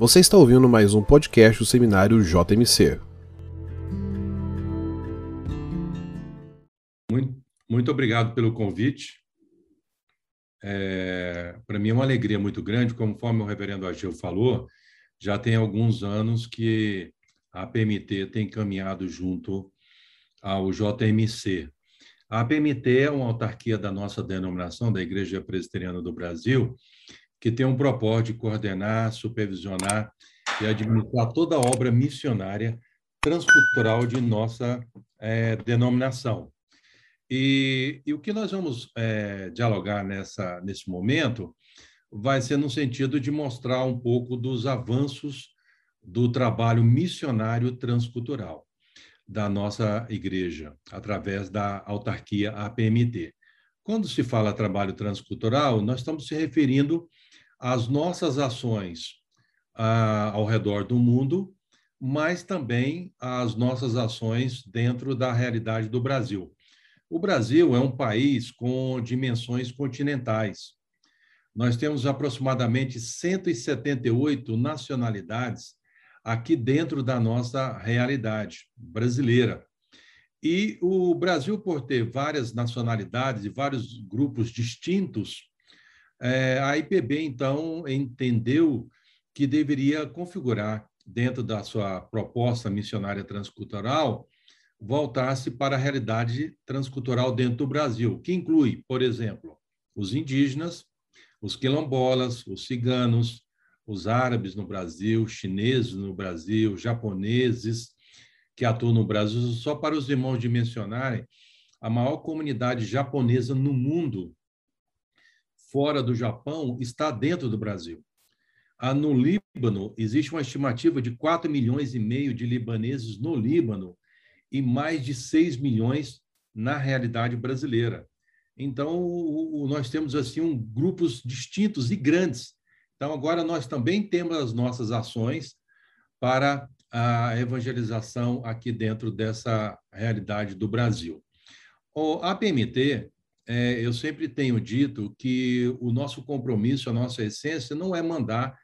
Você está ouvindo mais um podcast do Seminário JMC. Muito, obrigado pelo convite. É, Para mim é uma alegria muito grande, conforme o reverendo Agil falou, já tem alguns anos que a PMT tem caminhado junto ao JMC. A PMT é uma autarquia da nossa denominação, da Igreja Presbiteriana do Brasil, que tem um propósito de coordenar, supervisionar e administrar toda a obra missionária transcultural de nossa é, denominação. E, e, o que nós vamos é, dialogar nessa, nesse momento vai ser no sentido de mostrar um pouco dos avanços do trabalho missionário transcultural da nossa igreja, através da autarquia APMT. Quando se fala trabalho transcultural, nós estamos se referindo as nossas ações ah, ao redor do mundo, mas também as nossas ações dentro da realidade do Brasil. O Brasil é um país com dimensões continentais. Nós temos aproximadamente 178 nacionalidades aqui dentro da nossa realidade brasileira. E o Brasil, por ter várias nacionalidades e vários grupos distintos, é, a IPB, então, entendeu que deveria configurar, dentro da sua proposta missionária transcultural, voltar-se para a realidade transcultural dentro do Brasil, que inclui, por exemplo, os indígenas, os quilombolas, os ciganos, os árabes no Brasil, chineses no Brasil, japoneses que atuam no Brasil. Só para os irmãos dimensionarem, a maior comunidade japonesa no mundo fora do Japão está dentro do Brasil. Ah, no Líbano, existe uma estimativa de 4 milhões e meio de libaneses no Líbano e mais de 6 milhões na realidade brasileira. Então, nós temos assim um, grupos distintos e grandes. Então, agora nós também temos as nossas ações para a evangelização aqui dentro dessa realidade do Brasil. O APMT é, eu sempre tenho dito que o nosso compromisso, a nossa essência, não é mandar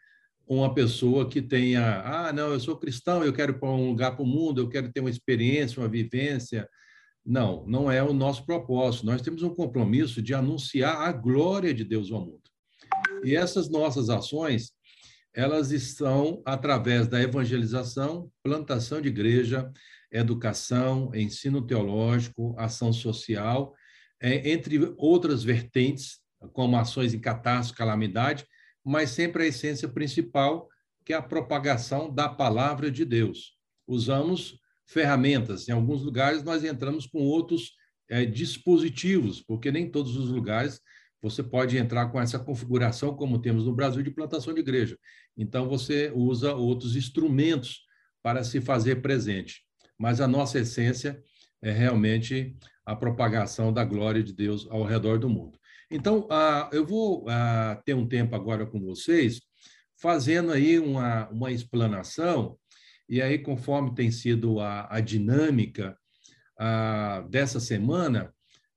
uma pessoa que tenha, ah, não, eu sou cristão, eu quero para um lugar para o mundo, eu quero ter uma experiência, uma vivência. Não, não é o nosso propósito. Nós temos um compromisso de anunciar a glória de Deus ao mundo. E essas nossas ações, elas estão através da evangelização, plantação de igreja, educação, ensino teológico, ação social é, entre outras vertentes, como ações em catástrofe, calamidade, mas sempre a essência principal, que é a propagação da palavra de Deus. Usamos ferramentas, em alguns lugares nós entramos com outros é, dispositivos, porque nem todos os lugares você pode entrar com essa configuração, como temos no Brasil, de plantação de igreja. Então, você usa outros instrumentos para se fazer presente. Mas a nossa essência é realmente a propagação da glória de Deus ao redor do mundo. Então, ah, eu vou ah, ter um tempo agora com vocês, fazendo aí uma, uma explanação, e aí, conforme tem sido a, a dinâmica ah, dessa semana,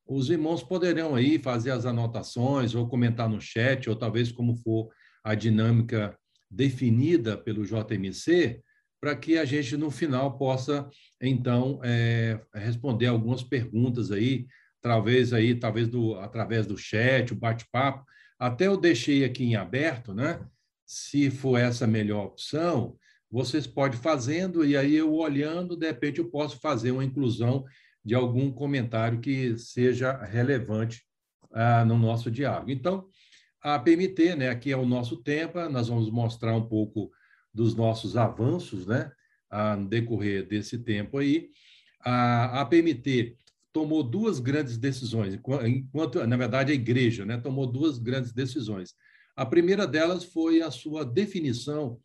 os irmãos poderão aí fazer as anotações, ou comentar no chat, ou talvez como for a dinâmica definida pelo JMC, para que a gente, no final, possa, então, é, responder algumas perguntas aí, talvez aí, talvez do, através do chat, o bate-papo. Até eu deixei aqui em aberto, né? Se for essa a melhor opção, vocês podem fazendo, e aí eu olhando, de repente eu posso fazer uma inclusão de algum comentário que seja relevante ah, no nosso diálogo. Então, a PMT, né, aqui é o nosso tempo, nós vamos mostrar um pouco dos nossos avanços, né, no decorrer desse tempo aí. A, a PMT tomou duas grandes decisões, enquanto, na verdade, a igreja né, tomou duas grandes decisões. A primeira delas foi a sua definição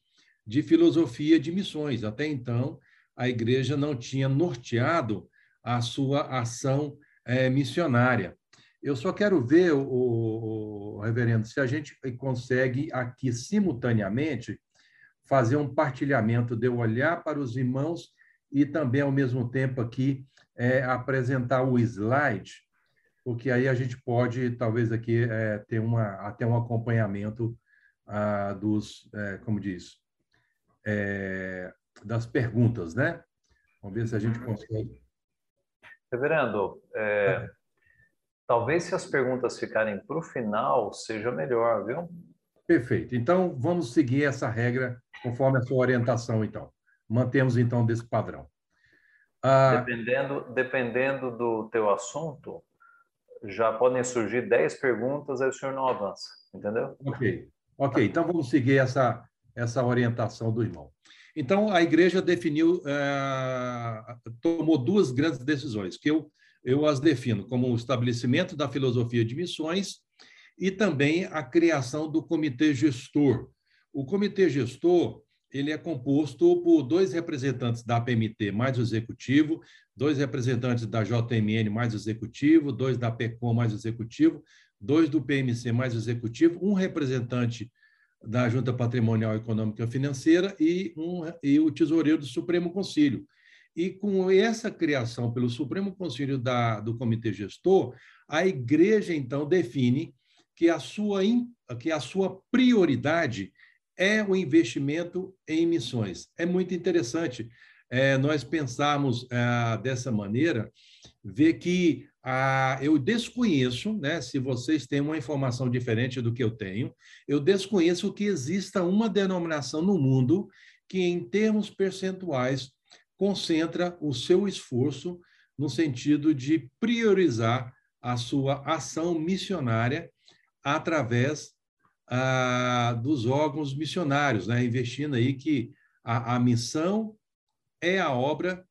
de filosofia de missões. Até então, a igreja não tinha norteado a sua ação é, missionária. Eu só quero ver, o, o, o, reverendo, se a gente consegue aqui simultaneamente fazer um partilhamento, de eu olhar para os irmãos e também, ao mesmo tempo, aqui é, apresentar o slide, porque aí a gente pode, talvez, aqui é, ter uma, até um acompanhamento ah, dos, é, como diz, é, das perguntas, né? Vamos ver se a gente consegue. Reverendo, é, é. talvez se as perguntas ficarem para o final, seja melhor, viu? Perfeito. Então, vamos seguir essa regra conforme a sua orientação, então. Mantemos, então, desse padrão. Ah, dependendo, dependendo do teu assunto, já podem surgir 10 perguntas, aí o senhor não avança, entendeu? Ok, ok. Então, vamos seguir essa, essa orientação do irmão. Então, a igreja definiu, é, tomou duas grandes decisões, que eu, eu as defino como o estabelecimento da filosofia de missões e também a criação do comitê gestor. O comitê gestor ele é composto por dois representantes da PMT mais o executivo, dois representantes da JMN mais o executivo, dois da PECOM mais o executivo, dois do PMC mais o executivo, um representante da Junta Patrimonial Econômica Financeira e, um, e o tesoureiro do Supremo Conselho. E com essa criação pelo Supremo Conselho da, do Comitê Gestor, a Igreja, então, define que a sua, que a sua prioridade é o investimento em missões. É muito interessante é, nós pensarmos é, dessa maneira, ver que ah, eu desconheço, né, se vocês têm uma informação diferente do que eu tenho, eu desconheço que exista uma denominação no mundo que, em termos percentuais, concentra o seu esforço no sentido de priorizar a sua ação missionária através ah, dos órgãos missionários, né? investindo aí que a, a missão é a obra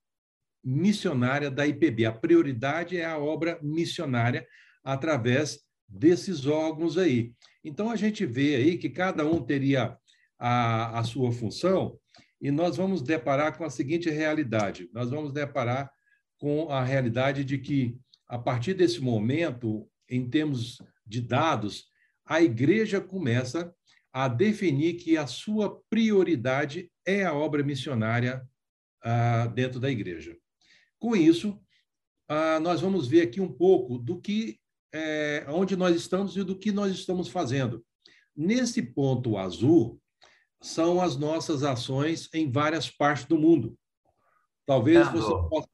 missionária da IPB. A prioridade é a obra missionária através desses órgãos aí. Então, a gente vê aí que cada um teria a, a sua função e nós vamos deparar com a seguinte realidade: nós vamos deparar com a realidade de que, a partir desse momento, em termos de dados, a igreja começa a definir que a sua prioridade é a obra missionária ah, dentro da igreja. Com isso, ah, nós vamos ver aqui um pouco do que, é, onde nós estamos e do que nós estamos fazendo. Nesse ponto azul, são as nossas ações em várias partes do mundo. Talvez Reverendo, você possa.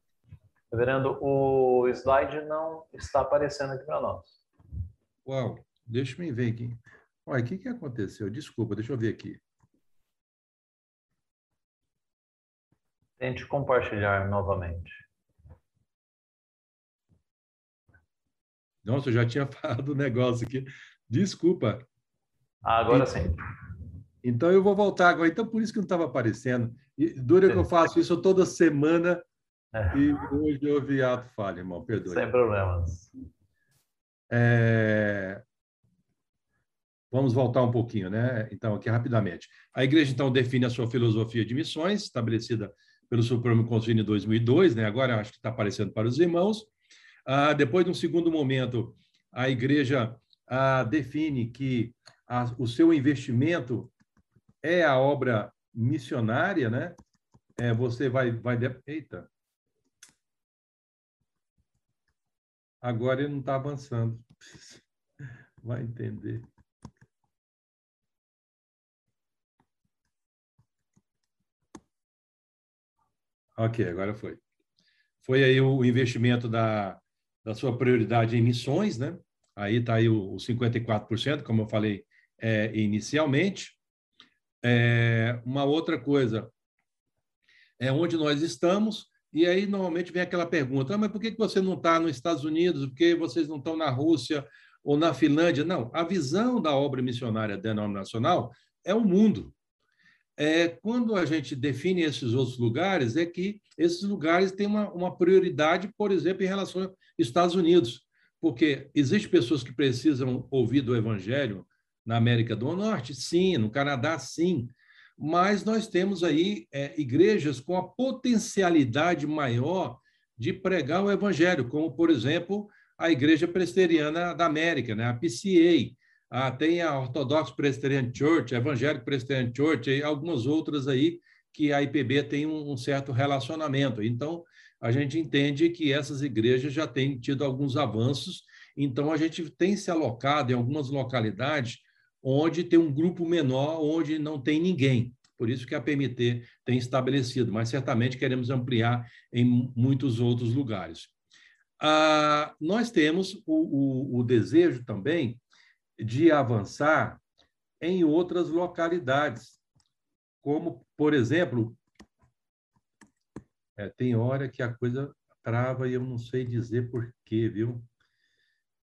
Reverendo, o slide não está aparecendo aqui para nós. Uau, deixa eu ver aqui. Olha, o que, que aconteceu? Desculpa, deixa eu ver aqui. Tente compartilhar novamente. Nossa, eu já tinha falado o negócio aqui. Desculpa. Ah, agora sim. Então eu vou voltar agora. Então por isso que não estava aparecendo. E dura que eu faço isso toda semana é. e hoje houve ato falha, irmão. Perdoe. Sem problemas. É... Vamos voltar um pouquinho, né? Então, aqui rapidamente. A igreja, então, define a sua filosofia de missões, estabelecida pelo Supremo Conselho em 2002, né? agora acho que está aparecendo para os irmãos. Ah, depois, num segundo momento, a igreja ah, define que a, o seu investimento é a obra missionária, né? É, você vai, vai. Eita! Agora ele não está avançando. Vai entender. Ok, agora foi. Foi aí o investimento da, da sua prioridade em missões, né? Aí está aí o, o 54%, como eu falei é, inicialmente. É, uma outra coisa é onde nós estamos, e aí normalmente vem aquela pergunta: ah, mas por que você não está nos Estados Unidos? Por que vocês não estão na Rússia ou na Finlândia? Não, a visão da obra missionária denominacional é o mundo é, quando a gente define esses outros lugares, é que esses lugares têm uma, uma prioridade, por exemplo, em relação aos Estados Unidos, porque existem pessoas que precisam ouvir do Evangelho na América do Norte, sim, no Canadá, sim, mas nós temos aí é, igrejas com a potencialidade maior de pregar o Evangelho, como, por exemplo, a Igreja Presbiteriana da América, né, a PCA, ah, tem a Orthodox Presbyterian Church, a Evangelical Presbyterian Church e algumas outras aí que a IPB tem um, um certo relacionamento. Então, a gente entende que essas igrejas já têm tido alguns avanços, então a gente tem se alocado em algumas localidades onde tem um grupo menor, onde não tem ninguém. Por isso que a PMT tem estabelecido, mas certamente queremos ampliar em muitos outros lugares. Ah, nós temos o, o, o desejo também de avançar em outras localidades, como, por exemplo, é, tem hora que a coisa trava e eu não sei dizer por quê, viu?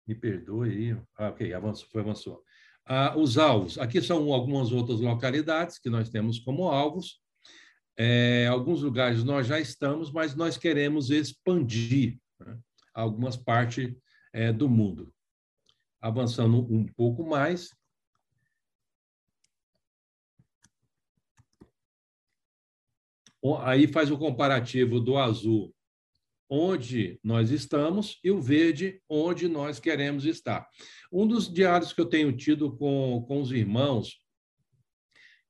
Me perdoe aí. Ah, ok, avançou, foi, avançou. Ah, os alvos. Aqui são algumas outras localidades que nós temos como alvos. É, alguns lugares nós já estamos, mas nós queremos expandir né, algumas partes é, do mundo. Avançando um pouco mais. Aí faz o comparativo do azul onde nós estamos e o verde onde nós queremos estar. Um dos diários que eu tenho tido com, com os irmãos,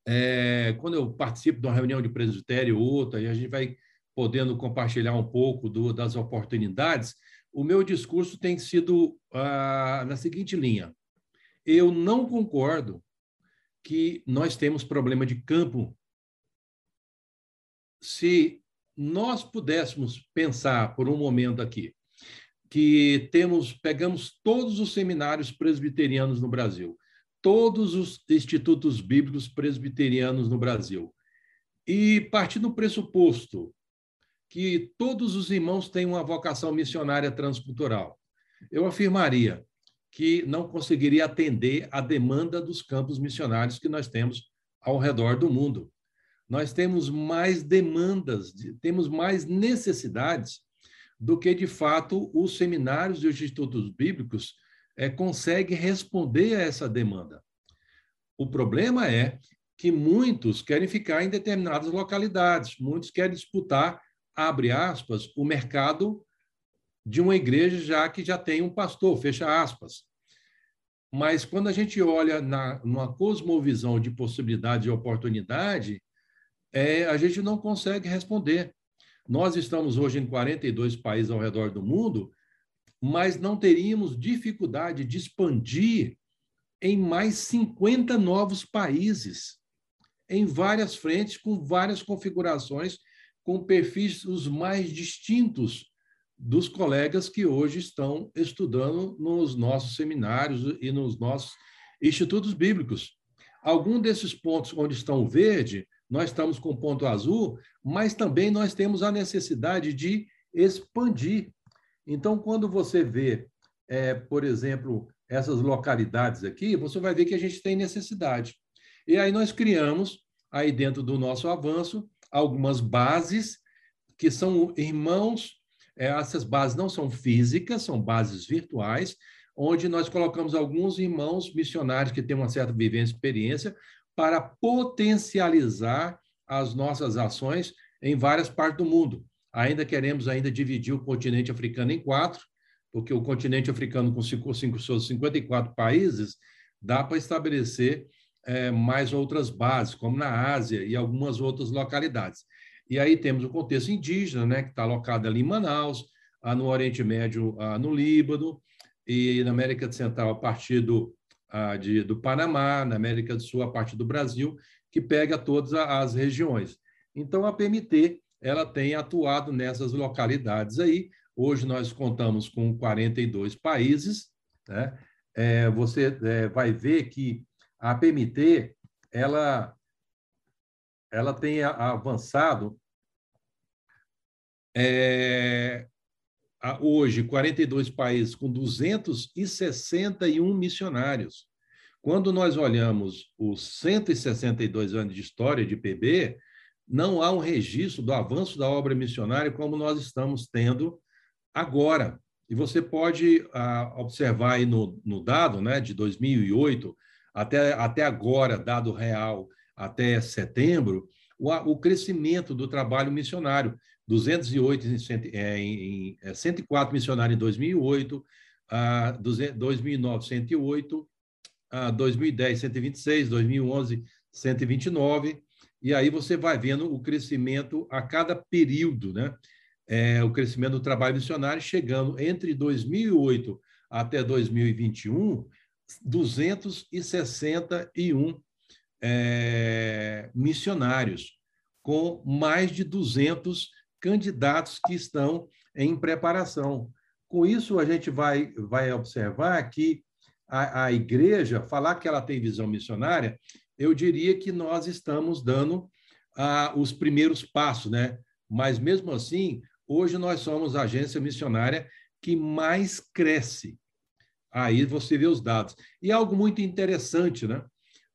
é, quando eu participo de uma reunião de presbitério ou outra, e a gente vai podendo compartilhar um pouco do, das oportunidades, o meu discurso tem sido ah, na seguinte linha. Eu não concordo que nós temos problema de campo se nós pudéssemos pensar por um momento aqui que temos pegamos todos os seminários presbiterianos no Brasil, todos os institutos bíblicos presbiterianos no Brasil, e partir do pressuposto que todos os irmãos têm uma vocação missionária transcultural, eu afirmaria que não conseguiria atender a demanda dos campos missionários que nós temos ao redor do mundo nós temos mais demandas, temos mais necessidades do que, de fato, os seminários e os institutos bíblicos é, conseguem responder a essa demanda. O problema é que muitos querem ficar em determinadas localidades, muitos querem disputar, abre aspas, o mercado de uma igreja já que já tem um pastor, fecha aspas. Mas quando a gente olha na, numa cosmovisão de possibilidade e oportunidade, é, a gente não consegue responder. Nós estamos hoje em 42 países ao redor do mundo, mas não teríamos dificuldade de expandir em mais 50 novos países, em várias frentes, com várias configurações, com perfis os mais distintos dos colegas que hoje estão estudando nos nossos seminários e nos nossos institutos bíblicos. Algum desses pontos onde estão verde nós estamos com ponto azul, mas também nós temos a necessidade de expandir. Então, quando você vê, é, por exemplo, essas localidades aqui, você vai ver que a gente tem necessidade. E aí nós criamos, aí dentro do nosso avanço, algumas bases que são irmãos, é, essas bases não são físicas, são bases virtuais, onde nós colocamos alguns irmãos missionários que têm uma certa vivência e experiência, para potencializar as nossas ações em várias partes do mundo. Ainda queremos ainda dividir o continente africano em quatro, porque o continente africano com 54 países dá para estabelecer é, mais outras bases, como na Ásia e algumas outras localidades. E aí temos o contexto indígena, né, que está alocado ali em Manaus, no Oriente Médio, no Líbano, e na América Central, a partir do, de, do Panamá, na América do Sul, a parte do Brasil, que pega todas as regiões. Então, a PMT ela tem atuado nessas localidades aí. Hoje nós contamos com 42 países. Né? É, você é, vai ver que a PMT ela, ela tem avançado é, hoje 42 países com 261 missionários. Quando nós olhamos os 162 anos de história de PB, não há um registro do avanço da obra missionária como nós estamos tendo agora. E você pode ah, observar aí no, no dado né, de 2008 até, até agora, dado real até setembro, o, o crescimento do trabalho missionário. 208 em, em, em 104 é, missionários em 2008, a 2009 108, a 2010 126, 2011 129, e aí você vai vendo o crescimento a cada período, né? É, o crescimento do trabalho missionário chegando entre 2008 até 2021, 261 é, missionários, com mais de 200 candidatos que estão em preparação. Com isso, a gente vai, vai observar que a, a igreja, falar que ela tem visão missionária, eu diria que nós estamos dando ah, os primeiros passos, né? Mas mesmo assim, hoje nós somos a agência missionária que mais cresce. Aí você vê os dados. E algo muito interessante, né?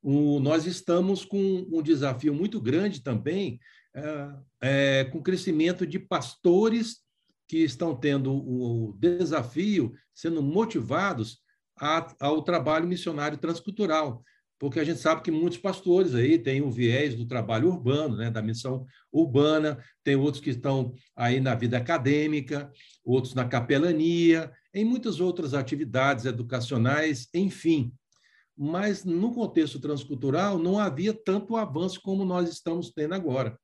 O, nós estamos com um desafio muito grande também, é, é, com crescimento de pastores que estão tendo o desafio, sendo motivados a, ao trabalho missionário transcultural porque a gente sabe que muitos pastores aí têm o viés do trabalho urbano, né, da missão urbana, tem outros que estão aí na vida acadêmica, outros na capelania, em muitas outras atividades educacionais, enfim. Mas no contexto transcultural não havia tanto avanço como nós estamos tendo agora.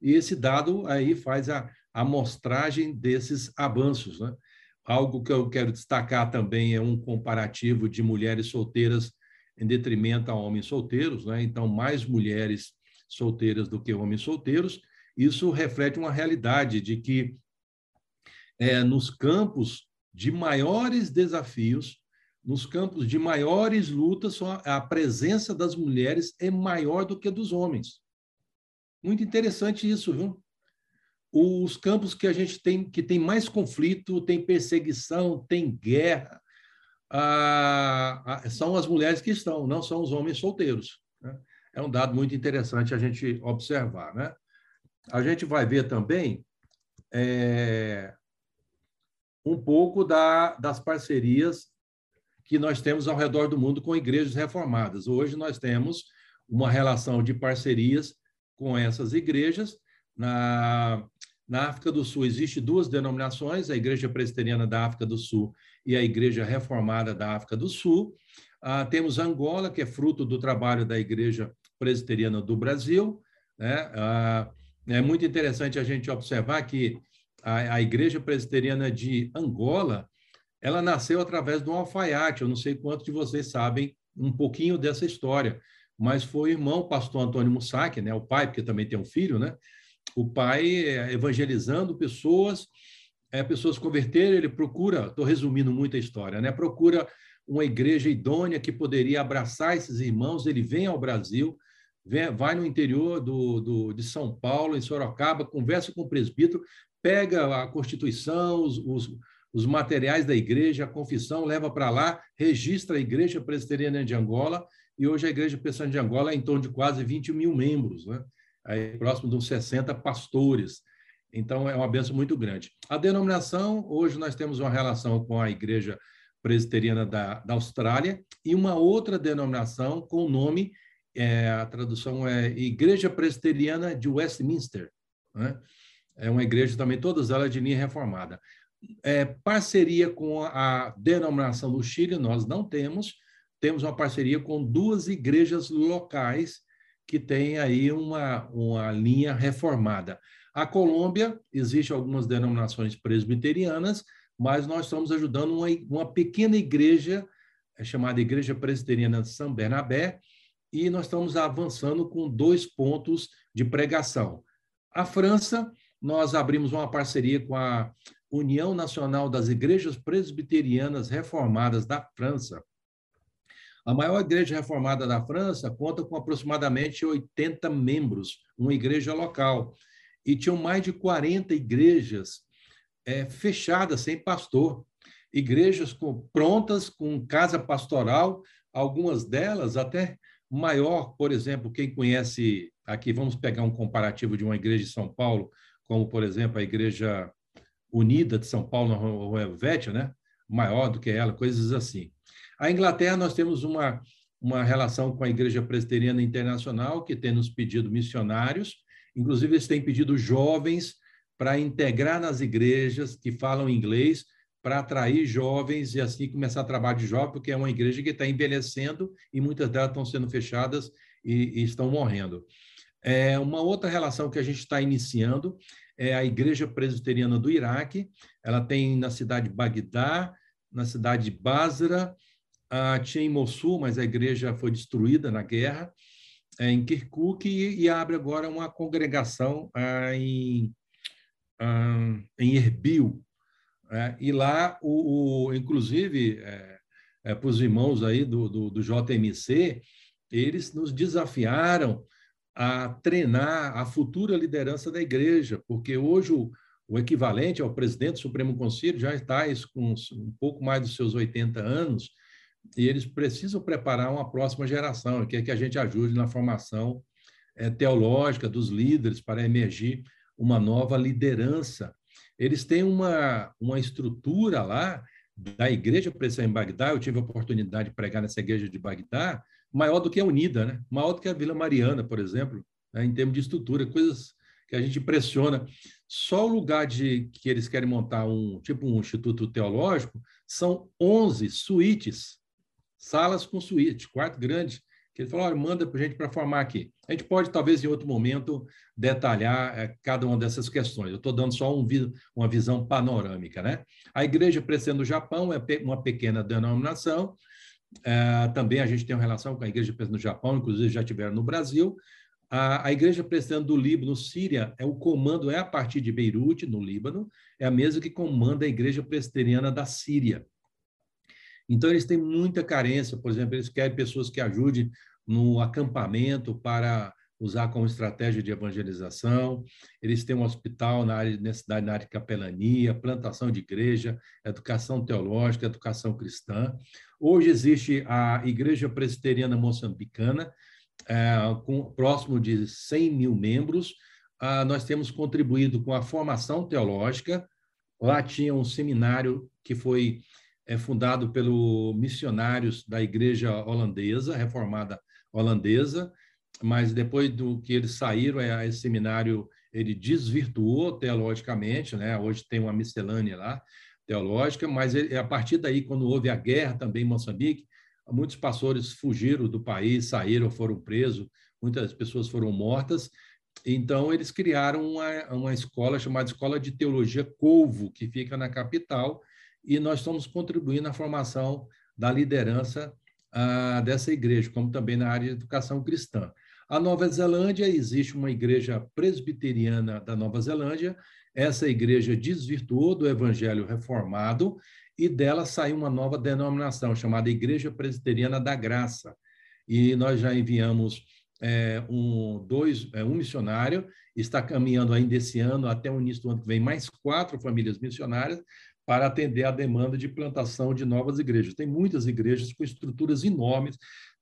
E esse dado aí faz a amostragem desses avanços. Né? Algo que eu quero destacar também é um comparativo de mulheres solteiras em detrimento a homens solteiros, né? então mais mulheres solteiras do que homens solteiros. Isso reflete uma realidade de que é, nos campos de maiores desafios, nos campos de maiores lutas, a presença das mulheres é maior do que dos homens. Muito interessante isso, viu? Os campos que a gente tem que tem mais conflito, tem perseguição, tem guerra, são as mulheres que estão, não são os homens solteiros. Né? É um dado muito interessante a gente observar. Né? A gente vai ver também é, um pouco da, das parcerias que nós temos ao redor do mundo com igrejas reformadas. Hoje nós temos uma relação de parcerias com essas igrejas. Na, na África do Sul existe duas denominações, a Igreja Presbiteriana da África do Sul e a Igreja Reformada da África do Sul. Ah, temos Angola, que é fruto do trabalho da Igreja Presbiteriana do Brasil. Né? Ah, é muito interessante a gente observar que a, a Igreja Presbiteriana de Angola ela nasceu através de um alfaiate. Eu não sei quantos de vocês sabem um pouquinho dessa história, mas foi o irmão pastor Antônio Mussac, né, o pai, porque também tem um filho, né? O pai eh, evangelizando pessoas é, pessoas converterem, ele procura, estou resumindo muito a história, né? procura uma igreja idônea que poderia abraçar esses irmãos, ele vem ao Brasil, vem, vai no interior do, do, de São Paulo, em Sorocaba, conversa com o presbítero, pega a Constituição, os, os, os materiais da igreja, a confissão, leva para lá, registra a Igreja Presbiteriana de Angola, e hoje a Igreja Presbiteriana de Angola é em torno de quase 20 mil membros, né? Aí, próximo de uns 60 pastores. Então, é uma benção muito grande. A denominação, hoje nós temos uma relação com a Igreja Presbiteriana da, da Austrália e uma outra denominação com o nome, é, a tradução é Igreja Presbiteriana de Westminster. Né? É uma igreja também, todas elas de linha reformada. É, parceria com a, a denominação do Chile, nós não temos, temos uma parceria com duas igrejas locais que têm aí uma, uma linha reformada. A Colômbia, existe algumas denominações presbiterianas, mas nós estamos ajudando uma, uma pequena igreja, é chamada Igreja Presbiteriana de São Bernabé, e nós estamos avançando com dois pontos de pregação. A França, nós abrimos uma parceria com a União Nacional das Igrejas Presbiterianas Reformadas da França. A maior igreja reformada da França conta com aproximadamente 80 membros, uma igreja local e tinham mais de 40 igrejas é, fechadas, sem pastor. Igrejas com, prontas, com casa pastoral, algumas delas até maior, por exemplo, quem conhece, aqui vamos pegar um comparativo de uma igreja de São Paulo, como, por exemplo, a Igreja Unida de São Paulo, na Rua Helvétia, né? maior do que ela, coisas assim. A Inglaterra, nós temos uma, uma relação com a Igreja Presbiteriana Internacional, que tem nos pedido missionários, Inclusive, eles têm pedido jovens para integrar nas igrejas que falam inglês, para atrair jovens e assim começar a trabalhar de jovem, porque é uma igreja que está envelhecendo e muitas delas estão sendo fechadas e, e estão morrendo. É, uma outra relação que a gente está iniciando é a Igreja Presbiteriana do Iraque. Ela tem na cidade de Bagdá, na cidade de Basra, tinha em Mossul, mas a igreja foi destruída na guerra. é, em Kirkuk e, e, abre agora uma congregação ah, em, ah, em Erbil. É, e lá, o, o inclusive, é, é, para os irmãos aí do, do, do JMC, eles nos desafiaram a treinar a futura liderança da igreja, porque hoje o, o equivalente ao presidente do Supremo Conselho já está com um pouco mais dos seus 80 anos, e eles precisam preparar uma próxima geração, que é que a gente ajude na formação é, teológica dos líderes para emergir uma nova liderança. Eles têm uma, uma estrutura lá da igreja presbiteriana em Bagdá, eu tive a oportunidade de pregar nessa igreja de Bagdá, maior do que a Unida, né? maior do que a Vila Mariana, por exemplo, né? em termos de estrutura, coisas que a gente impressiona. Só o lugar de que eles querem montar um tipo um instituto teológico são 11 suítes, salas com suíte, quarto grande, que ele falou, olha, manda para a gente para formar aqui. A gente pode, talvez, em outro momento, detalhar é, cada uma dessas questões. Eu estou dando só um, uma visão panorâmica. Né? A Igreja Presbiteriana do Japão é uma pequena denominação, é, também a gente tem uma relação com a Igreja Presbiteriana do Japão, inclusive já tiveram no Brasil. A, Igreja Presbiteriana do Líbano, Síria, é o comando é a partir de Beirute, no Líbano, é a mesma que comanda a Igreja Presbiteriana da Síria. Então, eles têm muita carência, por exemplo, eles querem pessoas que ajudem no acampamento para usar como estratégia de evangelização. Eles têm um hospital na área de na área de capelania, plantação de igreja, educação teológica, educação cristã. Hoje existe a Igreja Presbiteriana Moçambicana, é, com próximo de 100 mil membros. Ah, nós temos contribuído com a formação teológica. Lá tinha um seminário que foi é, fundado pelos missionários da Igreja Holandesa, reformada holandesa, mas depois do que eles saíram, é, esse seminário ele desvirtuou teologicamente, né? Hoje tem uma miscelânea lá teológica, mas ele, a partir daí, quando houve a guerra também em Moçambique, muitos pastores fugiram do país, saíram, foram presos, muitas pessoas foram mortas. Então, eles criaram uma, uma escola chamada Escola de Teologia Colvo, que fica na capital, e nós estamos contribuindo na formação da liderança ah, dessa igreja, como também na área de educação cristã. A Nova Zelândia, existe uma igreja presbiteriana da Nova Zelândia, essa igreja desvirtuou do evangelho reformado e dela saiu uma nova denominação chamada Igreja Presbiteriana da Graça. E nós já enviamos é, um, dois, é, um missionário, está caminhando ainda esse ano, até o início do ano que vem, mais quatro famílias missionárias para atender a demanda de plantação de novas igrejas. Tem muitas igrejas com estruturas enormes,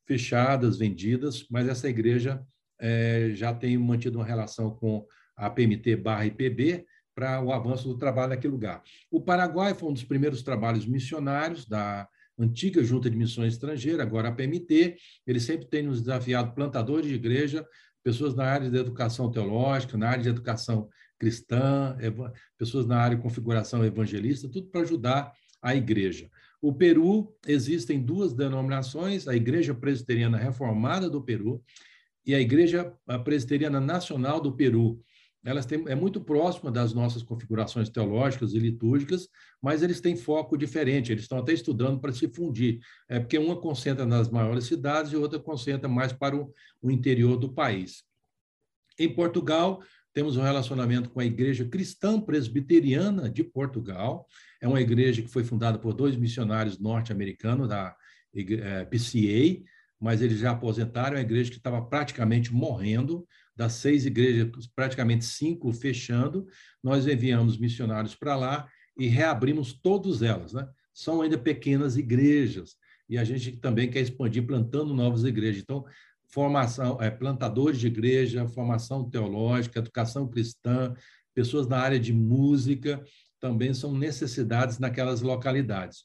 fechadas, vendidas, mas essa igreja é, já tem mantido uma relação com a PMT barra IPB para o avanço do trabalho naquele lugar. O Paraguai foi um dos primeiros trabalhos missionários da antiga Junta de Missões Estrangeiras, agora a PMT. Ele sempre tem nos desafiado plantadores de igreja, pessoas na área de educação teológica, na área de educação cristã, pessoas na área de configuração evangelista, tudo para ajudar a igreja. O Peru, existem duas denominações, a Igreja Presbiteriana Reformada do Peru e a Igreja Presbiteriana Nacional do Peru. Elas têm, é muito próxima das nossas configurações teológicas e litúrgicas, mas eles têm foco diferente, eles estão até estudando para se fundir, é porque uma concentra nas maiores cidades e outra concentra mais para o, o interior do país. Em Portugal, temos um relacionamento com a Igreja Cristã Presbiteriana de Portugal. É uma igreja que foi fundada por dois missionários norte-americanos da é, PCA, mas eles já aposentaram. É uma igreja que estava praticamente morrendo, das seis igrejas, praticamente cinco fechando. Nós enviamos missionários para lá e reabrimos todas elas. Né? São ainda pequenas igrejas e a gente também quer expandir plantando novas igrejas. Então, formação, é, plantadores de igreja, formação teológica, educação cristã, pessoas na área de música, também são necessidades naquelas localidades.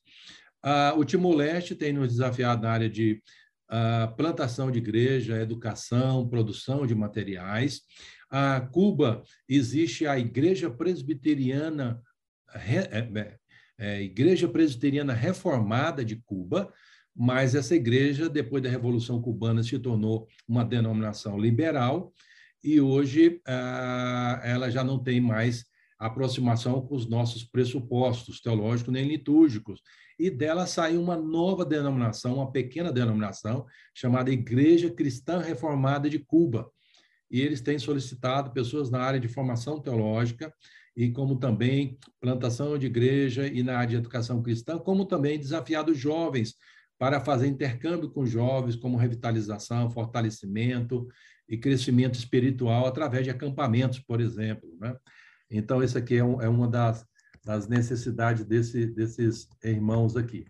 Ah, o Timor-Leste tem nos desafiado na área de ah, plantação de igreja, educação, produção de materiais. A Cuba existe a Igreja Presbiteriana, é, é, é, Igreja Presbiteriana Reformada de Cuba, mas essa igreja, depois da Revolução Cubana, se tornou uma denominação liberal e hoje ah, ela já não tem mais aproximação com os nossos pressupostos teológicos nem litúrgicos. e dela saiu uma nova denominação, uma pequena denominação, chamada Igreja Cristã Reformada de Cuba. E eles têm solicitado pessoas na área de formação teológica e como também plantação de igreja e na área de educação cristã, como também desafiado jovens para fazer intercâmbio com jovens, como revitalização, fortalecimento e crescimento espiritual através de acampamentos, por exemplo. Né? Então, esse aqui é, um, é uma das, das necessidades desse, desses irmãos aqui.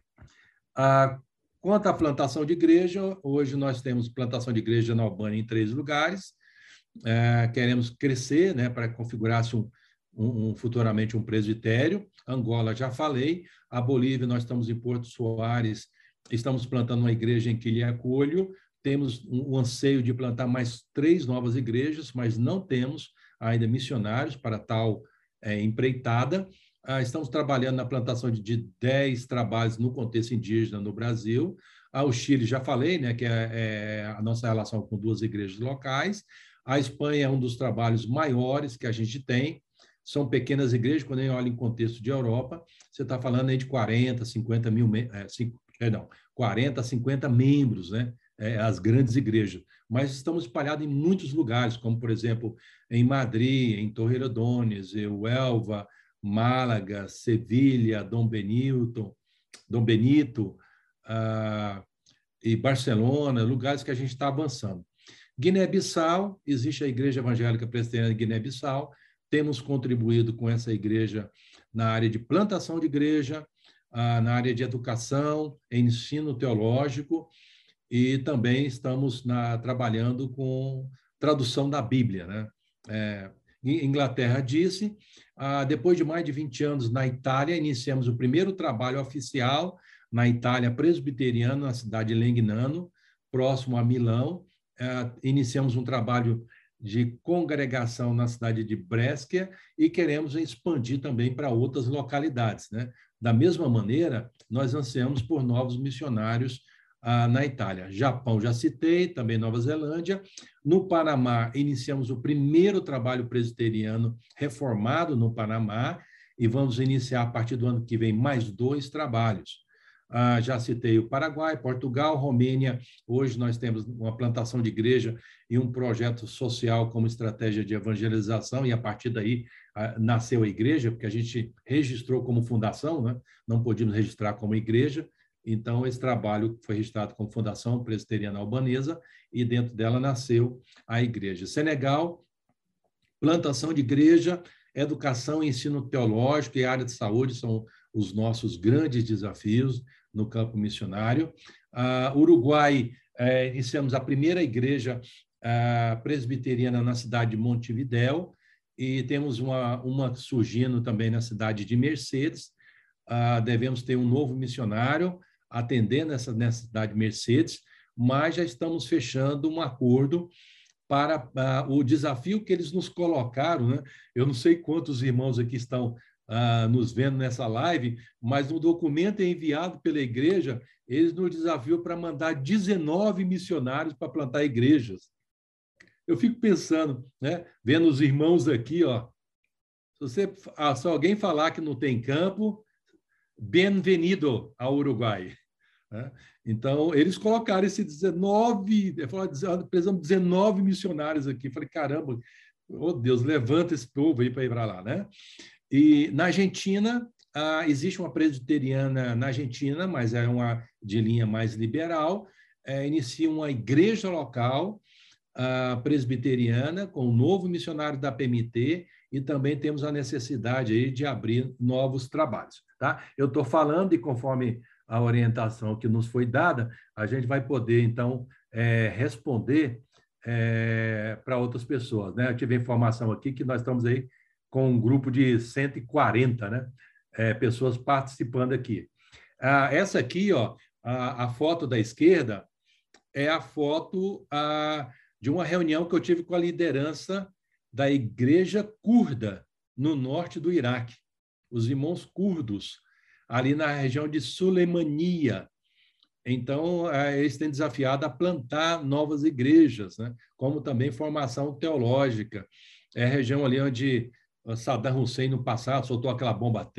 Ah, quanto à plantação de igreja, hoje nós temos plantação de igreja na Albânia em três lugares. É, queremos crescer né, para configurar-se um, um, um, futuramente um presbitério. Angola, já falei. A Bolívia, nós estamos em Porto Soares, estamos plantando uma igreja em Quilhacolho. Temos um, anseio de plantar mais três novas igrejas, mas não temos ainda missionários para tal é, empreitada. Ah, estamos trabalhando na plantação de, de 10 trabalhos no contexto indígena no Brasil. Ah, o Chile, já falei, né, que é, é, a nossa relação com duas igrejas locais. A Espanha é um dos trabalhos maiores que a gente tem. São pequenas igrejas, quando a gente olha em contexto de Europa, você está falando aí de 40, 50 mil, é, 5, perdão, 40, 50 membros, né? É, as grandes igrejas. Mas estamos espalhados em muitos lugares, como, por exemplo, em Madrid, em Torrelodones, Elva, Málaga, Sevilha, Dom Benito, Dom Benito uh, e Barcelona, lugares que a gente está avançando. Guiné-Bissau, existe a Igreja Evangélica Presbiteriana de Guiné-Bissau, temos contribuído com essa igreja na área de plantação de igreja, na área de educação, ensino teológico, e também estamos na, trabalhando com tradução da Bíblia. Né? É, Inglaterra disse. Ah, depois de mais de 20 anos na Itália, iniciamos o primeiro trabalho oficial na Itália presbiteriana, na cidade de Legnano, próximo a Milão. Ah, iniciamos um trabalho de congregação na cidade de Brescia e queremos expandir também para outras localidades. Né? Da mesma maneira, nós ansiamos por novos missionários ah, na Itália. Japão, já citei, também Nova Zelândia. No Panamá, iniciamos o primeiro trabalho presbiteriano reformado no Panamá e vamos iniciar a partir do ano que vem mais dois trabalhos. Ah, já citei o Paraguai, Portugal, Romênia. Hoje nós temos uma plantação de igreja e um projeto social como estratégia de evangelização, e a partir daí nasceu a igreja, porque a gente registrou como fundação, né? não podíamos registrar como igreja, então, esse trabalho foi registrado como Fundação Presbiteriana Albanesa e dentro dela nasceu a igreja. Senegal, plantação de igreja, educação e ensino teológico e área de saúde são os nossos grandes desafios no campo missionário. Uh, Uruguai, uh, iniciamos a primeira igreja uh, presbiteriana na cidade de Montevidéu e temos uma, uma surgindo também na cidade de Mercedes. Uh, devemos ter um novo missionário atendendo essa necessidade Mercedes, mas já estamos fechando um acordo para uh, o desafio que eles nos colocaram. Né? Eu não sei quantos irmãos aqui estão uh, nos vendo nessa live, mas no documento enviado pela igreja, eles nos desafiam para mandar 19 missionários para plantar igrejas. Eu fico pensando, né, vendo os irmãos aqui, ó, se, você, ah, se alguém falar que não tem campo, bem-vindo ao Uruguai. Né? Então, eles colocaram esse 19, falaram, precisamos de 19 missionários aqui. Eu falei, caramba, oh Deus, levanta esse povo aí para ir para lá. Né? E na Argentina, ah, existe uma presbiteriana na Argentina, mas é uma de linha mais liberal, é, inicia uma igreja local presbiteriana com o novo missionário da PMT e também temos a necessidade aí de abrir novos trabalhos. Tá? Eu estou falando e conforme a orientação que nos foi dada, a gente vai poder, então, é, responder é, para outras pessoas. Né? Eu tive informação aqui que nós estamos aí com um grupo de 140 né? É, pessoas participando aqui. Ah, essa aqui, ó, a, a, foto da esquerda, é a foto a, de uma reunião que eu tive com a liderança da igreja curda no norte do Iraque, os irmãos curdos ali na região de Sulemania. Então, é, eles têm desafiado a plantar novas igrejas, né? como também formação teológica. É a região ali onde Saddam Hussein, no passado, soltou aquela bomba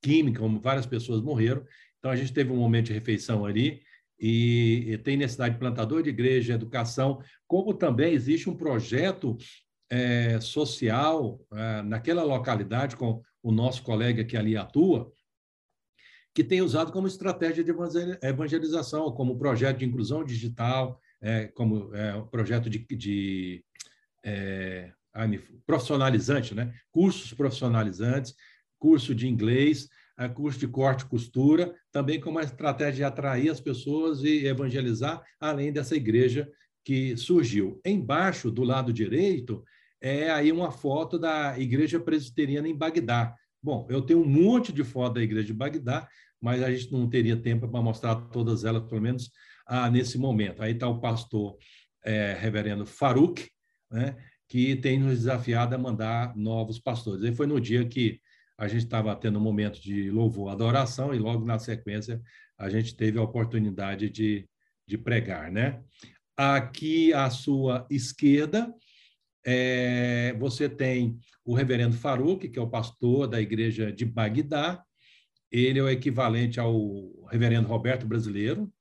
química, onde várias pessoas morreram. Então, a gente teve um momento de refeição ali, e, e tem necessidade de plantador de igreja, educação, como também existe um projeto é, social é, naquela localidade, com o nosso colega que ali atua, que tem usado como estratégia de evangelização, como projeto de inclusão digital, é, como é, projeto de, de é, profissionalizante, né? cursos profissionalizantes, curso de inglês, é, curso de corte e costura, também como uma estratégia de atrair as pessoas e evangelizar, além dessa igreja que surgiu. Embaixo, do lado direito, é aí uma foto da igreja presbiteriana em Bagdá. Bom, eu tenho um monte de foto da igreja de Bagdá, mas a gente não teria tempo para mostrar todas elas, pelo menos ah, nesse momento. Aí está o pastor é, reverendo Farouk, né, que tem nos desafiado a mandar novos pastores. Aí foi no dia que a gente estava tendo um momento de louvor, adoração, e logo na sequência a gente teve a oportunidade de, de pregar, né? Aqui à sua esquerda, é, você tem o reverendo Farouk, que é o pastor da igreja de Bagdá. Ele é o equivalente ao reverendo Roberto brasileiro.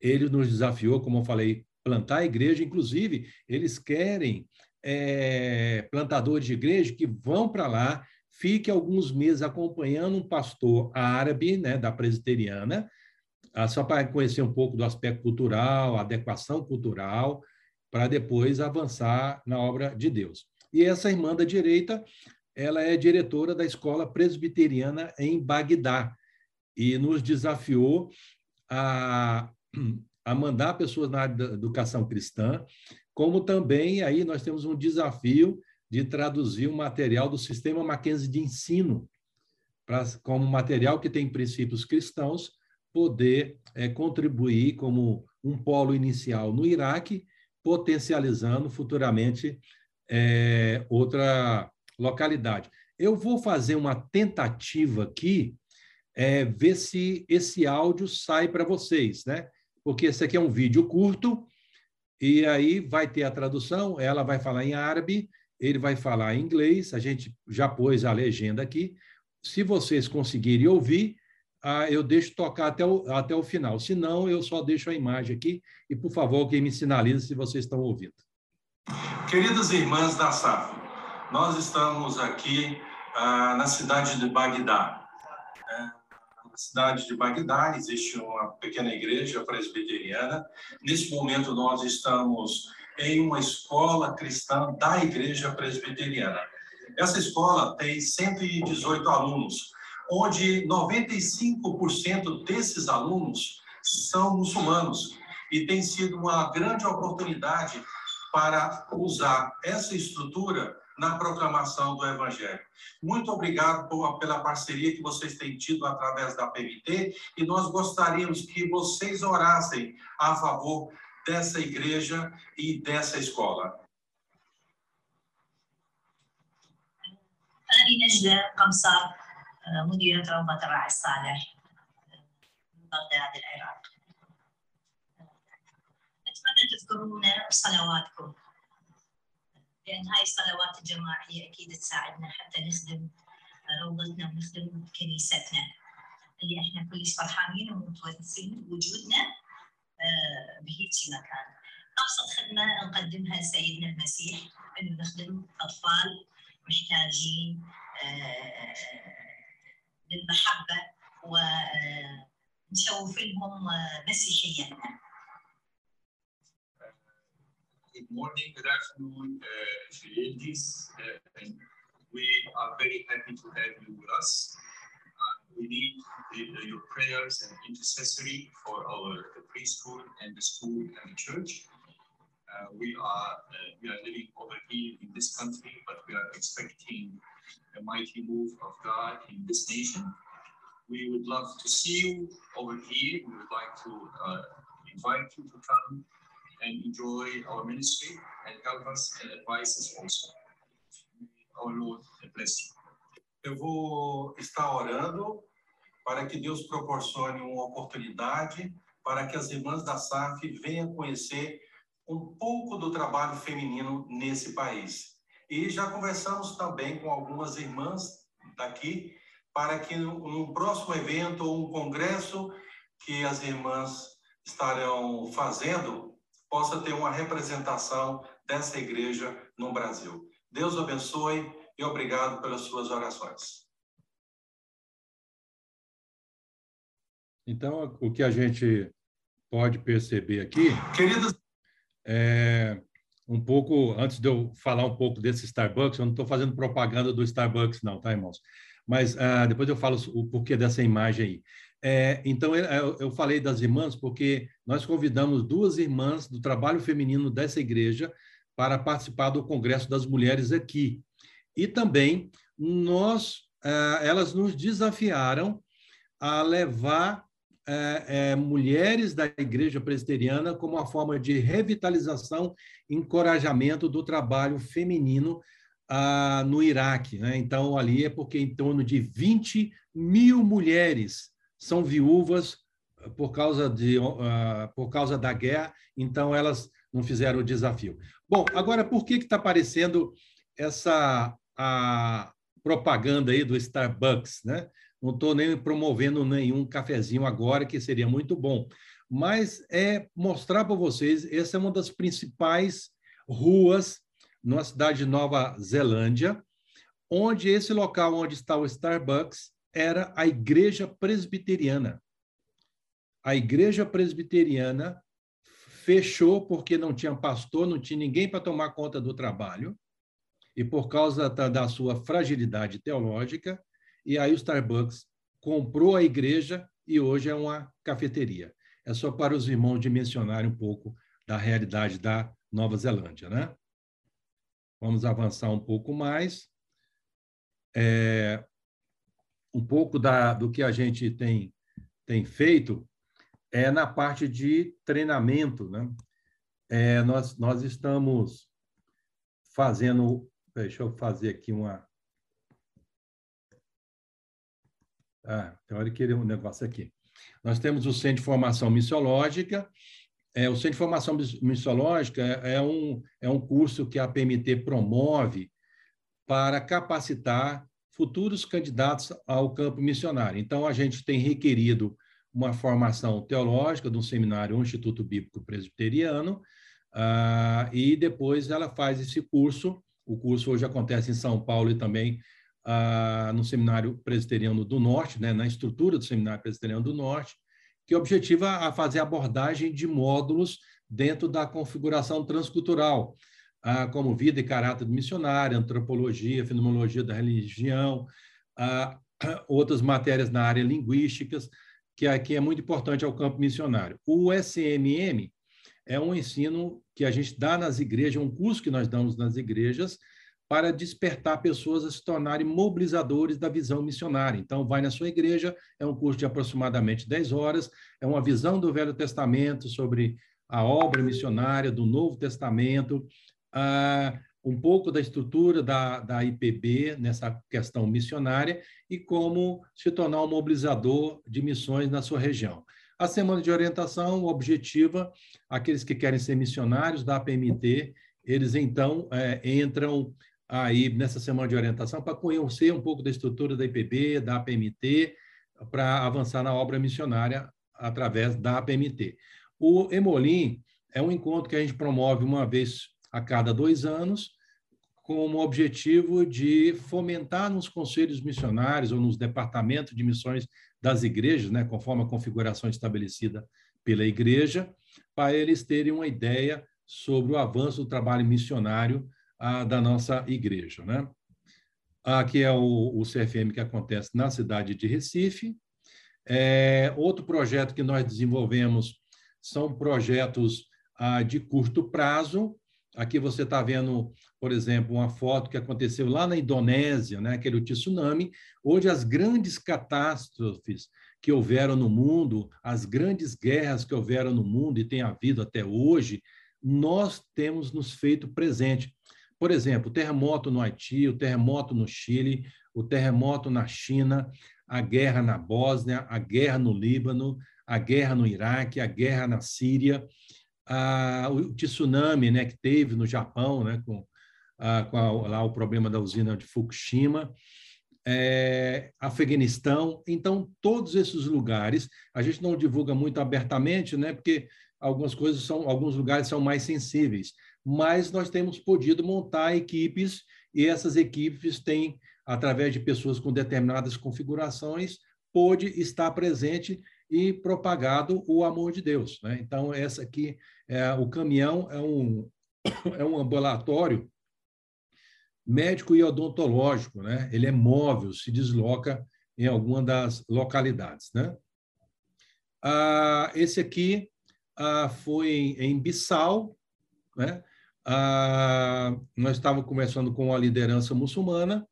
Ele nos desafiou, como eu falei, plantar a igreja. Inclusive, eles querem é, plantadores de igreja que vão para lá fique alguns meses acompanhando um pastor árabe, né, da presbiteriana, ah, só para conhecer um pouco do aspecto cultural, adequação cultural, para depois avançar na obra de Deus. E essa irmã da direita, ela é diretora da escola presbiteriana em Bagdá e nos desafiou a, a mandar pessoas na área da educação cristã, como também aí nós temos um desafio de traduzir o um material do sistema Mackenzie de ensino, pra, como material que tem princípios cristãos, poder é, contribuir como um polo inicial no Iraque, potencializando futuramente é, outra localidade. Eu vou fazer uma tentativa aqui, é, ver se esse áudio sai para vocês, né? Porque esse aqui é um vídeo curto, e aí vai ter a tradução, ela vai falar em árabe, ele vai falar em inglês, a gente já pôs a legenda aqui. Se vocês conseguirem ouvir, ah, eu deixo tocar até o, até o final. Se não, eu só deixo a imagem aqui e, por favor, quem me sinaliza se vocês estão ouvindo. Queridas irmãs da SAF, nós estamos aqui ah, na cidade de Bagdá. É, na cidade de Bagdá existe uma pequena igreja presbiteriana. Nesse momento, nós estamos em uma escola cristã da Igreja Presbiteriana. Essa escola tem 118 alunos, onde 95% desses alunos são muçulmanos e tem sido uma grande oportunidade para usar essa estrutura na proclamação do Evangelho. Muito obrigado pela parceria que vocês têm tido através da PMT e nós gostaríamos que vocês orassem a favor dessa igreja e dessa escola. أنا نجدة قمصر مديرة روضة الراعي الصالح بغداد العراق أتمنى تذكرون صلواتكم لأن هاي الصلوات الجماعية أكيد تساعدنا حتى نخدم روضتنا ونخدم كنيستنا اللي إحنا كلش فرحانين ومتونسين بوجودنا بهيك مكان أبسط خدمة نقدمها لسيدنا المسيح إنه نخدم أطفال محتاجين للمحبة ونشوف لهم مسيحيتنا Good morning, good afternoon, uh, ladies. Uh, we are very happy to have you with us. We need the, your prayers and intercessory for our preschool and the school and the church. Uh, we are uh, we are living over here in this country, but we are expecting a mighty move of God in this nation. We would love to see you over here. We would like to uh, invite you to come and enjoy our ministry and help us and advise us also. Our Lord bless you. Eu vou estar orando para que Deus proporcione uma oportunidade para que as irmãs da SAF venham conhecer um pouco do trabalho feminino nesse país. E já conversamos também com algumas irmãs daqui para que no próximo evento ou um congresso que as irmãs estarão fazendo possa ter uma representação dessa igreja no Brasil. Deus abençoe e obrigado pelas suas orações. Então, o que a gente pode perceber aqui. Queridos. É, um pouco, antes de eu falar um pouco desse Starbucks, eu não estou fazendo propaganda do Starbucks, não, tá, irmãos? Mas ah, depois eu falo o porquê dessa imagem aí. É, então, eu, eu, falei das irmãs porque nós convidamos duas irmãs do trabalho feminino dessa igreja para participar do Congresso das Mulheres aqui. E também nós, ah, elas nos desafiaram a levar é, é, mulheres da igreja presbiteriana como uma forma de revitalização encorajamento do trabalho feminino ah, no Iraque. Né? Então, ali é porque em torno de 20 mil mulheres são viúvas por causa, de, uh, por causa da guerra, então elas não fizeram o desafio. Bom, agora, por que está aparecendo essa a propaganda aí do Starbucks? Né? Não estou nem promovendo nenhum cafezinho agora, que seria muito bom. Mas é mostrar para vocês, essa é uma das principais ruas na cidade de Nova Zelândia, onde esse local onde está o Starbucks era a igreja presbiteriana. A igreja presbiteriana fechou porque não tinha pastor, não tinha ninguém para tomar conta do trabalho, e por causa da, da sua fragilidade teológica, e aí o Starbucks comprou a igreja e hoje é uma cafeteria. É só para os irmãos dimensionarem um pouco da realidade da Nova Zelândia, né? Vamos avançar um pouco mais. É, um pouco da, do que a gente tem, tem feito é na parte de treinamento, né? É, nós, nós estamos fazendo, deixa eu fazer aqui uma, Ah, hora que um negócio aqui. Nós temos o Centro de Formação Missiológica. É, o Centro de Formação Missiológica é, é um, é um curso que a PMT promove para capacitar futuros candidatos ao campo missionário. Então, a gente tem requerido uma formação teológica de um seminário, um Instituto Bíblico Presbiteriano, uh, e depois ela faz esse curso. O curso hoje acontece em São Paulo e também ah, no Seminário Presbiteriano do Norte, né, na estrutura do Seminário Presbiteriano do Norte, que objetiva a fazer abordagem de módulos dentro da configuração transcultural, ah, como vida e caráter do missionário, antropologia, fenomenologia da religião, ah, outras matérias na área linguísticas, que aqui é muito importante ao campo missionário. O SMM é um ensino que a gente dá nas igrejas, um curso que nós damos nas igrejas, para despertar pessoas a se tornarem mobilizadores da visão missionária. Então, vai na sua igreja, é um curso de aproximadamente 10 horas, é uma visão do Velho Testamento sobre a obra missionária, do Novo Testamento, uh, um pouco da estrutura da, da IPB nessa questão missionária e como se tornar um mobilizador de missões na sua região. A semana de orientação objetiva aqueles que querem ser missionários da APMT, eles então é, entram aí nessa semana de orientação para conhecer um pouco da estrutura da IPB, da APMT, para avançar na obra missionária através da APMT. O Emolim é um encontro que a gente promove uma vez a cada dois anos, com o objetivo de fomentar nos conselhos missionários ou nos departamentos de missões das igrejas, né, conforme a configuração estabelecida pela igreja, para eles terem uma ideia sobre o avanço do trabalho missionário a, da nossa igreja. Né? Aqui é o, o CFM que acontece na cidade de Recife. É, outro projeto que nós desenvolvemos são projetos ah, de curto prazo. Aqui você está vendo, por exemplo, uma foto que aconteceu lá na Indonésia, né, aquele tsunami, onde as grandes catástrofes que houveram no mundo, as grandes guerras que houveram no mundo e tem havido até hoje, nós temos nos feito presente. Por exemplo, o terremoto no Haiti, o terremoto no Chile, o terremoto na China, a guerra na Bósnia, a guerra no Líbano, a guerra no Iraque, a guerra na Síria, a, o tsunami né, que teve no Japão, né, com, a, com a, lá o problema da usina de Fukushima, é, Afeganistão. Então, todos esses lugares, a gente não divulga muito abertamente, né? Porque algumas coisas são, alguns lugares são mais sensíveis, mas nós temos podido montar equipes e essas equipes têm, através de pessoas com determinadas configurações, pôde estar presente e propagado o amor de Deus. Né? Então, essa aqui, é, o caminhão é um, é um ambulatório médico e odontológico, né? ele é móvel, se desloca em alguma das localidades. Né? Ah, esse aqui ah, foi em Bissau, né? Ah, nós estávamos conversando com a liderança muçulmana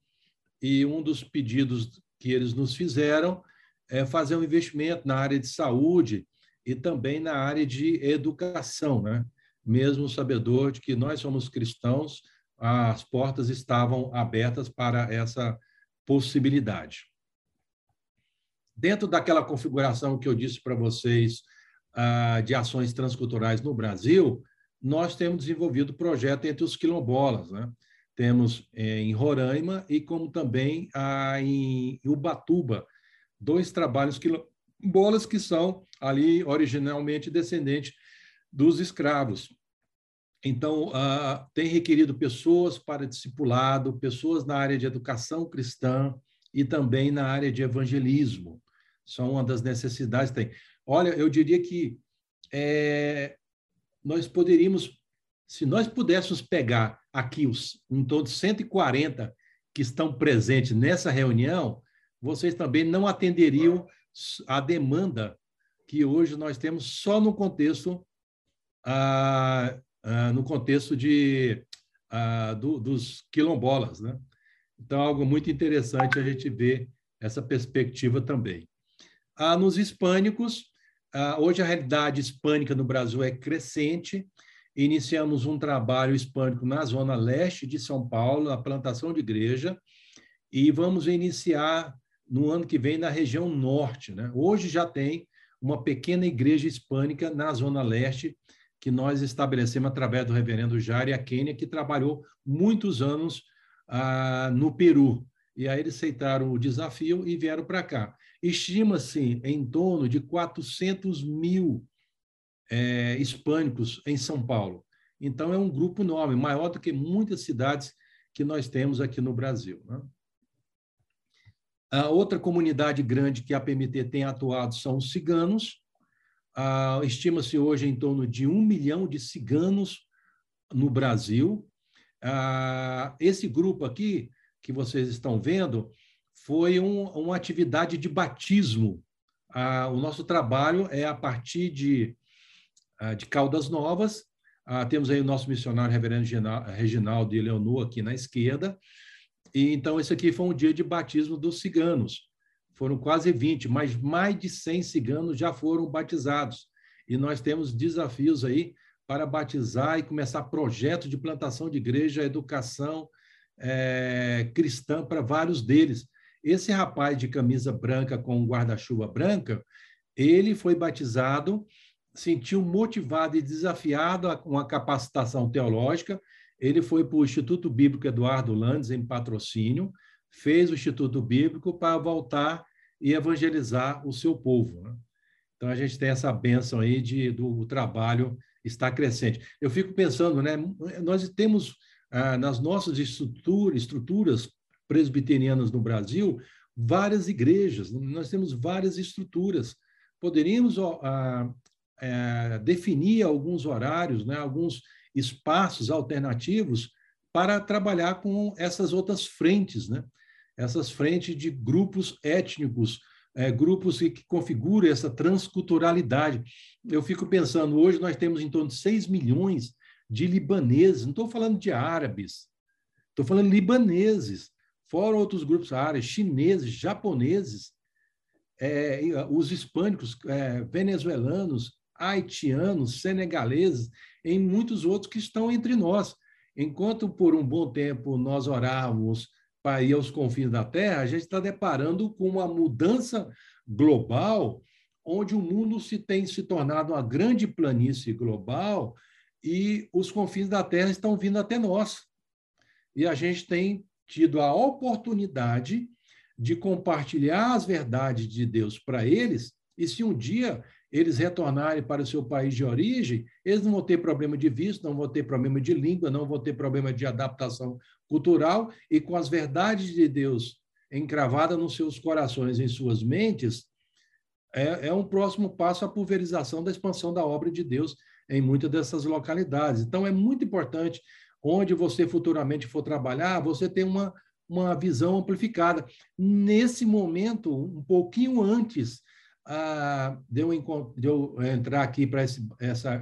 e um dos pedidos que eles nos fizeram é fazer um investimento na área de saúde e também na área de educação, né? Mesmo sabedor de que nós somos cristãos, as portas estavam abertas para essa possibilidade. Dentro daquela configuração que eu disse para vocês ah, de ações transculturais no Brasil, nós temos desenvolvido projeto entre os quilombolas, né? Temos eh, em Roraima e como também ah, em Ubatuba, dois trabalhos quilombolas que são ali originalmente descendentes dos escravos. Então, ah, tem requerido pessoas para discipulado, pessoas na área de educação cristã e também na área de evangelismo. São uma das necessidades que tem. Olha, eu diria que é, nós poderíamos, se nós pudéssemos pegar aqui os em de 140 que estão presentes nessa reunião, vocês também não atenderiam a demanda que hoje nós temos só no contexto ah, ah, no contexto de ah, do, dos quilombolas, né? Então, algo muito interessante a gente ver essa perspectiva também. Ah, nos hispânicos, ah, hoje a realidade hispânica no Brasil é crescente. Iniciamos um trabalho hispânico na zona leste de São Paulo, na plantação de igreja, e vamos iniciar no ano que vem na região norte. Né? Hoje já tem uma pequena igreja hispânica na zona leste, que nós estabelecemos através do reverendo Jair Akenia, que trabalhou muitos anos ah, no Peru. E aí eles aceitaram o desafio e vieram para cá. Estima-se em torno de 400 mil é, hispânicos em São Paulo. Então, é um grupo enorme, maior do que muitas cidades que nós temos aqui no Brasil. Né? A outra comunidade grande que a PMT tem atuado são os ciganos. Ah, Estima-se hoje em torno de um milhão de ciganos no Brasil. Ah, esse grupo aqui que vocês estão vendo foi um, uma atividade de batismo. Ah, o nosso trabalho é a partir de, ah, de Caldas Novas. Ah, temos aí o nosso missionário reverendo Reginaldo e Leonor aqui na esquerda. E, então, esse aqui foi um dia de batismo dos ciganos. Foram quase 20, mas mais de 100 ciganos já foram batizados. E nós temos desafios aí para batizar e começar projetos de plantação de igreja, educação, é, cristã para vários deles. Esse rapaz de camisa branca com guarda-chuva branca, ele foi batizado, sentiu motivado e desafiado a uma capacitação teológica. Ele foi para o Instituto Bíblico Eduardo Landes, em patrocínio, fez o Instituto Bíblico para voltar e evangelizar o seu povo. Né? Então, a gente tem essa bênção aí de, do trabalho estar crescente. Eu fico pensando, né? Nós temos ah, nas nossas estruturas, estruturas presbiterianas no Brasil várias igrejas, nós temos várias estruturas. Poderíamos ah, é, definir alguns horários, né, alguns espaços alternativos para trabalhar com essas outras frentes, né? essas frentes de grupos étnicos, é, grupos que, que configuram essa transculturalidade. Eu fico pensando, hoje nós temos em torno de 6 milhões de libaneses, não estou falando de árabes, estou falando libaneses, fora outros grupos árabes, chineses, japoneses, é, os hispânicos, é, venezuelanos, haitianos, senegaleses, em muitos outros que estão entre nós. Enquanto por um bom tempo nós orávamos para ir aos confins da Terra, a gente está deparando com uma mudança global, onde o mundo se tem se tornado uma grande planície global e os confins da Terra estão vindo até nós. E a gente tem tido a oportunidade de compartilhar as verdades de Deus para eles, e se um dia eles retornarem para o seu país de origem, eles não vão ter problema de visto, não vão ter problema de língua, não vão ter problema de adaptação cultural, e com as verdades de Deus encravadas nos seus corações, em suas mentes, é, é um próximo passo a pulverização da expansão da obra de Deus em muitas dessas localidades. Então, é muito importante, onde você futuramente for trabalhar, você ter uma, uma visão amplificada. Nesse momento, um pouquinho antes ah, de, eu, de, eu, entrar aqui para esse,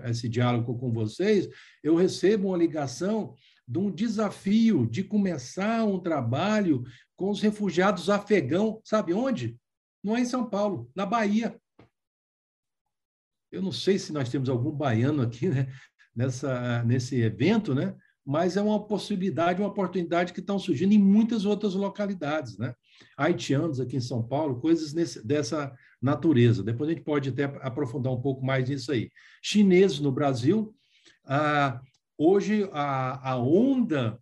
esse diálogo com vocês, eu recebo uma ligação de um desafio de começar um trabalho com os refugiados afegãos, sabe onde? Não é em São Paulo, na Bahia. Eu não sei se nós temos algum baiano aqui né, nessa, nesse evento, né? Mas é uma possibilidade, uma oportunidade que estão surgindo em muitas outras localidades. Né? Haitianos aqui em São Paulo, coisas nesse, dessa natureza. Depois a gente pode até aprofundar um pouco mais nisso aí. Chineses no Brasil, ah, hoje a, a onda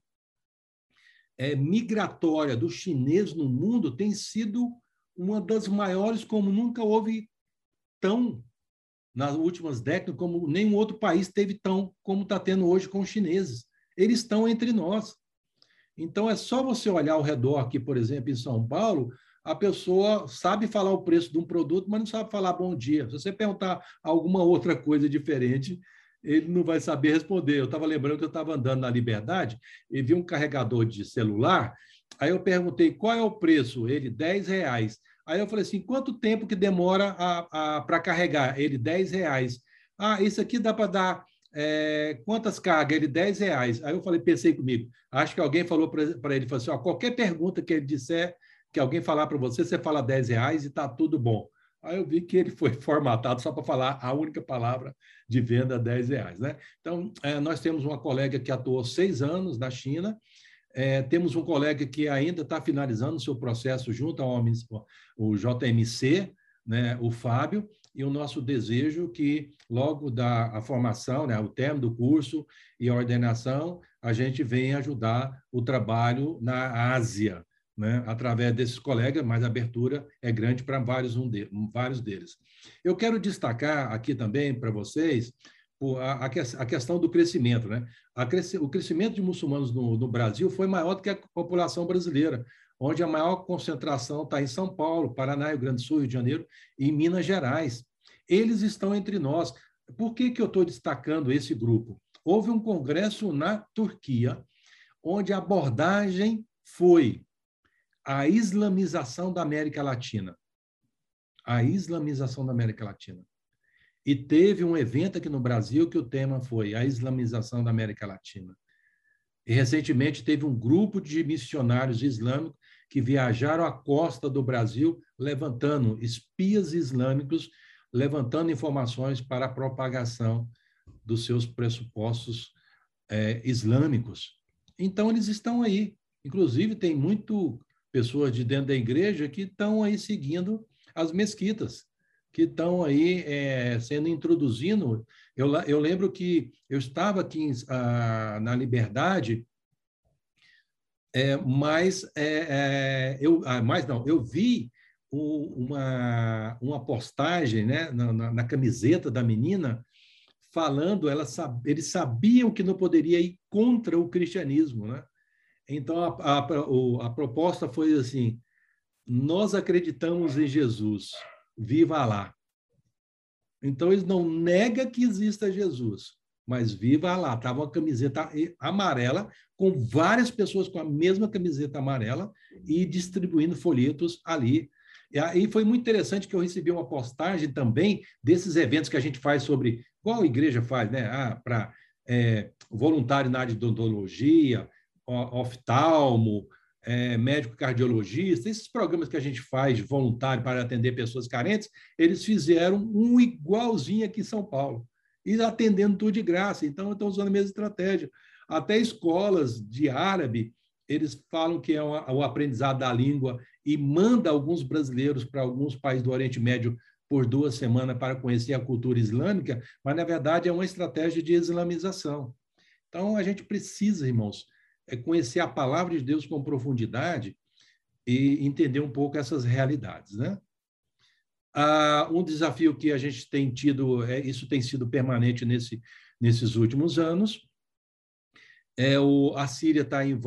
é, migratória dos chineses no mundo tem sido uma das maiores, como nunca houve tão nas últimas décadas, como nenhum outro país teve tão como está tendo hoje com os chineses. Eles estão entre nós. Então, é só você olhar ao redor aqui, por exemplo, em São Paulo, a pessoa sabe falar o preço de um produto, mas não sabe falar bom dia. Se você perguntar alguma outra coisa diferente, ele não vai saber responder. Eu estava lembrando que eu estava andando na Liberdade e vi um carregador de celular. Aí eu perguntei qual é o preço. Ele, 10 reais. Aí eu falei assim, quanto tempo que demora para carregar? Ele, 10 reais. Ah, isso aqui dá para dar é, quantas cargas? Ele, 10 reais. Aí eu falei, pensei comigo, acho que alguém falou para ele, falou assim, ó, qualquer pergunta que ele disser, que alguém falar para você, você fala 10 reais e está tudo bom. Aí eu vi que ele foi formatado só para falar a única palavra de venda, 10 reais. Né? Então, é, nós temos uma colega que atuou seis anos na China, é, temos um colega que ainda está finalizando o seu processo junto ao o JMC, né, o Fábio, e o nosso desejo que logo da a formação, né, o termo do curso e a ordenação, a gente venha ajudar o trabalho na Ásia, né, através desses colegas, mas a abertura é grande para vários, um de, vários deles. Eu quero destacar aqui também para vocês a, a, questão do crescimento. Né? O crescimento de muçulmanos no, no, Brasil foi maior do que a população brasileira, onde a maior concentração está em São Paulo, Paraná, Rio Grande do Sul, Rio de Janeiro e Minas Gerais. Eles estão entre nós. Por que, que eu estou destacando esse grupo? Houve um congresso na Turquia, onde a abordagem foi a islamização da América Latina. A islamização da América Latina. E teve um evento aqui no Brasil que o tema foi a islamização da América Latina. E recentemente teve um grupo de missionários islâmicos que viajaram à costa do Brasil levantando espias islâmicos, levantando informações para a propagação dos seus pressupostos é, islâmicos. Então eles estão aí. Inclusive tem muito pessoas de dentro da igreja que estão aí seguindo as mesquitas que estão aí é, sendo introduzindo. Eu, eu lembro que eu estava aqui em, a, na Liberdade, é, mas é, é eu, ah, mas não, eu vi uma, uma postagem né, na, na, na, camiseta da menina falando, ela, eles sabiam que não poderia ir contra o cristianismo, né? Então a, a, a, proposta foi assim: nós acreditamos em Jesus, viva lá. Então, eles não negam que exista Jesus, mas viva lá. Estava uma camiseta amarela, com várias pessoas com a mesma camiseta amarela e distribuindo folhetos ali. E aí foi muito interessante que eu recebi uma postagem também desses eventos que a gente faz sobre qual igreja faz, né? Ah, para é, voluntário na área de odontologia, oftalmo, é, médico cardiologista, esses programas que a gente faz voluntário para atender pessoas carentes, eles fizeram um igualzinho aqui em São Paulo, e atendendo tudo de graça. Então, estão usando a mesma estratégia. Até escolas de árabe, eles falam que é o aprendizado da língua e manda alguns brasileiros para alguns países do Oriente Médio por duas semanas para conhecer a cultura islâmica, mas, na verdade, é uma estratégia de islamização. Então, a gente precisa, irmãos, é conhecer a palavra de Deus com profundidade e entender um pouco essas realidades, né? Ah, um desafio que a gente tem tido, é, isso tem sido permanente nesse, nesses últimos anos, é o, a Síria está em,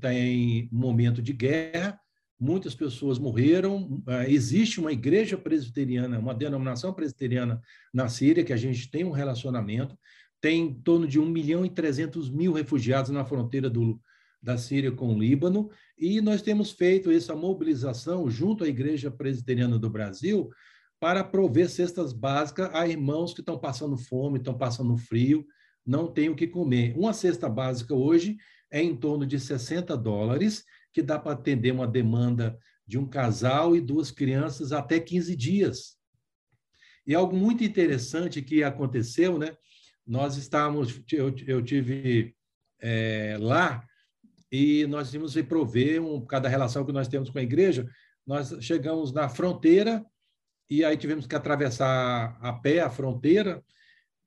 tá em momento de guerra, muitas pessoas morreram. Ah, existe uma igreja presbiteriana, uma denominação presbiteriana na Síria, que a gente tem um relacionamento, tem em torno de 1 milhão e 300 mil refugiados na fronteira do, da Síria com o Líbano, e nós temos feito essa mobilização junto à Igreja Presbiteriana do Brasil para prover cestas básicas a irmãos que estão passando fome, estão passando frio, não têm o que comer. Uma cesta básica hoje é em torno de 60 dólares, que dá para atender uma demanda de um casal e duas crianças até 15 dias. E algo muito interessante que aconteceu, né? Nós estávamos, eu, eu tive é, lá e nós tínhamos que prover, um, cada relação que nós temos com a igreja, nós chegamos na fronteira e aí tivemos que atravessar a pé a fronteira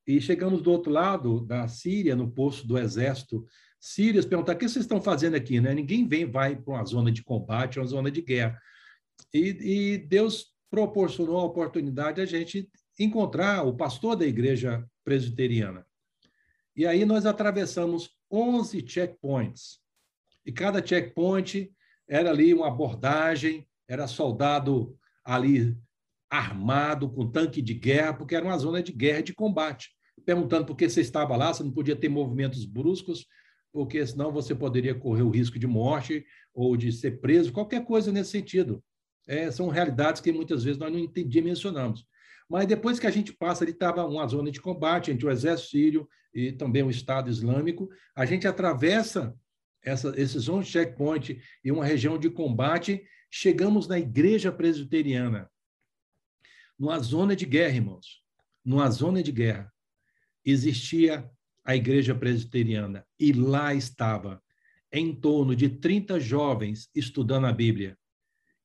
e chegamos do outro lado da Síria, no posto do exército sírio, perguntar o que vocês estão fazendo aqui, né? Ninguém vem, vai para uma zona de combate, uma zona de guerra. E, e Deus proporcionou a oportunidade a gente encontrar o pastor da igreja presbiteriana. E aí nós atravessamos 11 checkpoints. E cada checkpoint era ali uma abordagem, era soldado ali armado, com tanque de guerra, porque era uma zona de guerra de combate. Perguntando por que você estava lá, você não podia ter movimentos bruscos, porque senão você poderia correr o risco de morte ou de ser preso, qualquer coisa nesse sentido. É, são realidades que muitas vezes nós não dimensionamos. Mas depois que a gente passa, ali estava uma zona de combate entre o exército sírio e também o Estado Islâmico, a gente atravessa essa, esses 11 checkpoints e uma região de combate, chegamos na igreja presbiteriana, numa zona de guerra, irmãos. Numa zona de guerra. Existia a igreja presbiteriana e lá estava em torno de 30 jovens estudando a Bíblia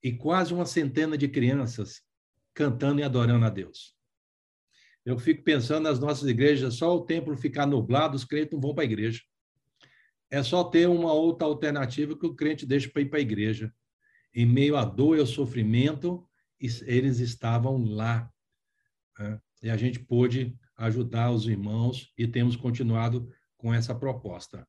e quase uma centena de crianças cantando e adorando a Deus. Eu fico pensando nas nossas igrejas, só o templo ficar nublado, os crentes não vão para a igreja. É só ter uma outra alternativa que o crente deixa para ir para a igreja. Em meio à dor e ao sofrimento, eles estavam lá. Né? E a gente pôde ajudar os irmãos e temos continuado com essa proposta.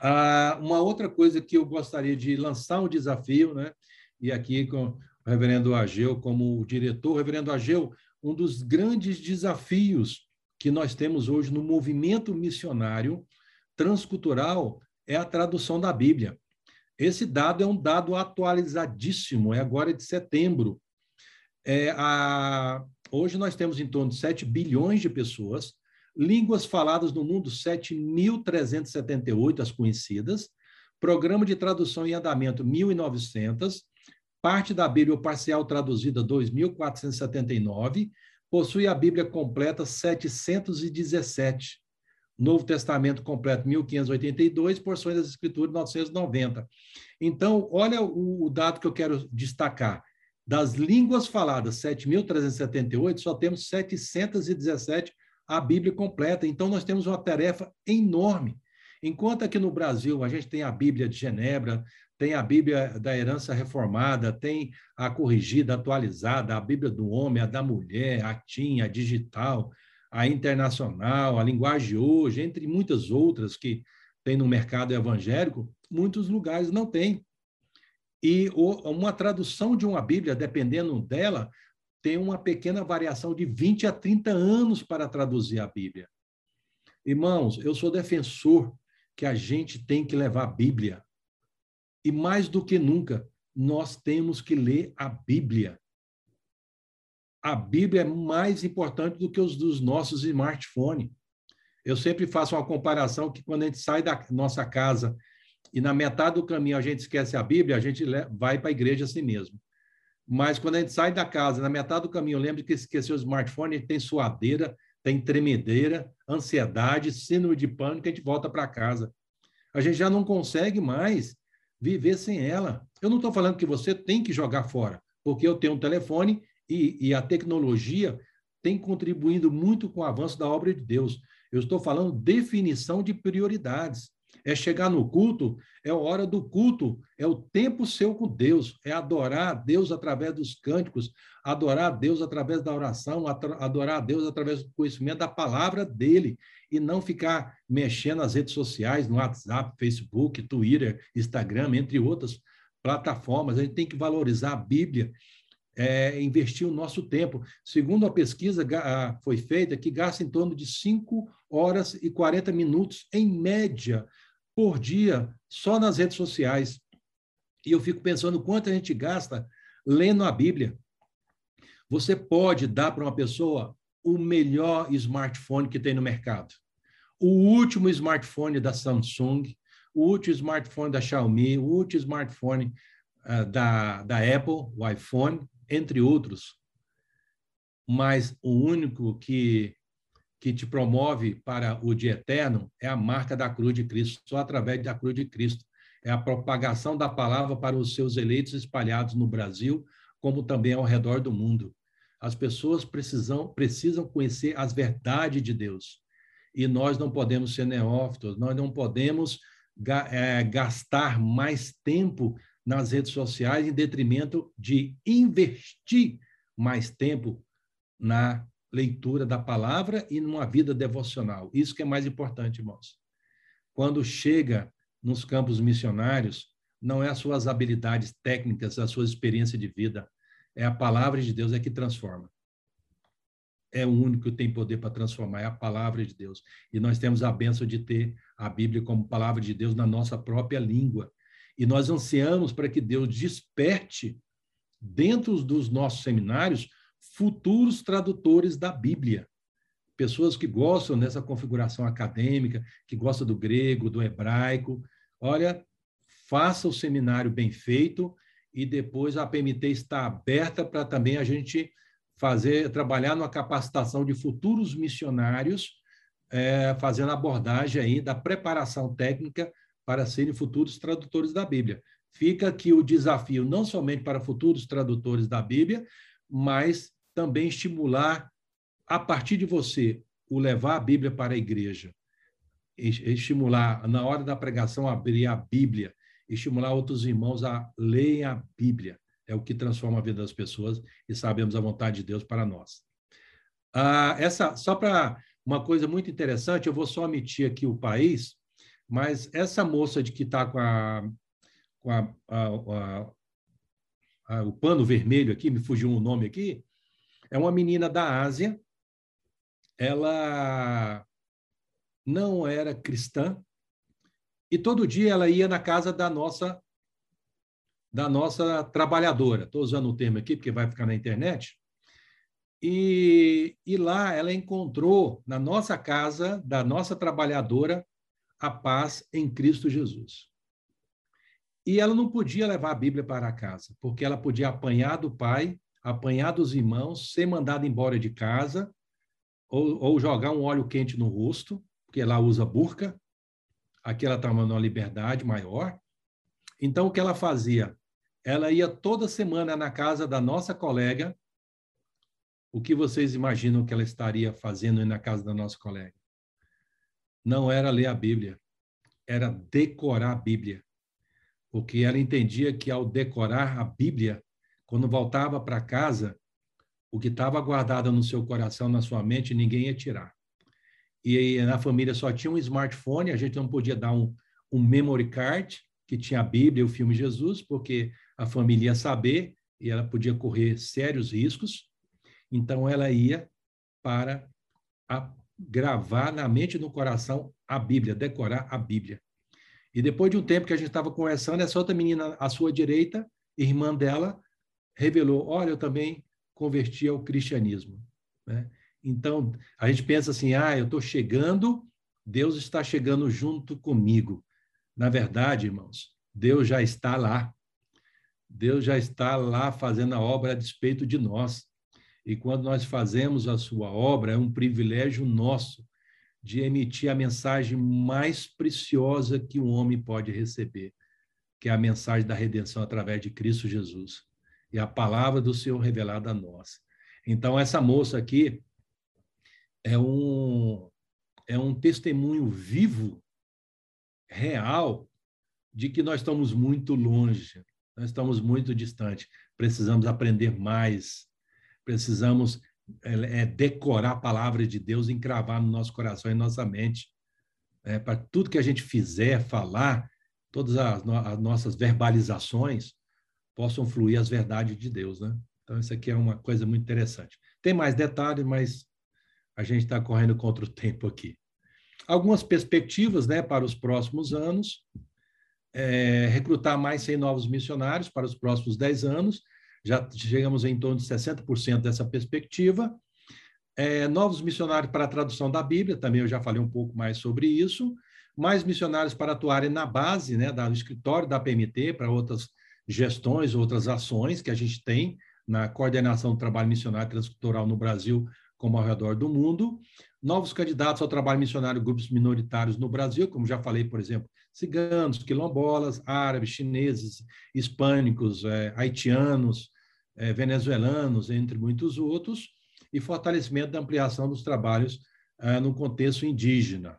Ah, uma outra coisa que eu gostaria de lançar um desafio, né? e aqui com o reverendo Ageu como diretor, reverendo Ageu, um dos grandes desafios que nós temos hoje no movimento missionário transcultural é a tradução da Bíblia. Esse dado é um dado atualizadíssimo, é agora de setembro. É, a... Hoje nós temos em torno de 7 bilhões de pessoas, línguas faladas no mundo 7.378, as conhecidas, programa de tradução em andamento 1.900, parte da Bíblia parcial traduzida 2.479, possui a Bíblia completa 717. Novo Testamento completo 1582, porções das Escrituras 990. Então, olha o, o dado que eu quero destacar. Das línguas faladas, 7.378, só temos 717 a Bíblia completa. Então, nós temos uma tarefa enorme. Enquanto aqui no Brasil a gente tem a Bíblia de Genebra, tem a Bíblia da herança reformada, tem a corrigida, atualizada, a Bíblia do homem, a da mulher, a TIM, a digital, a internacional, a linguagem hoje, entre muitas outras que tem no mercado evangélico, muitos lugares não tem. E uma tradução de uma Bíblia, dependendo dela, tem uma pequena variação de 20 a 30 anos para traduzir a Bíblia. Irmãos, eu sou defensor que a gente tem que levar a Bíblia. E mais do que nunca, nós temos que ler a Bíblia a Bíblia é mais importante do que os dos nossos smartphones. Eu sempre faço uma comparação que quando a gente sai da nossa casa e na metade do caminho a gente esquece a Bíblia, a gente vai para a igreja assim mesmo. Mas quando a gente sai da casa, na metade do caminho, lembra que esqueceu o smartphone, tem suadeira, tem tremedeira, ansiedade, síndrome de pânico, a gente volta para casa. A gente já não consegue mais viver sem ela. Eu não estou falando que você tem que jogar fora, porque eu tenho um telefone e, e a tecnologia tem contribuído muito com o avanço da obra de Deus. Eu estou falando definição de prioridades. É chegar no culto, é a hora do culto, é o tempo seu com Deus, é adorar a Deus através dos cânticos, adorar a Deus através da oração, adorar a Deus através do conhecimento da palavra dele, e não ficar mexendo nas redes sociais, no WhatsApp, Facebook, Twitter, Instagram, entre outras plataformas. A gente tem que valorizar a Bíblia, é, investir o nosso tempo. Segundo a pesquisa foi feita, que gasta em torno de 5 horas e 40 minutos, em média, por dia, só nas redes sociais. E eu fico pensando quanto a gente gasta lendo a Bíblia. Você pode dar para uma pessoa o melhor smartphone que tem no mercado. O último smartphone da Samsung, o último smartphone da Xiaomi, o último smartphone uh, da, da Apple, o iPhone, entre outros. Mas o único que, que te promove para o dia eterno é a marca da cruz de Cristo, só através da cruz de Cristo. É a propagação da palavra para os seus eleitos espalhados no Brasil, como também ao redor do mundo. As pessoas precisam, precisam conhecer as verdades de Deus. E nós não podemos ser neófitos, nós não podemos é, gastar mais tempo nas redes sociais em detrimento de investir mais tempo na leitura da palavra e numa vida devocional. Isso que é mais importante, irmãos. Quando chega nos campos missionários, não é as suas habilidades técnicas, a sua experiência de vida, é a palavra de Deus é que transforma. É o único que tem poder para transformar, é a palavra de Deus. E nós temos a benção de ter a Bíblia como palavra de Deus na nossa própria língua. E nós ansiamos para que Deus desperte dentro dos nossos seminários futuros tradutores da Bíblia. Pessoas que gostam dessa configuração acadêmica, que gostam do grego, do hebraico. Olha, faça o seminário bem feito e depois a PMT está aberta para também a gente fazer trabalhar numa capacitação de futuros missionários, é, fazendo abordagem aí da preparação técnica para serem futuros tradutores da Bíblia. Fica aqui o desafio não somente para futuros tradutores da Bíblia, mas também estimular a partir de você o levar a Bíblia para a igreja, estimular na hora da pregação abrir a Bíblia estimular outros irmãos a lerem a Bíblia. É o que transforma a vida das pessoas e sabemos a vontade de Deus para nós. Ah, essa, só para uma coisa muito interessante, eu vou só omitir aqui o país, mas essa moça de que está com, a, com a, a, a, o pano vermelho aqui, me fugiu um nome aqui, é uma menina da Ásia. Ela não era cristã, e todo dia ela ia na casa da nossa da nossa trabalhadora. Estou usando o termo aqui porque vai ficar na internet. E, e lá ela encontrou na nossa casa da nossa trabalhadora a paz em Cristo Jesus. E ela não podia levar a Bíblia para casa, porque ela podia apanhar do pai, apanhar dos irmãos, ser mandada embora de casa, ou, ou jogar um óleo quente no rosto, porque lá usa burca, aqui ela estava numa liberdade maior. Então, o que ela fazia? Ela ia toda semana na casa da nossa colega. O que vocês imaginam que ela estaria fazendo na casa da nossa colega? Não era ler a Bíblia, era decorar a Bíblia. Porque ela entendia que ao decorar a Bíblia, quando voltava para casa, o que estava guardado no seu coração, na sua mente, ninguém ia tirar e na família só tinha um smartphone, a gente não podia dar um, um memory card, que tinha a Bíblia e o filme Jesus, porque a família ia saber e ela podia correr sérios riscos. Então, ela ia para gravar na mente e no coração a Bíblia, decorar a Bíblia. E depois de um tempo que a gente estava conversando, essa outra menina à sua direita, irmã dela, revelou: Olha, eu também converti ao cristianismo. Né? Então, a gente pensa assim: ah, eu estou chegando, Deus está chegando junto comigo. Na verdade, irmãos, Deus já está lá. Deus já está lá fazendo a obra a despeito de nós. E quando nós fazemos a sua obra, é um privilégio nosso de emitir a mensagem mais preciosa que um homem pode receber, que é a mensagem da redenção através de Cristo Jesus. E a palavra do Senhor revelada a nós. Então, essa moça aqui, é um, é um testemunho vivo real de que nós estamos muito longe, nós estamos muito distante. Precisamos aprender mais, precisamos é, é decorar a palavra de Deus, encravar no nosso coração e nossa mente. É, para tudo que a gente fizer, falar, todas as, no, as, nossas verbalizações possam fluir as verdades de Deus, né? Então, isso aqui é uma coisa muito interessante. Tem mais detalhes, mas a gente está correndo contra o tempo aqui. Algumas perspectivas né, para os próximos anos. É, recrutar mais 100 novos missionários para os próximos 10 anos. Já chegamos em torno de 60% dessa perspectiva. É, novos missionários para a tradução da Bíblia, também eu já falei um pouco mais sobre isso. Mais missionários para atuarem na base né, do escritório da PMT, para outras gestões, outras ações que a gente tem na coordenação do trabalho missionário transcultural no Brasil como ao redor do mundo. Novos candidatos ao trabalho missionário grupos minoritários no Brasil, como já falei, por exemplo, ciganos, quilombolas, árabes, chineses, hispânicos, é, haitianos, é, venezuelanos, entre muitos outros, e fortalecimento da ampliação dos trabalhos é, no contexto indígena.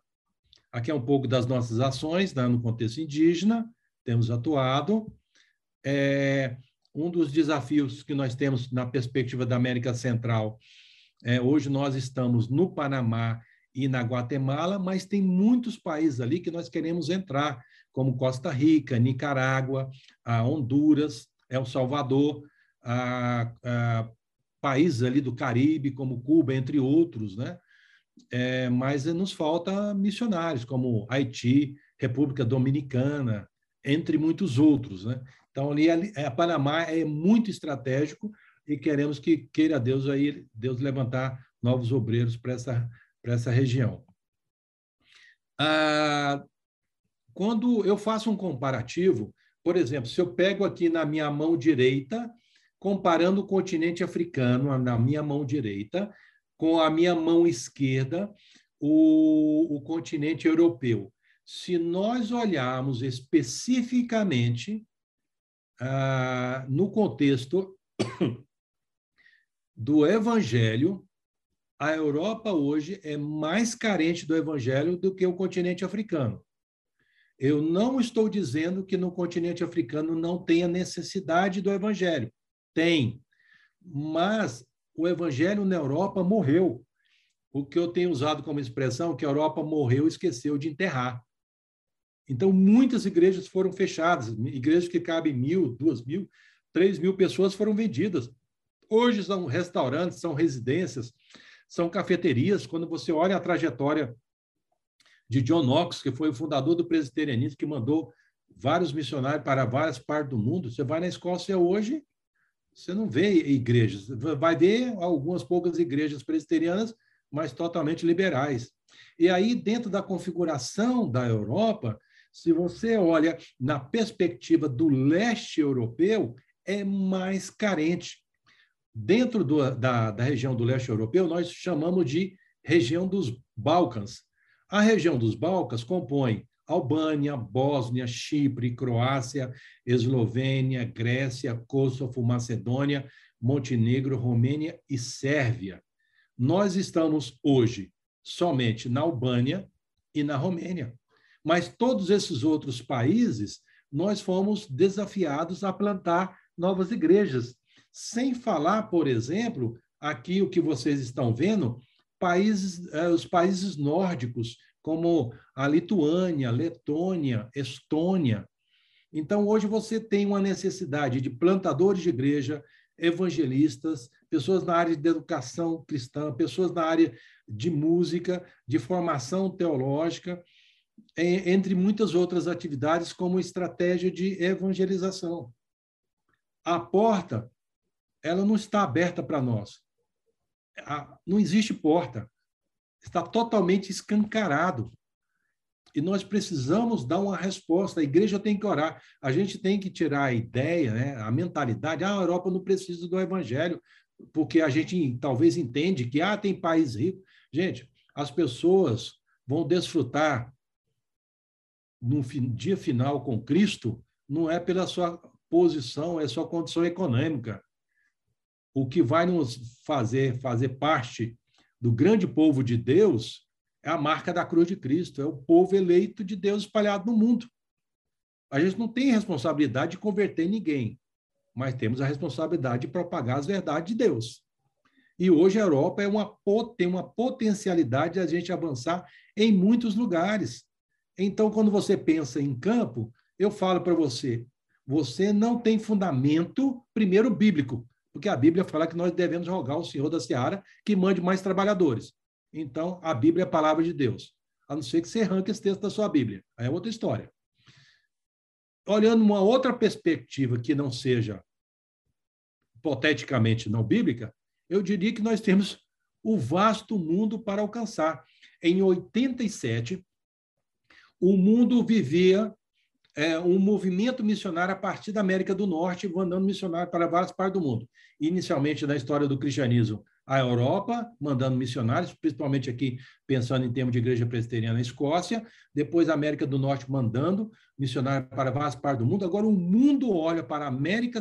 Aqui é um pouco das nossas ações né, no contexto indígena, temos atuado. É, um dos desafios que nós temos na perspectiva da América Central, é, hoje nós estamos no Panamá e na Guatemala, mas tem muitos países ali que nós queremos entrar, como Costa Rica, Nicarágua, Honduras, El Salvador, a, a países ali do Caribe, como Cuba, entre outros, né? É, mas nos falta missionários, como Haiti, República Dominicana, entre muitos outros, né? Então, ali, a Panamá é muito estratégico e queremos que, queira Deus, aí, Deus levantar novos obreiros para essa, essa região. Ah, quando eu faço um comparativo, por exemplo, se eu pego aqui na minha mão direita, comparando o continente africano, na minha mão direita, com a minha mão esquerda, o, o continente europeu. Se nós olharmos especificamente ah, no contexto do Evangelho, a Europa hoje é mais carente do Evangelho do que o continente africano. Eu não estou dizendo que no continente africano não tenha necessidade do Evangelho. Tem. Mas o Evangelho na Europa morreu. O que eu tenho usado como expressão que a Europa morreu e esqueceu de enterrar. Então, muitas igrejas foram fechadas, igrejas que cabem mil, duas mil, três mil pessoas foram vendidas. Hoje são restaurantes, são residências, são cafeterias. Quando você olha a trajetória de John Knox, que foi o fundador do presbiterianismo, que mandou vários missionários para várias partes do mundo, você vai na Escócia hoje, você não vê igrejas, vai ver algumas poucas igrejas presbiterianas, mas totalmente liberais. E aí, dentro da configuração da Europa, se você olha na perspectiva do leste europeu, é mais carente. Dentro do, da, da região do leste europeu, nós chamamos de região dos Balcãs. A região dos Balcãs compõe Albânia, Bósnia, Chipre, Croácia, Eslovênia, Grécia, Kosovo, Macedônia, Montenegro, Romênia e Sérvia. Nós estamos hoje somente na Albânia e na Romênia. Mas todos esses outros países, nós fomos desafiados a plantar novas igrejas. Sem falar, por exemplo, aqui o que vocês estão vendo, países, eh, os países nórdicos, como a Lituânia, Letônia, Estônia. Então, hoje você tem uma necessidade de plantadores de igreja, evangelistas, pessoas na área de educação cristã, pessoas na área de música, de formação teológica, entre muitas outras atividades, como estratégia de evangelização. A porta, ela não está aberta para nós. Não existe porta. Está totalmente escancarado. E nós precisamos dar uma resposta. A igreja tem que orar. A gente tem que tirar a ideia, né, a mentalidade. Ah, a Europa não precisa do evangelho, porque a gente talvez entende que ah, tem país rico. Gente, as pessoas vão desfrutar no dia final com Cristo não é pela sua posição, é sua condição econômica. O que vai nos fazer fazer parte do grande povo de Deus É a marca da cruz de Cristo, é o povo eleito de Deus espalhado no mundo. A gente não tem responsabilidade de converter ninguém, mas temos a responsabilidade de propagar as verdades de Deus. E hoje a Europa é uma, tem uma potencialidade de a gente avançar em muitos lugares. Então, quando você pensa em campo, eu falo para você, você não tem fundamento, primeiro, bíblico, porque a Bíblia fala que nós devemos rogar ao Senhor da Seara que mande mais trabalhadores. Então, a Bíblia é a palavra de Deus. A não ser que você arranque esse texto da sua Bíblia. Aí é outra história. Olhando uma outra perspectiva que não seja hipoteticamente não bíblica, eu diria que nós temos o vasto mundo para alcançar. Em 87, o mundo vivia é, um movimento missionário a partir da América do Norte, mandando missionários para várias partes do mundo. Inicialmente, na história do cristianismo, a Europa, mandando missionários, principalmente aqui pensando em termos de igreja presbiteriana na Escócia, depois a América do Norte mandando missionários para várias partes do mundo. Agora o mundo olha para a América,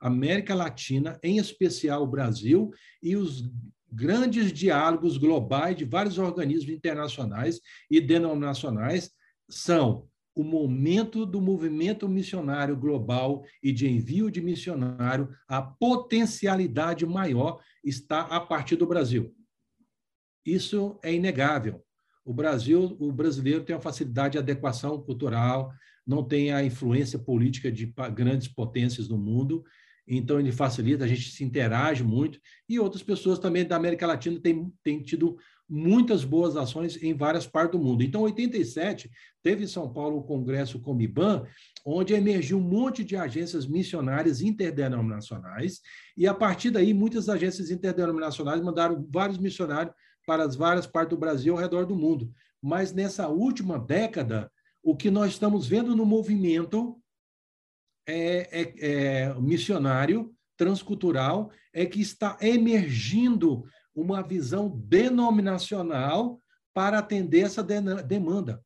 América Latina, em especial o Brasil, e os grandes diálogos globais de vários organismos internacionais e denominacionais são o momento do movimento missionário global e de envio de missionário, a potencialidade maior está a partir do Brasil. Isso é inegável. O Brasil, o brasileiro tem uma facilidade de adequação cultural, não tem a influência política de grandes potências no mundo, então ele facilita, a gente se interage muito, e outras pessoas também da América Latina têm, têm tido muitas boas ações em várias partes do mundo. Então, em 87, teve em São Paulo o Congresso Comiban, onde emergiu um monte de agências missionárias interdenominacionais, e a partir daí, muitas agências interdenominacionais mandaram vários missionários para as várias partes do Brasil ao redor do mundo. Mas nessa última década, o que nós estamos vendo no movimento é, é, é missionário transcultural é que está emergindo uma visão denominacional para atender essa demanda.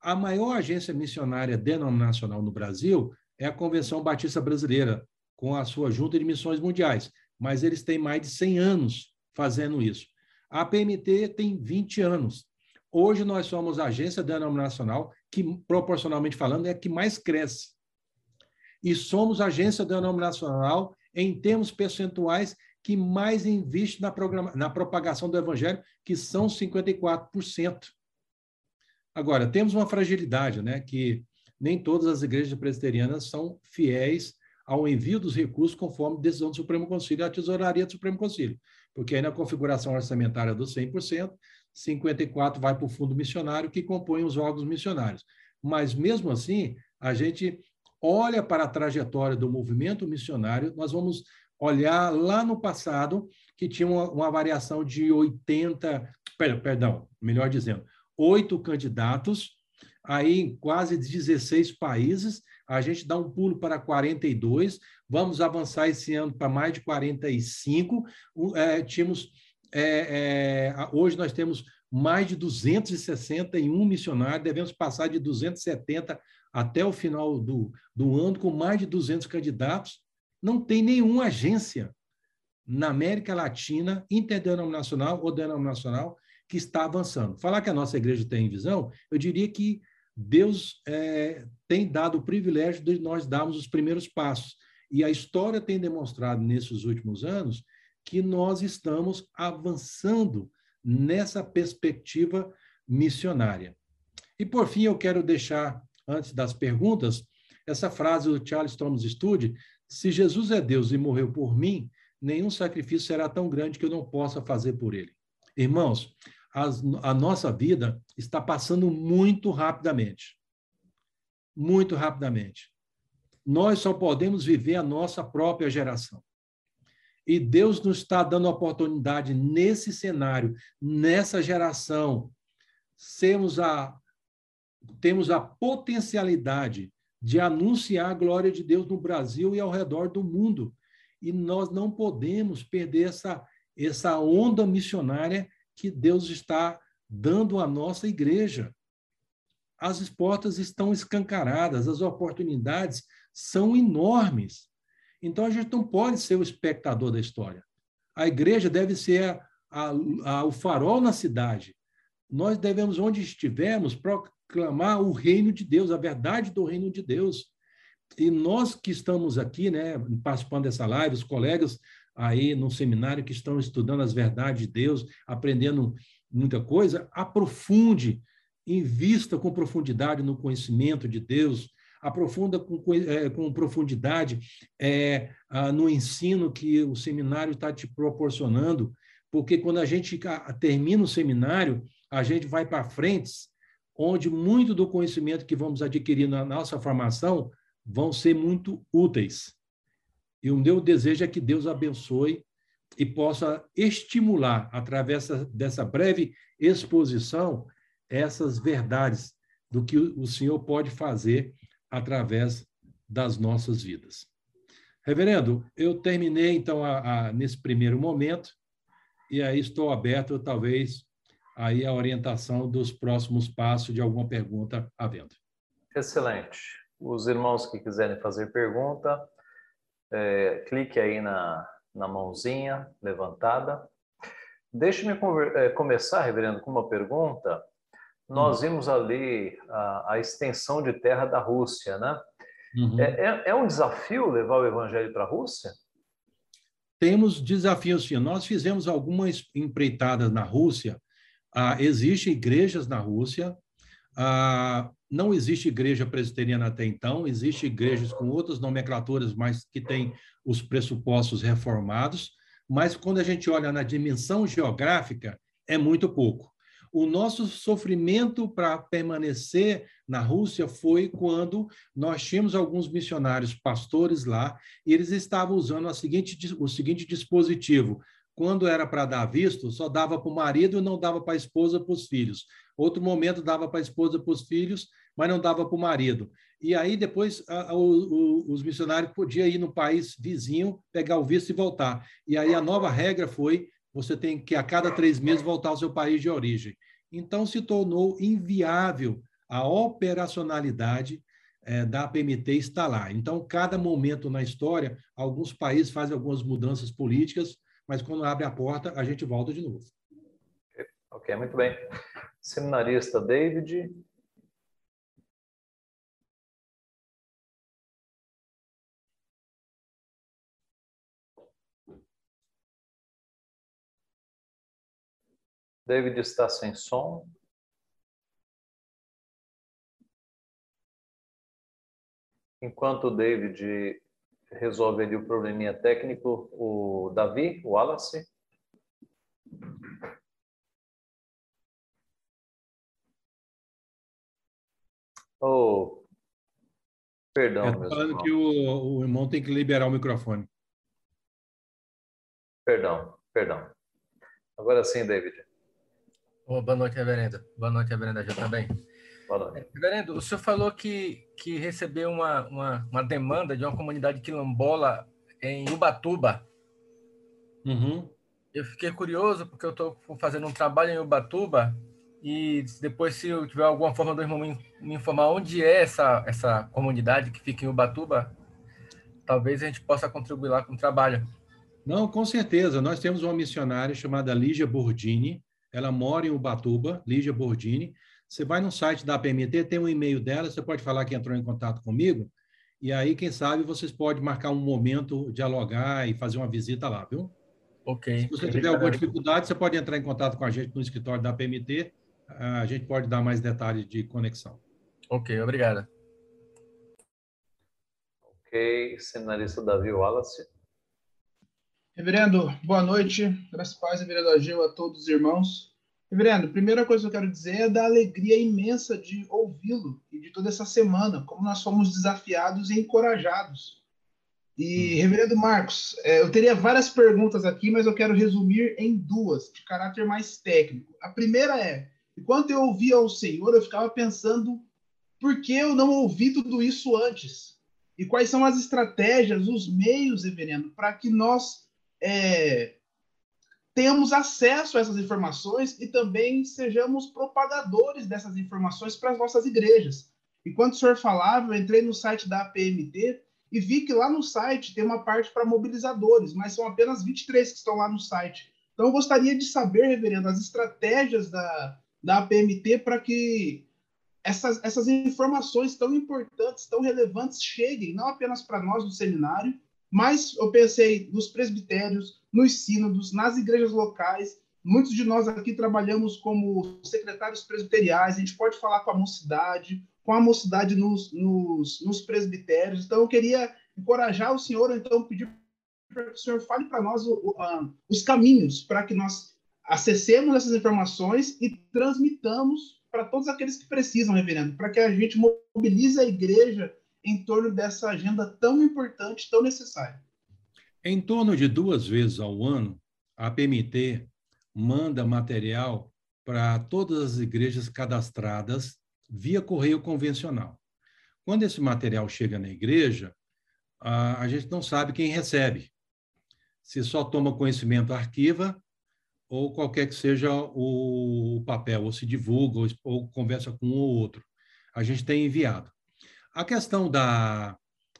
A maior agência missionária denominacional no Brasil é a Convenção Batista Brasileira, com a sua Junta de Missões Mundiais, mas eles têm mais de 100 anos fazendo isso. A PMT tem 20 anos. Hoje nós somos a agência denominacional que, proporcionalmente falando, é a que mais cresce. E somos a agência denominacional, em termos percentuais, que mais investe na, na propagação do evangelho, que são 54%. Agora, temos uma fragilidade, né, que nem todas as igrejas presbiterianas são fiéis ao envio dos recursos conforme decisão do Supremo Conselho e a tesouraria do Supremo Conselho. Porque aí na configuração orçamentária dos 100%, 54% vai para o fundo missionário, que compõe os órgãos missionários. Mas, mesmo assim, a gente olha para a trajetória do movimento missionário, nós vamos olhar lá no passado, que tinha uma, uma variação de 80, perdão, melhor dizendo, oito candidatos, aí em quase 16 países, a gente dá um pulo para 42, vamos avançar esse ano para mais de 45. É, tínhamos, é, é, hoje nós temos mais de 261 missionários, devemos passar de 270 até o final do, do ano, com mais de 200 candidatos não tem nenhuma agência na América Latina, interdenominacional ou denominacional, que está avançando. Falar que a nossa igreja tem visão, eu diria que Deus é, tem dado o privilégio de nós darmos os primeiros passos. E a história tem demonstrado nesses últimos anos que nós estamos avançando nessa perspectiva missionária. E, por fim, eu quero deixar, antes das perguntas, essa frase do Charles Thomas Studd, se Jesus é Deus e morreu por mim, nenhum sacrifício será tão grande que eu não possa fazer por ele. Irmãos, a nossa vida está passando muito rapidamente. Muito rapidamente. Nós só podemos viver a nossa própria geração. E Deus nos está dando a oportunidade nesse cenário, nessa geração, sermos a, temos a potencialidade de anunciar a glória de Deus no Brasil e ao redor do mundo. E nós não podemos perder essa, essa onda missionária que Deus está dando à nossa igreja. As portas estão escancaradas, as oportunidades são enormes. Então a gente não pode ser o espectador da história. A igreja deve ser a, a, a, o farol na cidade, nós devemos, onde estivermos, proclamar o reino de Deus, a verdade do reino de Deus. E nós que estamos aqui, né, participando dessa live, os colegas aí no seminário que estão estudando as verdades de Deus, aprendendo muita coisa, aprofunde, invista com profundidade no conhecimento de Deus, aprofunda com, é, com profundidade é, no ensino que o seminário está te proporcionando, porque quando a gente termina o seminário, a gente vai para frente, onde muito do conhecimento que vamos adquirir na nossa formação vão ser muito úteis. E o meu desejo é que Deus abençoe e possa estimular, através dessa breve exposição, essas verdades do que o Senhor pode fazer através das nossas vidas. Reverendo, eu terminei, então, a, a, nesse primeiro momento, e aí estou aberto, talvez, aí a orientação dos próximos passos de alguma pergunta havendo. Excelente. Os irmãos que quiserem fazer pergunta, é, clique aí na, na mãozinha levantada. Deixe-me é, começar, reverendo, com uma pergunta. Nós hum. vimos ali a, a, extensão de terra da Rússia, né? Uhum. É, é, é um desafio levar o evangelho para a Rússia? Temos desafios, sim. Nós fizemos algumas empreitadas na Rússia. Ah, existem igrejas na Rússia. Ah, não existe igreja presbiteriana até então, existem igrejas com outras nomenclaturas, mas que têm os pressupostos reformados, mas quando a gente olha na dimensão geográfica, é muito pouco. O nosso sofrimento para permanecer na Rússia foi quando nós tínhamos alguns missionários pastores lá e eles estavam usando seguinte, o seguinte dispositivo: quando era para dar visto, só dava para o marido e não dava para a esposa, para os filhos. Outro momento dava para a esposa, para os filhos, mas não dava para o marido. E aí depois a, a, o, os missionários podiam ir no país vizinho, pegar o visto e voltar. E aí a nova regra foi você tem que a cada três meses voltar ao seu país de origem. Então se tornou inviável a operacionalidade é, da PMT está lá. Então, cada momento na história, alguns países fazem algumas mudanças políticas, mas quando abre a porta, a gente volta de novo. Ok, muito bem. Seminarista David. David está sem som. Enquanto o David resolve ali o probleminha técnico, o Davi, o Wallace. Oh, perdão. Eu falando que o, o irmão tem que liberar o microfone. Perdão, perdão. Agora sim, David. Oh, boa noite, reverendo. Boa noite, reverenda Já também. É, reverendo, o senhor falou que, que recebeu uma, uma, uma demanda de uma comunidade quilombola em Ubatuba. Uhum. Eu fiquei curioso porque eu estou fazendo um trabalho em Ubatuba e depois, se eu tiver alguma forma do irmão me, me informar onde é essa, essa comunidade que fica em Ubatuba, talvez a gente possa contribuir lá com o trabalho. Não, com certeza. Nós temos uma missionária chamada Lígia Bordini. Ela mora em Ubatuba, Lígia Bordini. Você vai no site da PMT, tem um e-mail dela, você pode falar que entrou em contato comigo, e aí, quem sabe, vocês podem marcar um momento, dialogar e fazer uma visita lá, viu? Ok. Se você tiver alguma dificuldade, você pode entrar em contato com a gente no escritório da PMT, a gente pode dar mais detalhes de conexão. Ok, obrigada. Ok, seminarista Davi Wallace. Reverendo, boa noite. Graças a paz, reverendo Agil, a todos os irmãos. Reverendo, a primeira coisa que eu quero dizer é da alegria imensa de ouvi-lo e de toda essa semana, como nós fomos desafiados e encorajados. E, hum. Reverendo Marcos, é, eu teria várias perguntas aqui, mas eu quero resumir em duas, de caráter mais técnico. A primeira é: enquanto eu ouvia o Senhor, eu ficava pensando por que eu não ouvi tudo isso antes? E quais são as estratégias, os meios, Reverendo, para que nós é, tenhamos acesso a essas informações e também sejamos propagadores dessas informações para as nossas igrejas. Enquanto o senhor falava, eu entrei no site da APMT e vi que lá no site tem uma parte para mobilizadores, mas são apenas 23 que estão lá no site. Então, eu gostaria de saber, reverendo, as estratégias da, da APMT para que essas, essas informações tão importantes, tão relevantes cheguem não apenas para nós do seminário, mas eu pensei nos presbitérios, nos sínodos, nas igrejas locais. Muitos de nós aqui trabalhamos como secretários presbiteriais, a gente pode falar com a mocidade, com a mocidade nos, nos, nos presbitérios. Então, eu queria encorajar o senhor, então, pedir para que o senhor fale para nós o, o, os caminhos para que nós acessemos essas informações e transmitamos para todos aqueles que precisam, reverendo, para que a gente mobilize a igreja em torno dessa agenda tão importante, tão necessária. Em torno de duas vezes ao ano, a PMT manda material para todas as igrejas cadastradas via correio convencional. Quando esse material chega na igreja, a, gente não sabe quem recebe. Se só toma conhecimento, arquiva, ou qualquer que seja o papel, ou se divulga, ou, ou conversa com um ou outro. A gente tem enviado. A questão da,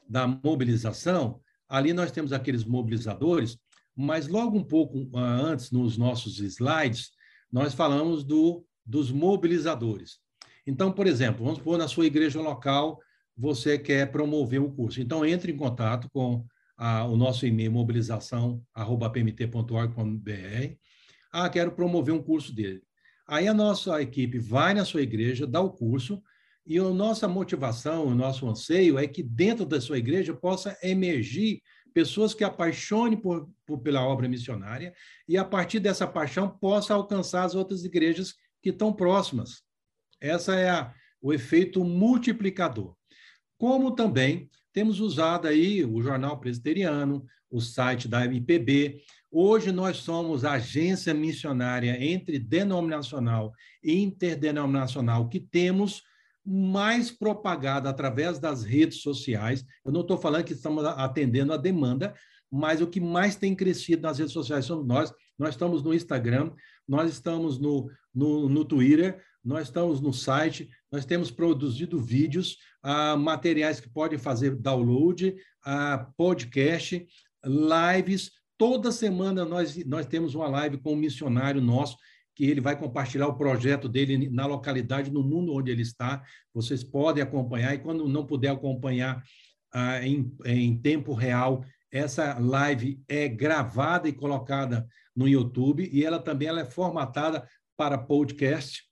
da mobilização, ali nós temos aqueles mobilizadores, mas logo um pouco uh, antes, nos nossos slides, nós falamos do, dos mobilizadores. Então, por exemplo, vamos supor na sua igreja local, você quer promover um curso. Então, entre em contato com a, o nosso e-mail mobilização.pmt.org.br ah, quero promover um curso dele. Aí a nossa equipe vai na sua igreja, dá o curso, e a nossa motivação, o nosso anseio é que dentro da sua igreja possa emergir pessoas que apaixonem por, por, pela obra missionária e, a partir dessa paixão, possa alcançar as outras igrejas que estão próximas. Essa é a, o efeito multiplicador. Como também temos usado aí o Jornal Presbiteriano, o site da MPB, Hoje nós somos agência missionária entre denominacional e interdenominacional que temos mais propagada através das redes sociais. Eu não estou falando que estamos atendendo a demanda, mas o que mais tem crescido nas redes sociais somos nós. Nós estamos no Instagram, nós estamos no, no, no Twitter, nós estamos no site, nós temos produzido vídeos, ah, materiais que podem fazer download, ah, podcast, lives, Toda semana nós, nós temos uma live com um missionário nosso, que ele vai compartilhar o projeto dele na localidade, no mundo onde ele está. Vocês podem acompanhar, e quando não puder acompanhar ah, em, em tempo real, essa live é gravada e colocada no YouTube, e ela também ela é formatada para podcast,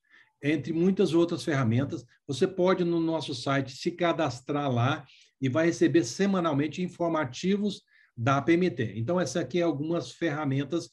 entre muitas outras ferramentas. Você pode, no nosso site, se cadastrar lá e vai receber semanalmente informativos da PMT. Então, essa aqui é algumas ferramentas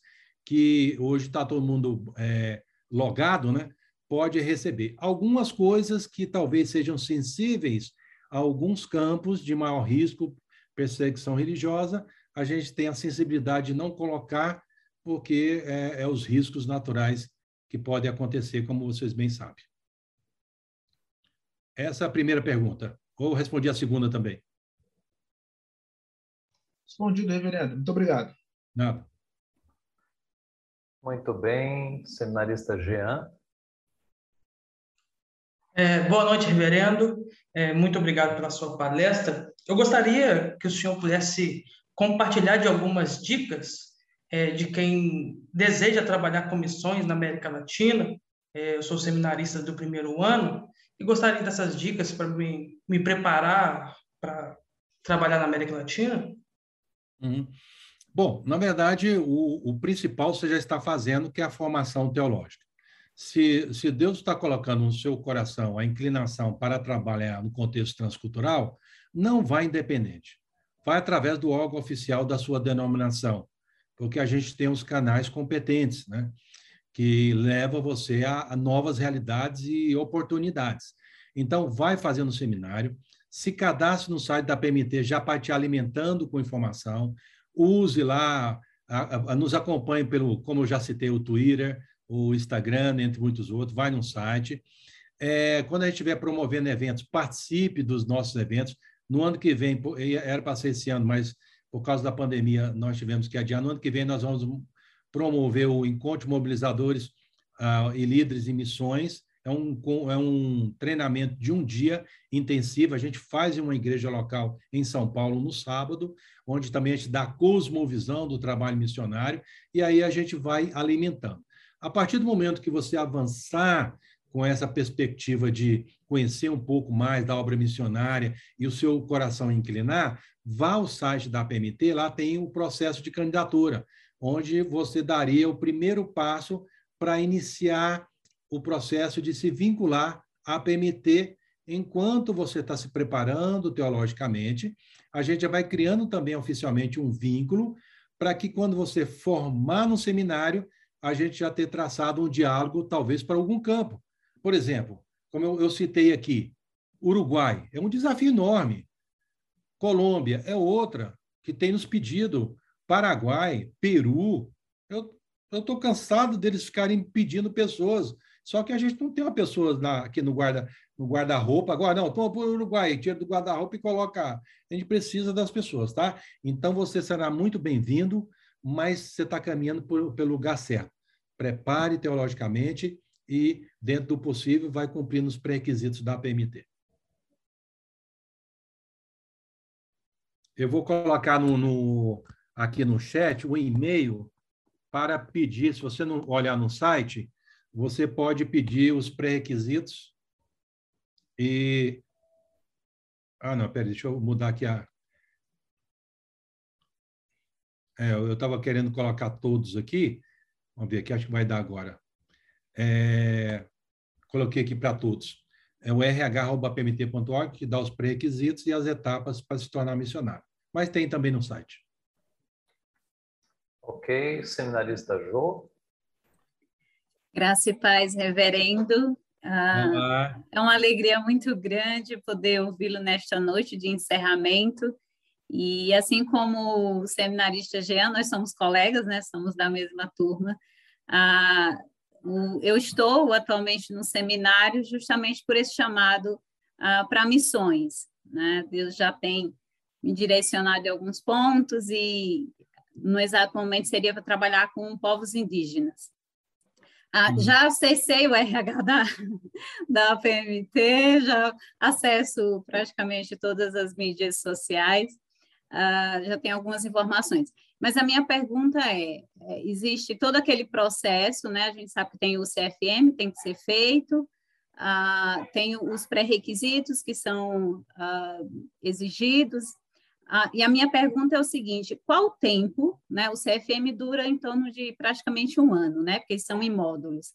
que hoje está todo mundo é, logado, né? Pode receber. Algumas coisas que talvez sejam sensíveis a alguns campos de maior risco, perseguição religiosa, a gente tem a sensibilidade de não colocar, porque é, é os riscos naturais que podem acontecer, como vocês bem sabem. Essa é a primeira pergunta. Ou respondi a segunda também? Respondido, reverendo. Muito obrigado. Nada. Muito bem. Seminarista Jean. É, boa noite, reverendo. É, muito obrigado pela sua palestra. Eu gostaria que o senhor pudesse compartilhar de algumas dicas é, de quem deseja trabalhar com missões na América Latina. É, eu sou seminarista do primeiro ano e gostaria dessas dicas para me, me preparar para trabalhar na América Latina. Uhum. Bom, na verdade, o, o, principal você já está fazendo, que é a formação teológica. Se, se Deus está colocando no seu coração a inclinação para trabalhar no contexto transcultural, não vai independente. Vai através do órgão oficial da sua denominação, porque a gente tem os canais competentes, né? que leva você a, a novas realidades e oportunidades. Então, vai fazendo seminário, se cadastre no site da PMT já para te alimentando com informação, use lá, a, a, nos acompanhe pelo, como eu já citei, o Twitter, o Instagram, entre muitos outros, vai no site. É, quando a gente estiver promovendo eventos, participe dos nossos eventos. No ano que vem, era para ser esse ano, mas por causa da pandemia nós tivemos que adiar. No ano que vem nós vamos promover o Encontro Mobilizadores uh, e Líderes em Missões, é um, é um treinamento de um dia intensivo. A gente faz em uma igreja local em São Paulo no sábado, onde também a gente dá cosmovisão do trabalho missionário, e aí a gente vai alimentando. A partir do momento que você avançar com essa perspectiva de conhecer um pouco mais da obra missionária e o seu coração inclinar, vá ao site da PMT, lá tem o processo de candidatura, onde você daria o primeiro passo para iniciar o processo de se vincular à PMT enquanto você está se preparando teologicamente. A gente já vai criando também oficialmente um vínculo para que quando você formar no seminário, a gente já ter traçado um diálogo, talvez, para algum campo. Por exemplo, como eu, eu citei aqui, Uruguai é um desafio enorme. Colômbia é outra que tem nos pedido. Paraguai, Peru. Eu estou cansado deles ficarem pedindo pessoas. Só que a gente não tem uma pessoa na, aqui no guarda no guarda-roupa. Agora, não, toma para o Uruguai, tira do guarda-roupa e coloca. A gente precisa das pessoas, tá? Então, você será muito bem-vindo, mas você está caminhando por, pelo lugar certo. Prepare teologicamente e, dentro do possível, vai cumprindo os pré-requisitos da PMT. Eu vou colocar no, no, aqui no chat o e-mail para pedir, se você não olhar no site, você pode pedir os pré-requisitos e. Ah, não, peraí, deixa eu mudar aqui a. É, eu estava querendo colocar todos aqui. Vamos ver aqui, acho que vai dar agora. É, coloquei aqui para todos. É o rh.pmt.org, que dá os pré-requisitos e as etapas para se tornar missionário. Mas tem também no site. Ok, seminarista Jô. Graça e paz, reverendo. Ah, é uma alegria muito grande poder ouvi-lo nesta noite de encerramento. E assim como o seminarista Jean, nós somos colegas, né? Somos da mesma turma. Ah, eu estou atualmente no seminário justamente por esse chamado ah, para missões. Né? Deus já tem me direcionado em alguns pontos e no exato momento seria para trabalhar com povos indígenas. Ah, uhum. já acessei o RH da, da PMT, já acesso praticamente todas as mídias sociais, ah, já tenho algumas informações. Mas a minha pergunta é, é, existe todo aquele processo, né? A gente sabe que tem o CFM, tem que ser feito, ah, tem os pré-requisitos que são ah, exigidos, ah, e a minha pergunta é o seguinte: qual tempo, né? O CFM dura em torno de praticamente um ano, né? Porque são em módulos.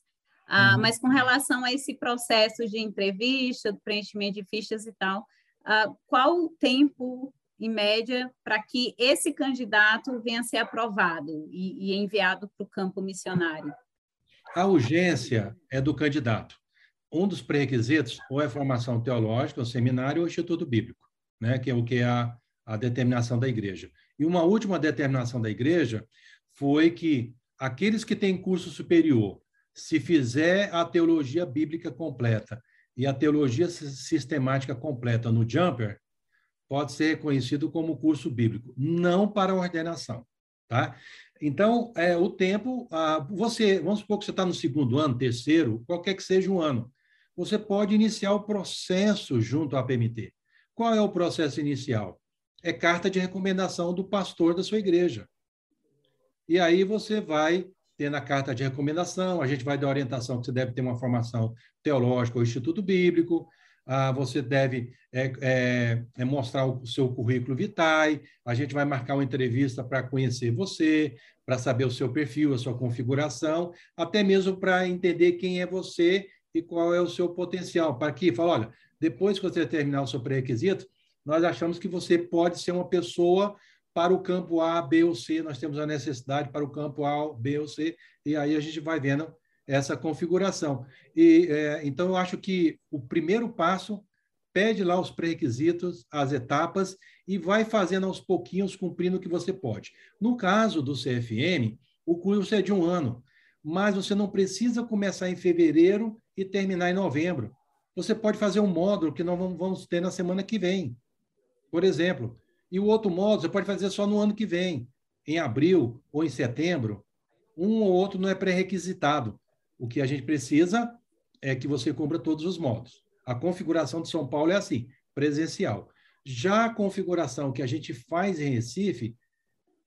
Ah, uhum. Mas com relação a esse processo de entrevista, do preenchimento de fichas e tal, ah, qual o tempo, em média, para que esse candidato venha a ser aprovado e, e enviado para o campo missionário? A urgência é do candidato. Um dos pré-requisitos ou é formação teológica, o seminário ou o Instituto Bíblico, né? que é o que é a a determinação da igreja. E uma última determinação da igreja foi que aqueles que têm curso superior, se fizer a teologia bíblica completa e a teologia sistemática completa no Jumper, pode ser reconhecido como curso bíblico, não para ordenação, tá? Então, é, o tempo, ah, você, vamos supor que você está no segundo ano, terceiro, qualquer que seja o ano, você pode iniciar o processo junto à PMT. Qual é o processo inicial? É carta de recomendação do pastor da sua igreja. E aí você vai ter na carta de recomendação, a gente vai dar orientação que você deve ter uma formação teológica ou instituto bíblico, ah, você deve é, é, é mostrar o seu currículo vitae, a gente vai marcar uma entrevista para conhecer você, para saber o seu perfil, a sua configuração, até mesmo para entender quem é você e qual é o seu potencial. Para que, fala, olha, depois que você terminar o seu pré-requisito, nós achamos que você pode ser uma pessoa para o campo A, B ou C, nós temos a necessidade para o campo A, B ou C, e aí a gente vai vendo essa configuração. E é, Então, eu acho que o primeiro passo pede lá os pré-requisitos, as etapas, e vai fazendo aos pouquinhos, cumprindo o que você pode. No caso do CFM, o curso é de um ano, mas você não precisa começar em fevereiro e terminar em novembro. Você pode fazer um módulo que nós vamos ter na semana que vem por exemplo. E o outro modo você pode fazer só no ano que vem, em abril ou em setembro. Um ou outro não é pré-requisitado. O que a gente precisa é que você cumpra todos os modos. A configuração de São Paulo é assim, presencial. Já a configuração que a gente faz em Recife,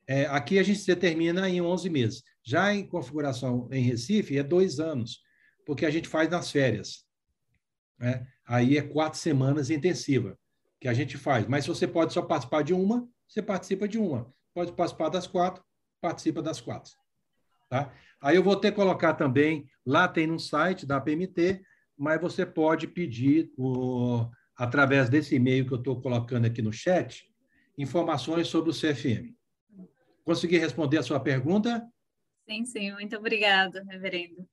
é, aqui a gente determina em 11 meses. Já em configuração em Recife é dois anos, porque a gente faz nas férias. né? aí é quatro semanas intensiva que a gente faz. Mas se você pode só participar de uma, você participa de uma. Pode participar das quatro, participa das quatro. Tá? Aí eu vou ter que colocar também, lá tem no site da PMT, mas você pode pedir, o, através desse e-mail que eu estou colocando aqui no chat, informações sobre o CFM. Consegui responder a sua pergunta? Sim, sim. Muito obrigado, reverendo.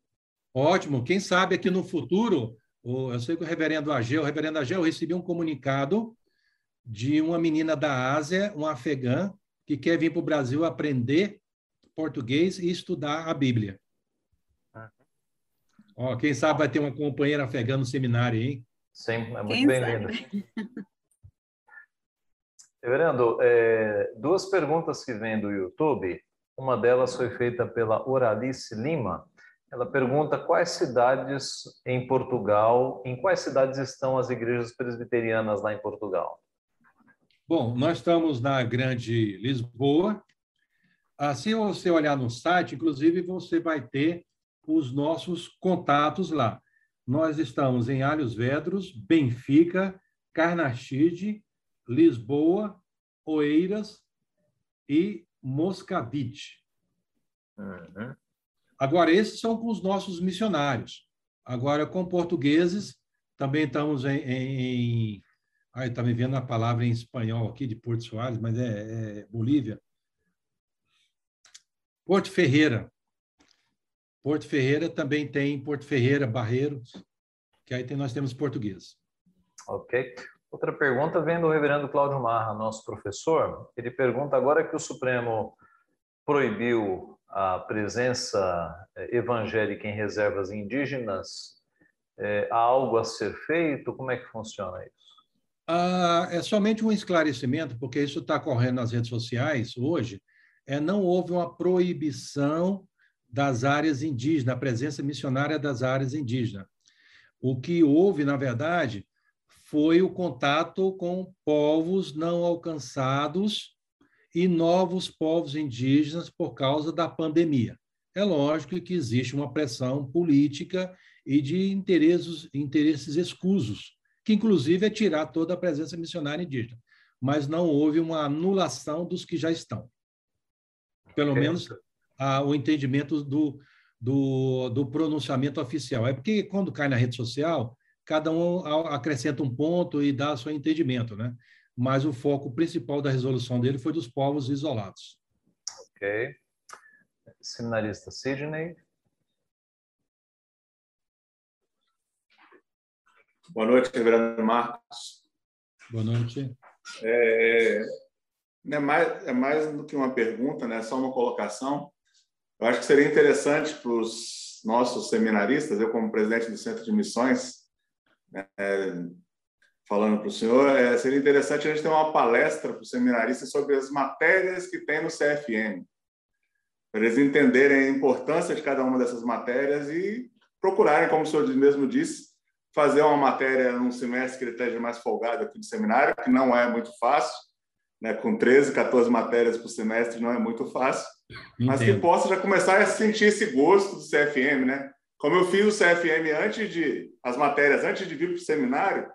Ótimo. Quem sabe aqui no futuro, eu sei que o reverendo Ageu, o reverendo Ageu, eu recebi um comunicado de uma menina da Ásia, uma afegã, que quer vir para o Brasil aprender português e estudar a Bíblia. Ó, quem sabe vai ter uma companheira afegã no seminário, hein? Sim, é muito bem-vindo. Reverendo, é, duas perguntas que vêm do YouTube. Uma delas foi feita pela Oralice Lima. Ela pergunta quais cidades em Portugal, em quais cidades estão as igrejas presbiterianas lá em Portugal? Bom, nós estamos na Grande Lisboa. Assim, você olhar no site, inclusive, você vai ter os nossos contatos lá. Nós estamos em Alhos Vedros, Benfica, Carnaxide, Lisboa, Oeiras e Moscavite. Uhum. Agora, esses são com os nossos missionários. Agora, com portugueses, também estamos em. em... Ah, está me vendo a palavra em espanhol aqui, de Porto Soares, mas é, é Bolívia. Porto Ferreira. Porto Ferreira também tem Porto Ferreira, Barreiros, que aí tem, nós temos português. Ok. Outra pergunta vem do reverendo Cláudio Marra, nosso professor. Ele pergunta agora que o Supremo proibiu a presença eh, evangélica em reservas indígenas, é, há algo a ser feito? Como é que funciona isso? Ah, é somente um esclarecimento, porque isso está correndo nas redes sociais hoje. É, não houve uma proibição das áreas indígenas, a presença missionária das áreas indígenas. O que houve, na verdade, foi o contato com povos não alcançados e novos povos indígenas por causa da pandemia. É lógico que existe uma pressão política e de interesses, interesses escusos, que inclusive é tirar toda a presença missionária indígena, mas não houve uma anulação dos que já estão. Pelo menos a, o entendimento do, do, do pronunciamento oficial. É porque quando cai na rede social, cada um acrescenta um ponto e dá seu entendimento, né? Mas o foco principal da resolução dele foi dos povos isolados. Ok. Seminarista Sidney. Boa noite, reverendo Marcos. Boa noite. É, é, mais, é mais do que uma pergunta, né? é só uma colocação. Eu acho que seria interessante para os nossos seminaristas, eu como presidente do Centro de Missões, é, falando para o senhor, é, seria interessante a gente ter uma palestra para os seminaristas sobre as matérias que tem no CFM, para eles entenderem a importância de cada uma dessas matérias e procurarem, como o senhor mesmo disse, fazer uma matéria num semestre que ele esteja mais folgado aqui do seminário, que não é muito fácil, né? com 13, 14 matérias por semestre não é muito fácil, Entendo. mas que possa já começar a sentir esse gosto do CFM, né? Como eu fiz o CFM antes de as matérias antes de vir para o seminário,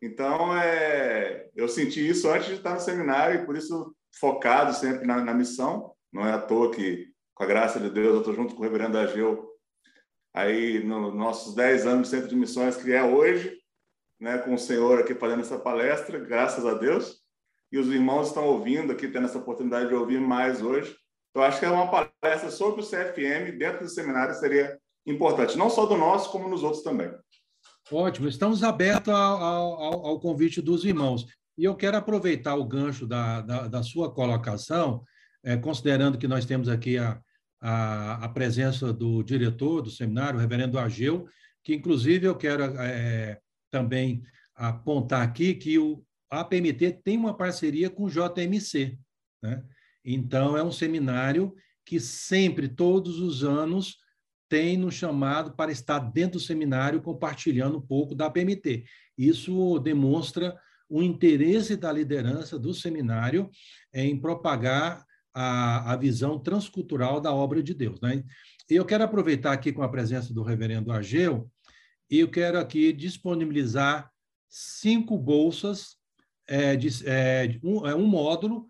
então é, eu senti isso antes de estar no seminário e por isso focado sempre na, na missão. Não é à toa que, com a graça de Deus, eu estou junto com o Reverendo Ageu aí nos nossos 10 anos de Centro de Missões, que é hoje, né, com o Senhor aqui fazendo essa palestra, graças a Deus. E os irmãos estão ouvindo aqui, tendo essa oportunidade de ouvir mais hoje. Então, acho que é uma palestra sobre o CFM dentro do seminário seria importante, não só do nosso, como nos outros também. Ótimo, estamos abertos ao, ao, ao convite dos irmãos. E eu quero aproveitar o gancho da, da, da sua colocação, é, considerando que nós temos aqui a, a, a, presença do diretor do seminário, o reverendo Ageu, que inclusive eu quero é, também apontar aqui que o APMT tem uma parceria com o JMC. Né? Então, é um seminário que sempre, todos os anos, tem nos chamado para estar dentro do seminário compartilhando um pouco da PMT. Isso demonstra o interesse da liderança do seminário em propagar a, a visão transcultural da obra de Deus. Né? E eu quero aproveitar aqui com a presença do reverendo Ageu e eu quero aqui disponibilizar cinco bolsas, é, de, é, um, é, um módulo,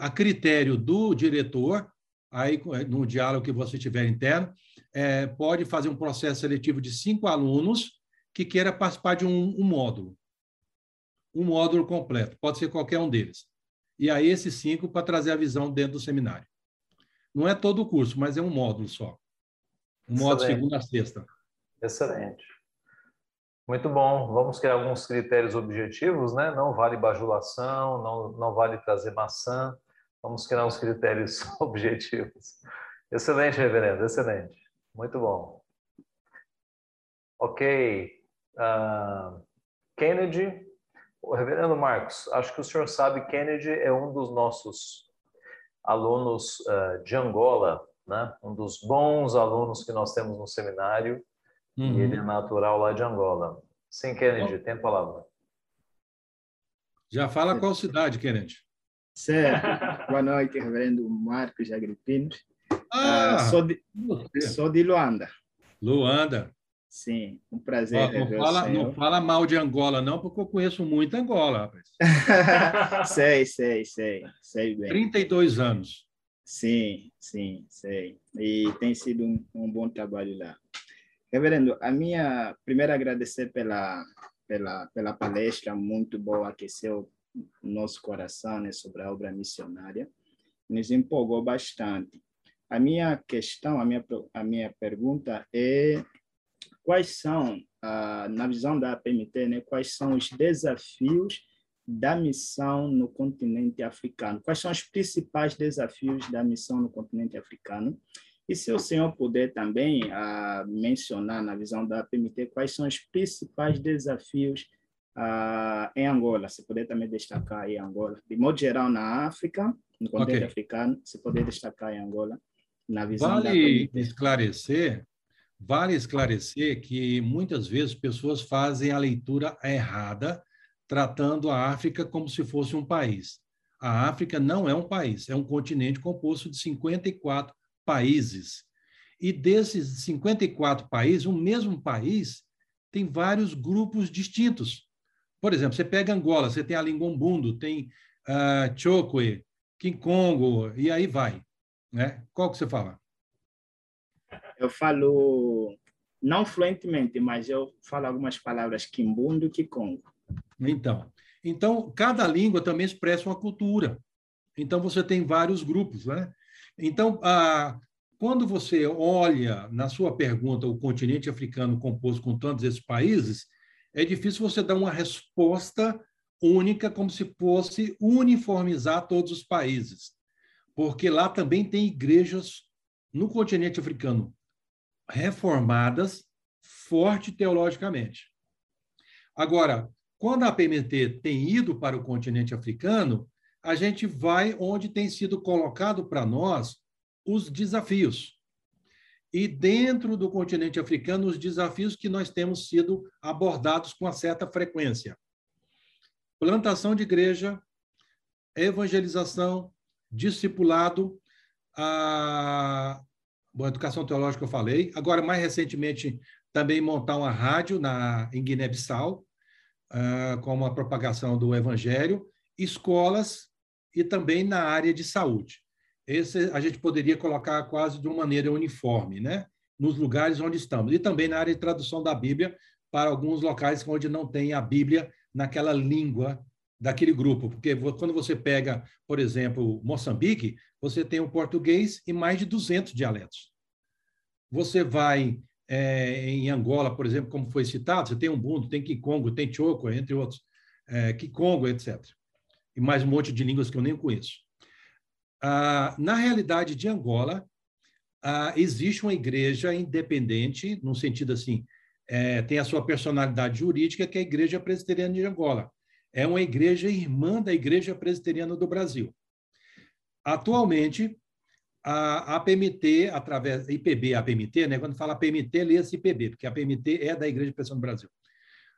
a critério do diretor, aí no diálogo que você tiver interno, é, pode fazer um processo seletivo de cinco alunos que queira participar de um, um módulo. Um módulo completo, pode ser qualquer um deles. E aí esses cinco para trazer a visão dentro do seminário. Não é todo o curso, mas é um módulo só. Um módulo segunda a sexta. Excelente. Muito bom. Vamos criar alguns critérios objetivos, né? Não vale bajulação, não, não vale trazer maçã. Vamos criar uns critérios objetivos. Excelente, reverendo, excelente. Muito bom. Ok. Uh, Kennedy. O reverendo Marcos, acho que o senhor sabe, Kennedy é um dos nossos alunos uh, de Angola, né? um dos bons alunos que nós temos no seminário, uhum. e ele é natural lá de Angola. Sim, Kennedy, tem a palavra. Já fala qual cidade, Kennedy? Certo. Boa noite, reverendo Marcos Agripino. Ah, uh, sou, de, sou de Luanda. Luanda. Sim, um prazer. Ó, não, fala, não fala mal de Angola, não, porque eu conheço muito Angola, rapaz. sei, sei, sei, sei bem. 32 anos. Sim, sim, sei. E tem sido um, um bom trabalho lá. Reverendo, a minha primeiro agradecer pela pela pela palestra muito boa, aqueceu nosso coração né, sobre a obra missionária, nos empolgou bastante. A minha questão, a minha a minha pergunta é quais são, ah, na visão da APMT, né, quais são os desafios da missão no continente africano? Quais são os principais desafios da missão no continente africano? E se o senhor puder também ah, mencionar, na visão da APMT, quais são os principais desafios ah, em Angola, se puder também destacar aí Angola, de modo geral na África, no continente okay. africano, se puder destacar em Angola, na visão vale da APMT. esclarecer Vale esclarecer que muitas vezes pessoas fazem a leitura errada, tratando a África como se fosse um país. A África não é um país, é um continente composto de 54 países. E desses 54 países, o mesmo país tem vários grupos distintos. Por exemplo, você pega Angola, você tem a Lingombundo, tem uh, Chokwe, Kinkongo, e aí vai. Né? Qual que você fala? Eu falo não fluentemente, mas eu falo algumas palavras quimbundo e kikongo. Então, então cada língua também expressa uma cultura. Então você tem vários grupos, né? Então, a, quando você olha na sua pergunta o continente africano composto com tantos esses países, é difícil você dar uma resposta única como se fosse uniformizar todos os países, porque lá também tem igrejas no continente africano reformadas, forte teologicamente. Agora, quando a PMT tem ido para o continente africano, a gente vai onde tem sido colocado para nós os desafios. E dentro do continente africano, os desafios que nós temos sido abordados com uma certa frequência: plantação de igreja, evangelização, discipulado, a Bom, educação teológica eu falei. Agora, mais recentemente, também montar uma rádio na, em Guiné-Bissau, uh, com a propagação do evangelho, escolas e também na área de saúde. Esse a gente poderia colocar quase de uma maneira uniforme, né? Nos lugares onde estamos. E também na área de tradução da Bíblia para alguns locais onde não tem a Bíblia naquela língua daquele grupo. Porque quando você pega, por exemplo, Moçambique, você tem o português e mais de 200 dialetos. Você vai é, em Angola, por exemplo, como foi citado, você tem Umbundo, tem Kikongo, tem Choco, entre outros, é, Kikongo, etc. E mais um monte de línguas que eu nem conheço. Ah, na realidade de Angola, ah, existe uma igreja independente, no sentido assim, é, tem a sua personalidade jurídica, que é a Igreja Presbiteriana de Angola. É uma igreja irmã da Igreja Presbiteriana do Brasil. Atualmente, a APMT, através da IPB, APMT, né? quando fala APMT, lê-se IPB, porque a APMT é da Igreja Pressão do Brasil.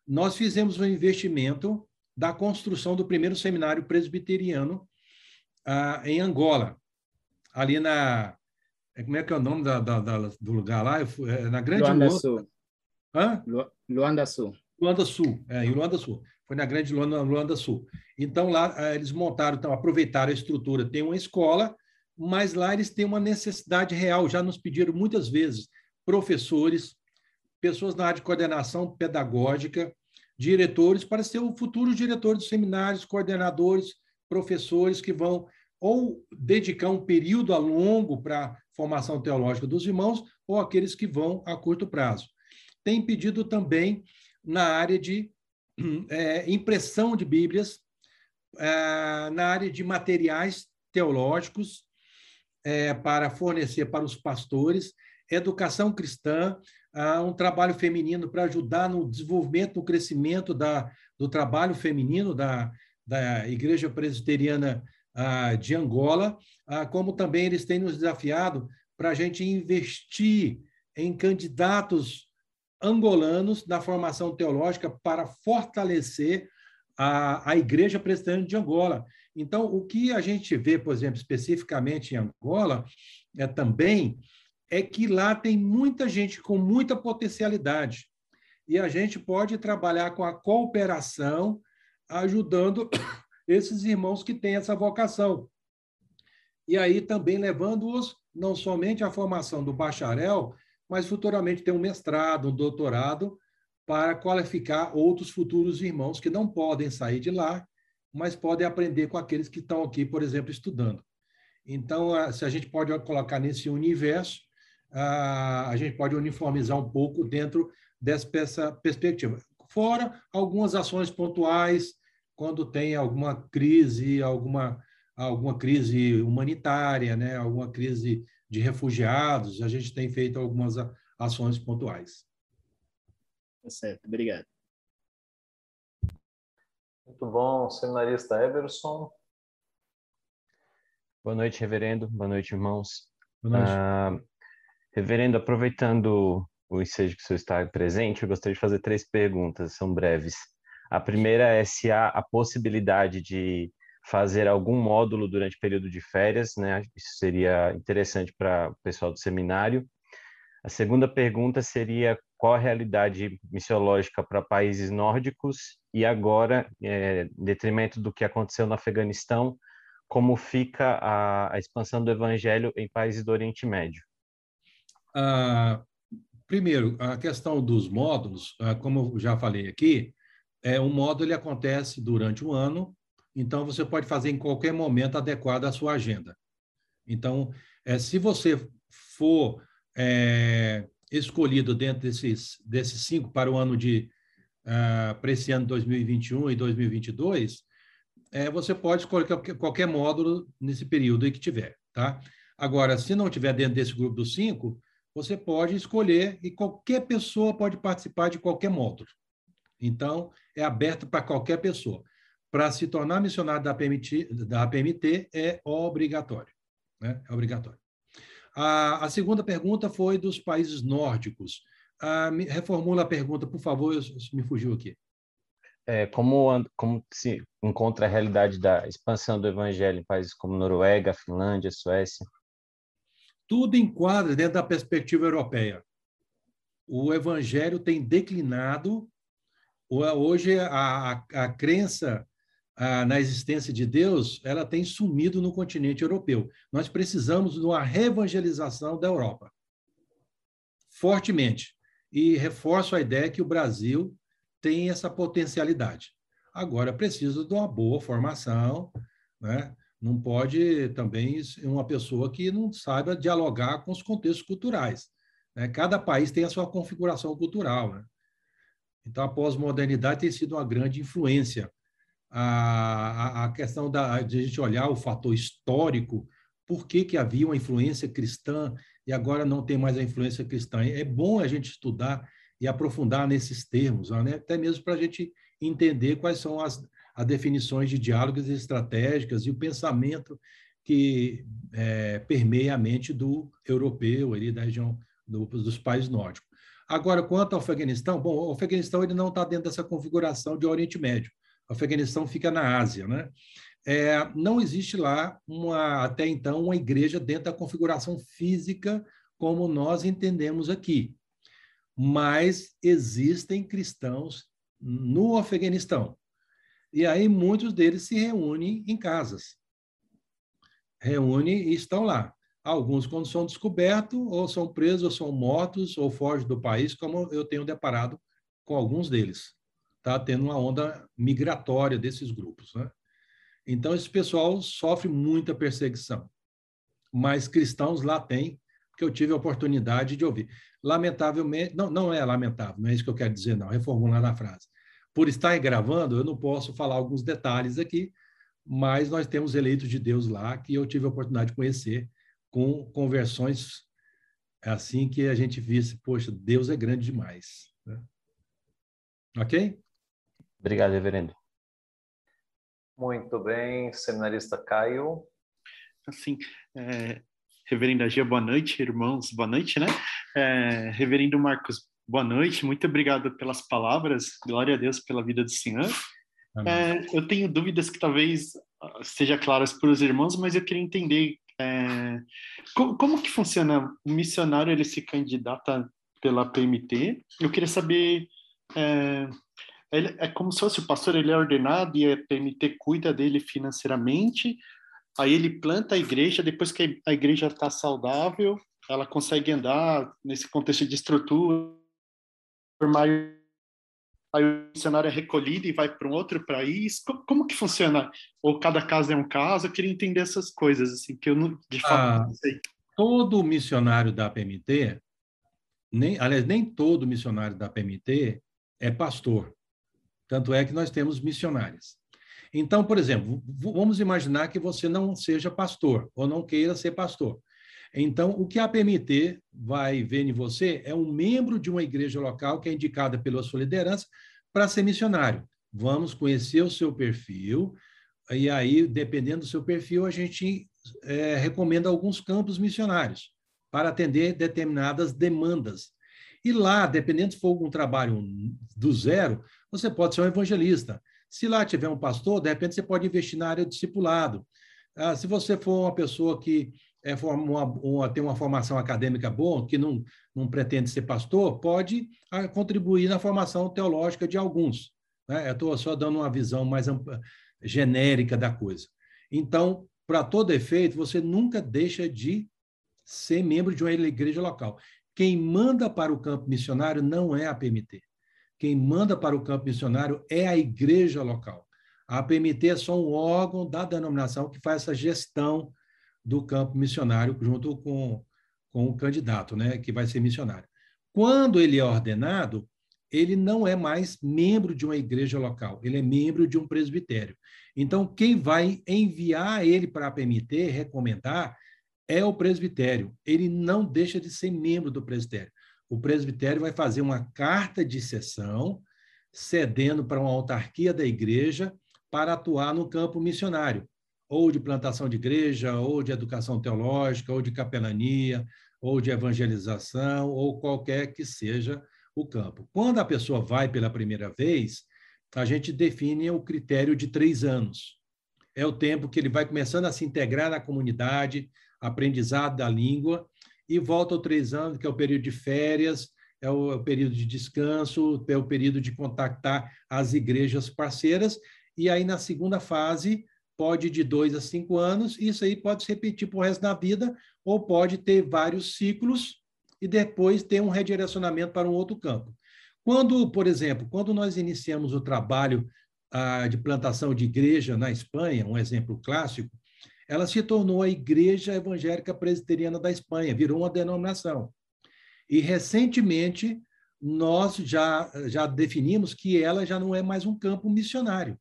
Nós fizemos um investimento da construção do primeiro seminário presbiteriano ah, em Angola, ali na. Como é que é o nome da, da, da, do lugar lá? Fui, é, na Grande Luanda. Hã? Luanda Sul. Luanda Sul, é, em Luanda Sul. Foi na grande Luanda, Luanda Sul. Então, lá eh, eles montaram, então, aproveitaram a estrutura. Tem uma escola, mas lá eles têm uma necessidade real. Já nos pediram muitas vezes professores, pessoas na área de coordenação pedagógica, diretores, para ser o futuro diretor dos seminários, coordenadores, professores que vão ou dedicar um período a longo para a formação teológica dos irmãos, ou aqueles que vão a curto prazo. Tem pedido também na área de é, impressão de Bíblias, é, na área de materiais teológicos, é, para fornecer para os pastores, educação cristã, um trabalho feminino para ajudar no desenvolvimento, no crescimento da, do trabalho feminino da, da Igreja Presbiteriana de Angola, como também eles têm nos desafiado para a gente investir em candidatos angolanos na formação teológica para fortalecer a, a Igreja Presbiteriana de Angola. Então, o que a gente vê, por exemplo, especificamente em Angola, é também é que lá tem muita gente com muita potencialidade. E a gente pode trabalhar com a cooperação, ajudando esses irmãos que têm essa vocação. E aí também levando-os não somente à formação do bacharel, mas futuramente ter um mestrado, um doutorado, para qualificar outros futuros irmãos que não podem sair de lá, mas podem aprender com aqueles que estão aqui, por exemplo, estudando. Então, se a gente pode colocar nesse universo, a gente pode uniformizar um pouco dentro dessa perspectiva. Fora algumas ações pontuais, quando tem alguma crise, alguma, alguma crise humanitária, né? alguma crise de refugiados, a gente tem feito algumas ações pontuais. Tá certo, obrigado. Muito bom, seminarista Everson. Boa noite, reverendo. Boa noite, irmãos. Boa noite. Uh, Reverendo, aproveitando o ensejo que o senhor está presente, eu gostaria de fazer três perguntas, são breves. A primeira é se há a possibilidade de fazer algum módulo durante o período de férias, né? Isso seria interessante para o pessoal do seminário. A segunda pergunta seria qual a realidade missiológica para países nórdicos e agora, é, em detrimento do que aconteceu no Afeganistão, como fica a, a expansão do evangelho em países do Oriente Médio? Ah, primeiro, a questão dos módulos, ah, como já falei aqui, é um módulo ele acontece durante o ano, então você pode fazer em qualquer momento adequado à sua agenda. Então, é, se você for é, escolhido dentro desses, desses cinco para o ano de uh, para esse ano 2021 e 2022, é, você pode escolher qualquer, módulo nesse período que tiver, tá? Agora, se não tiver dentro desse grupo dos cinco, você pode escolher e qualquer pessoa pode participar de qualquer módulo. Então, é aberto para qualquer pessoa. Para se tornar missionário da PMT, da é obrigatório. Né? É obrigatório. A, a segunda pergunta foi dos países nórdicos. Ah, reformula a pergunta, por favor, eu, me fugiu aqui. É, como, como se encontra a realidade da expansão do evangelho em países como Noruega, Finlândia, Suécia? tudo enquadra dentro da perspectiva europeia. O evangelho tem declinado. Hoje, a, a, a crença a, na existência de Deus ela tem sumido no continente europeu. Nós precisamos de uma revangelização da Europa. Fortemente. E reforço a ideia que o Brasil tem essa potencialidade. Agora, precisa de uma boa formação, né? Não pode também uma pessoa que não saiba dialogar com os contextos culturais. Né? Cada país tem a sua configuração cultural. Né? Então, a pós-modernidade tem sido uma grande influência. A, a, questão da, de a gente olhar o fator histórico, por que, que havia uma influência cristã e agora não tem mais a influência cristã. É bom a gente estudar e aprofundar nesses termos, né? até mesmo para a gente entender quais são as, as definições de diálogos estratégicas e o pensamento que é, permeia a mente do europeu, ali, da região do, dos países nórdicos. Agora, quanto ao Afeganistão, bom, o Afeganistão ele não está dentro dessa configuração de Oriente Médio. O Afeganistão fica na Ásia, né? É, não existe lá uma, até então uma igreja dentro da configuração física como nós entendemos aqui. mas existem cristãos no Afeganistão. E aí muitos deles se reúnem em casas. Reúnem e estão lá. Alguns, quando são descobertos, ou são presos, ou são mortos, ou fogem do país, como eu tenho deparado com alguns deles. Está tendo uma onda migratória desses grupos. Né? Então, esse pessoal sofre muita perseguição. Mas cristãos lá tem, que eu tive a oportunidade de ouvir. Lamentavelmente, não, não é lamentável, não é isso que eu quero dizer, não, reformulando a frase. Por estar gravando, eu não posso falar alguns detalhes aqui, mas nós temos eleitos de Deus lá que eu tive a oportunidade de conhecer com conversões assim que a gente visse, poxa, Deus é grande demais. Né? Ok? Obrigado, reverendo. Muito bem, seminarista Caio. Assim, é, reverendo Agia, boa noite, irmãos, boa noite, né? É, reverendo Marcos, boa noite, muito obrigado pelas palavras, glória a Deus pela vida do Senhor. É, eu tenho dúvidas que talvez ah, sejam claras para os irmãos, mas eu queria entender é, como, como, que funciona? O missionário ele se candidata pela PMT. Eu queria saber é, ele, é como se fosse o pastor, ele é ordenado e a PMT cuida dele financeiramente. Aí ele planta a igreja, depois que a igreja está saudável, ela consegue andar nesse contexto de estrutura, aí o missionário é recolhido e vai para um outro país? Como, como, que funciona? Ou cada caso é um caso? Eu queria entender essas coisas, assim, que eu não, de fato ah, não sei. Todo missionário da PMT, nem, aliás, nem todo missionário da PMT é pastor. Tanto é que nós temos missionárias. Então, por exemplo, vamos imaginar que você não seja pastor ou não queira ser pastor. Então, o que a PMT vai ver em você é um membro de uma igreja local que é indicada pela sua liderança para ser missionário. Vamos conhecer o seu perfil, e aí, dependendo do seu perfil, a gente é, recomenda alguns campos missionários para atender determinadas demandas. E lá, dependendo se for um trabalho do zero, você pode ser um evangelista. Se lá tiver um pastor, de repente você pode investir na área do discipulado. Ah, se você for uma pessoa que é uma, uma, tem uma formação acadêmica boa, que não, não pretende ser pastor, pode ah, contribuir na formação teológica de alguns. Né? Eu estou só dando uma visão mais ampla, genérica da coisa. Então, para todo efeito, você nunca deixa de ser membro de uma igreja local. Quem manda para o campo missionário não é a PMT. Quem manda para o campo missionário é a igreja local. A PMT é só um órgão da denominação que faz essa gestão do campo missionário junto com, com o candidato, né, que vai ser missionário. Quando ele é ordenado, ele não é mais membro de uma igreja local, ele é membro de um presbitério. Então, quem vai enviar ele para a PMT, recomendar, é o presbitério. Ele não deixa de ser membro do presbitério. O presbitério vai fazer uma carta de sessão, cedendo para uma autarquia da igreja para atuar no campo missionário ou de plantação de igreja, ou de educação teológica, ou de capelania, ou de evangelização, ou qualquer que seja o campo. Quando a pessoa vai pela primeira vez, a gente define o critério de três anos. É o tempo que ele vai começando a se integrar na comunidade, aprendizado da língua, e volta aos três anos, que é o período de férias, é o, é o período de descanso, é o período de contactar as igrejas parceiras, e aí na segunda fase pode de dois a cinco anos, isso aí pode se repetir para o resto da vida, ou pode ter vários ciclos e depois ter um redirecionamento para um outro campo. Quando, por exemplo, quando nós iniciamos o trabalho ah, de plantação de igreja na Espanha, um exemplo clássico, ela se tornou a Igreja Evangélica Presbiteriana da Espanha, virou uma denominação. E recentemente nós já, já definimos que ela já não é mais um campo missionário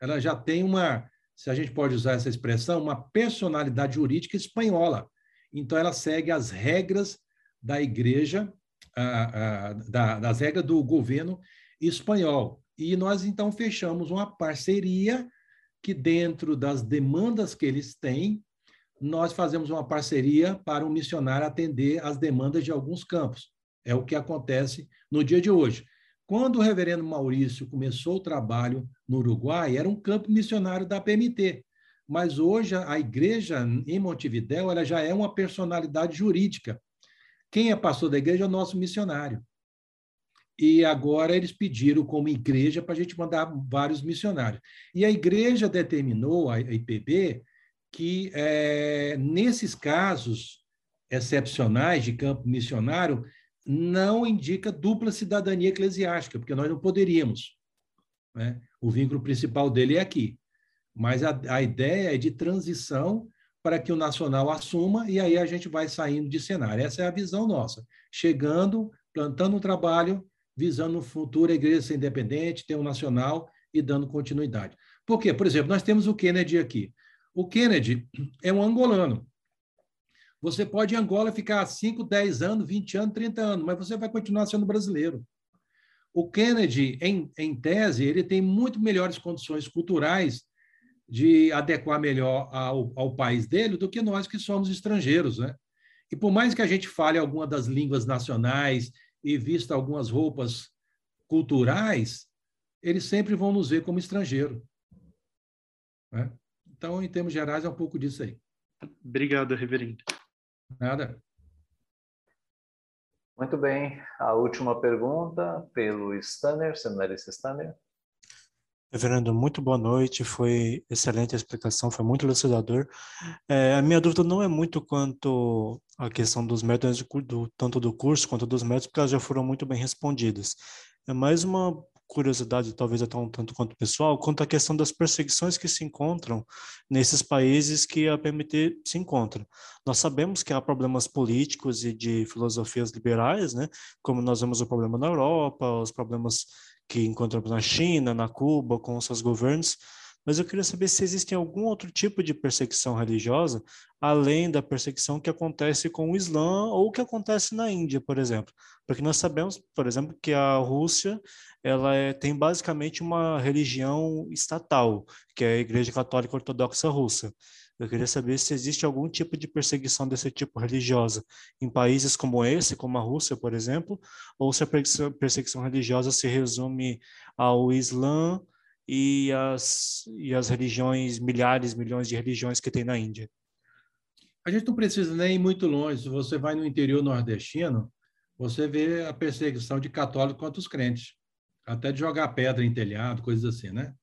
ela já tem uma, se a gente pode usar essa expressão, uma personalidade jurídica espanhola. Então, ela segue as regras da igreja, a, a, da, das regras do governo espanhol. E nós, então, fechamos uma parceria que, dentro das demandas que eles têm, nós fazemos uma parceria para o missionário atender as demandas de alguns campos. É o que acontece no dia de hoje. Quando o reverendo Maurício começou o trabalho no Uruguai, era um campo missionário da PMT. Mas hoje a igreja em Montevidéu ela já é uma personalidade jurídica. Quem é pastor da igreja é o nosso missionário. E agora eles pediram, como igreja, para a gente mandar vários missionários. E a igreja determinou, a IPB, que é, nesses casos excepcionais de campo missionário, não indica dupla cidadania eclesiástica, porque nós não poderíamos. Né? O vínculo principal dele é aqui. Mas a, a ideia é de transição para que o nacional assuma e aí a gente vai saindo de cenário. Essa é a visão nossa. Chegando, plantando um trabalho, visando no futuro a igreja ser independente, ter um nacional e dando continuidade. Por quê? Por exemplo, nós temos o Kennedy aqui. O Kennedy é um angolano. Você pode em Angola ficar 5, 10 anos, 20 anos, 30 anos, mas você vai continuar sendo brasileiro. O Kennedy, em, em tese, ele tem muito melhores condições culturais de adequar melhor ao, ao país dele do que nós que somos estrangeiros, né? E por mais que a gente fale alguma das línguas nacionais e vista algumas roupas culturais, eles sempre vão nos ver como estrangeiro. Né? Então, em termos gerais, é um pouco disso aí. Obrigado, reverendo. Nada. Muito bem. A última pergunta pelo Stanner, seminarista Stanner. Reverendo, muito boa noite. Foi excelente a explicação, foi muito elucidador. É, a minha dúvida não é muito quanto à questão dos métodos, do, tanto do curso quanto dos métodos, porque elas já foram muito bem respondidas. É mais uma curiosidade, talvez até um tanto quanto pessoal, quanto à questão das perseguições que se encontram nesses países que a PMT se encontra. Nós sabemos que há problemas políticos e de filosofias liberais, né? Como nós vemos o problema na Europa, os problemas que encontramos na China, na Cuba, com seus governos, mas eu queria saber se existe algum outro tipo de perseguição religiosa, além da perseguição que acontece com o Islã ou que acontece na Índia, por exemplo. Porque nós sabemos, por exemplo, que a Rússia ela é, tem basicamente uma religião estatal, que é a Igreja Católica Ortodoxa Russa. Eu queria saber se existe algum tipo de perseguição desse tipo religiosa em países como esse, como a Rússia, por exemplo, ou se a perseguição religiosa se resume ao Islã e as, e as religiões, milhares, milhões de religiões que tem na Índia. A gente não precisa nem ir muito longe. Se você vai no interior nordestino, você vê a perseguição de católicos contra os crentes, até de jogar pedra em telhado, coisas assim, né?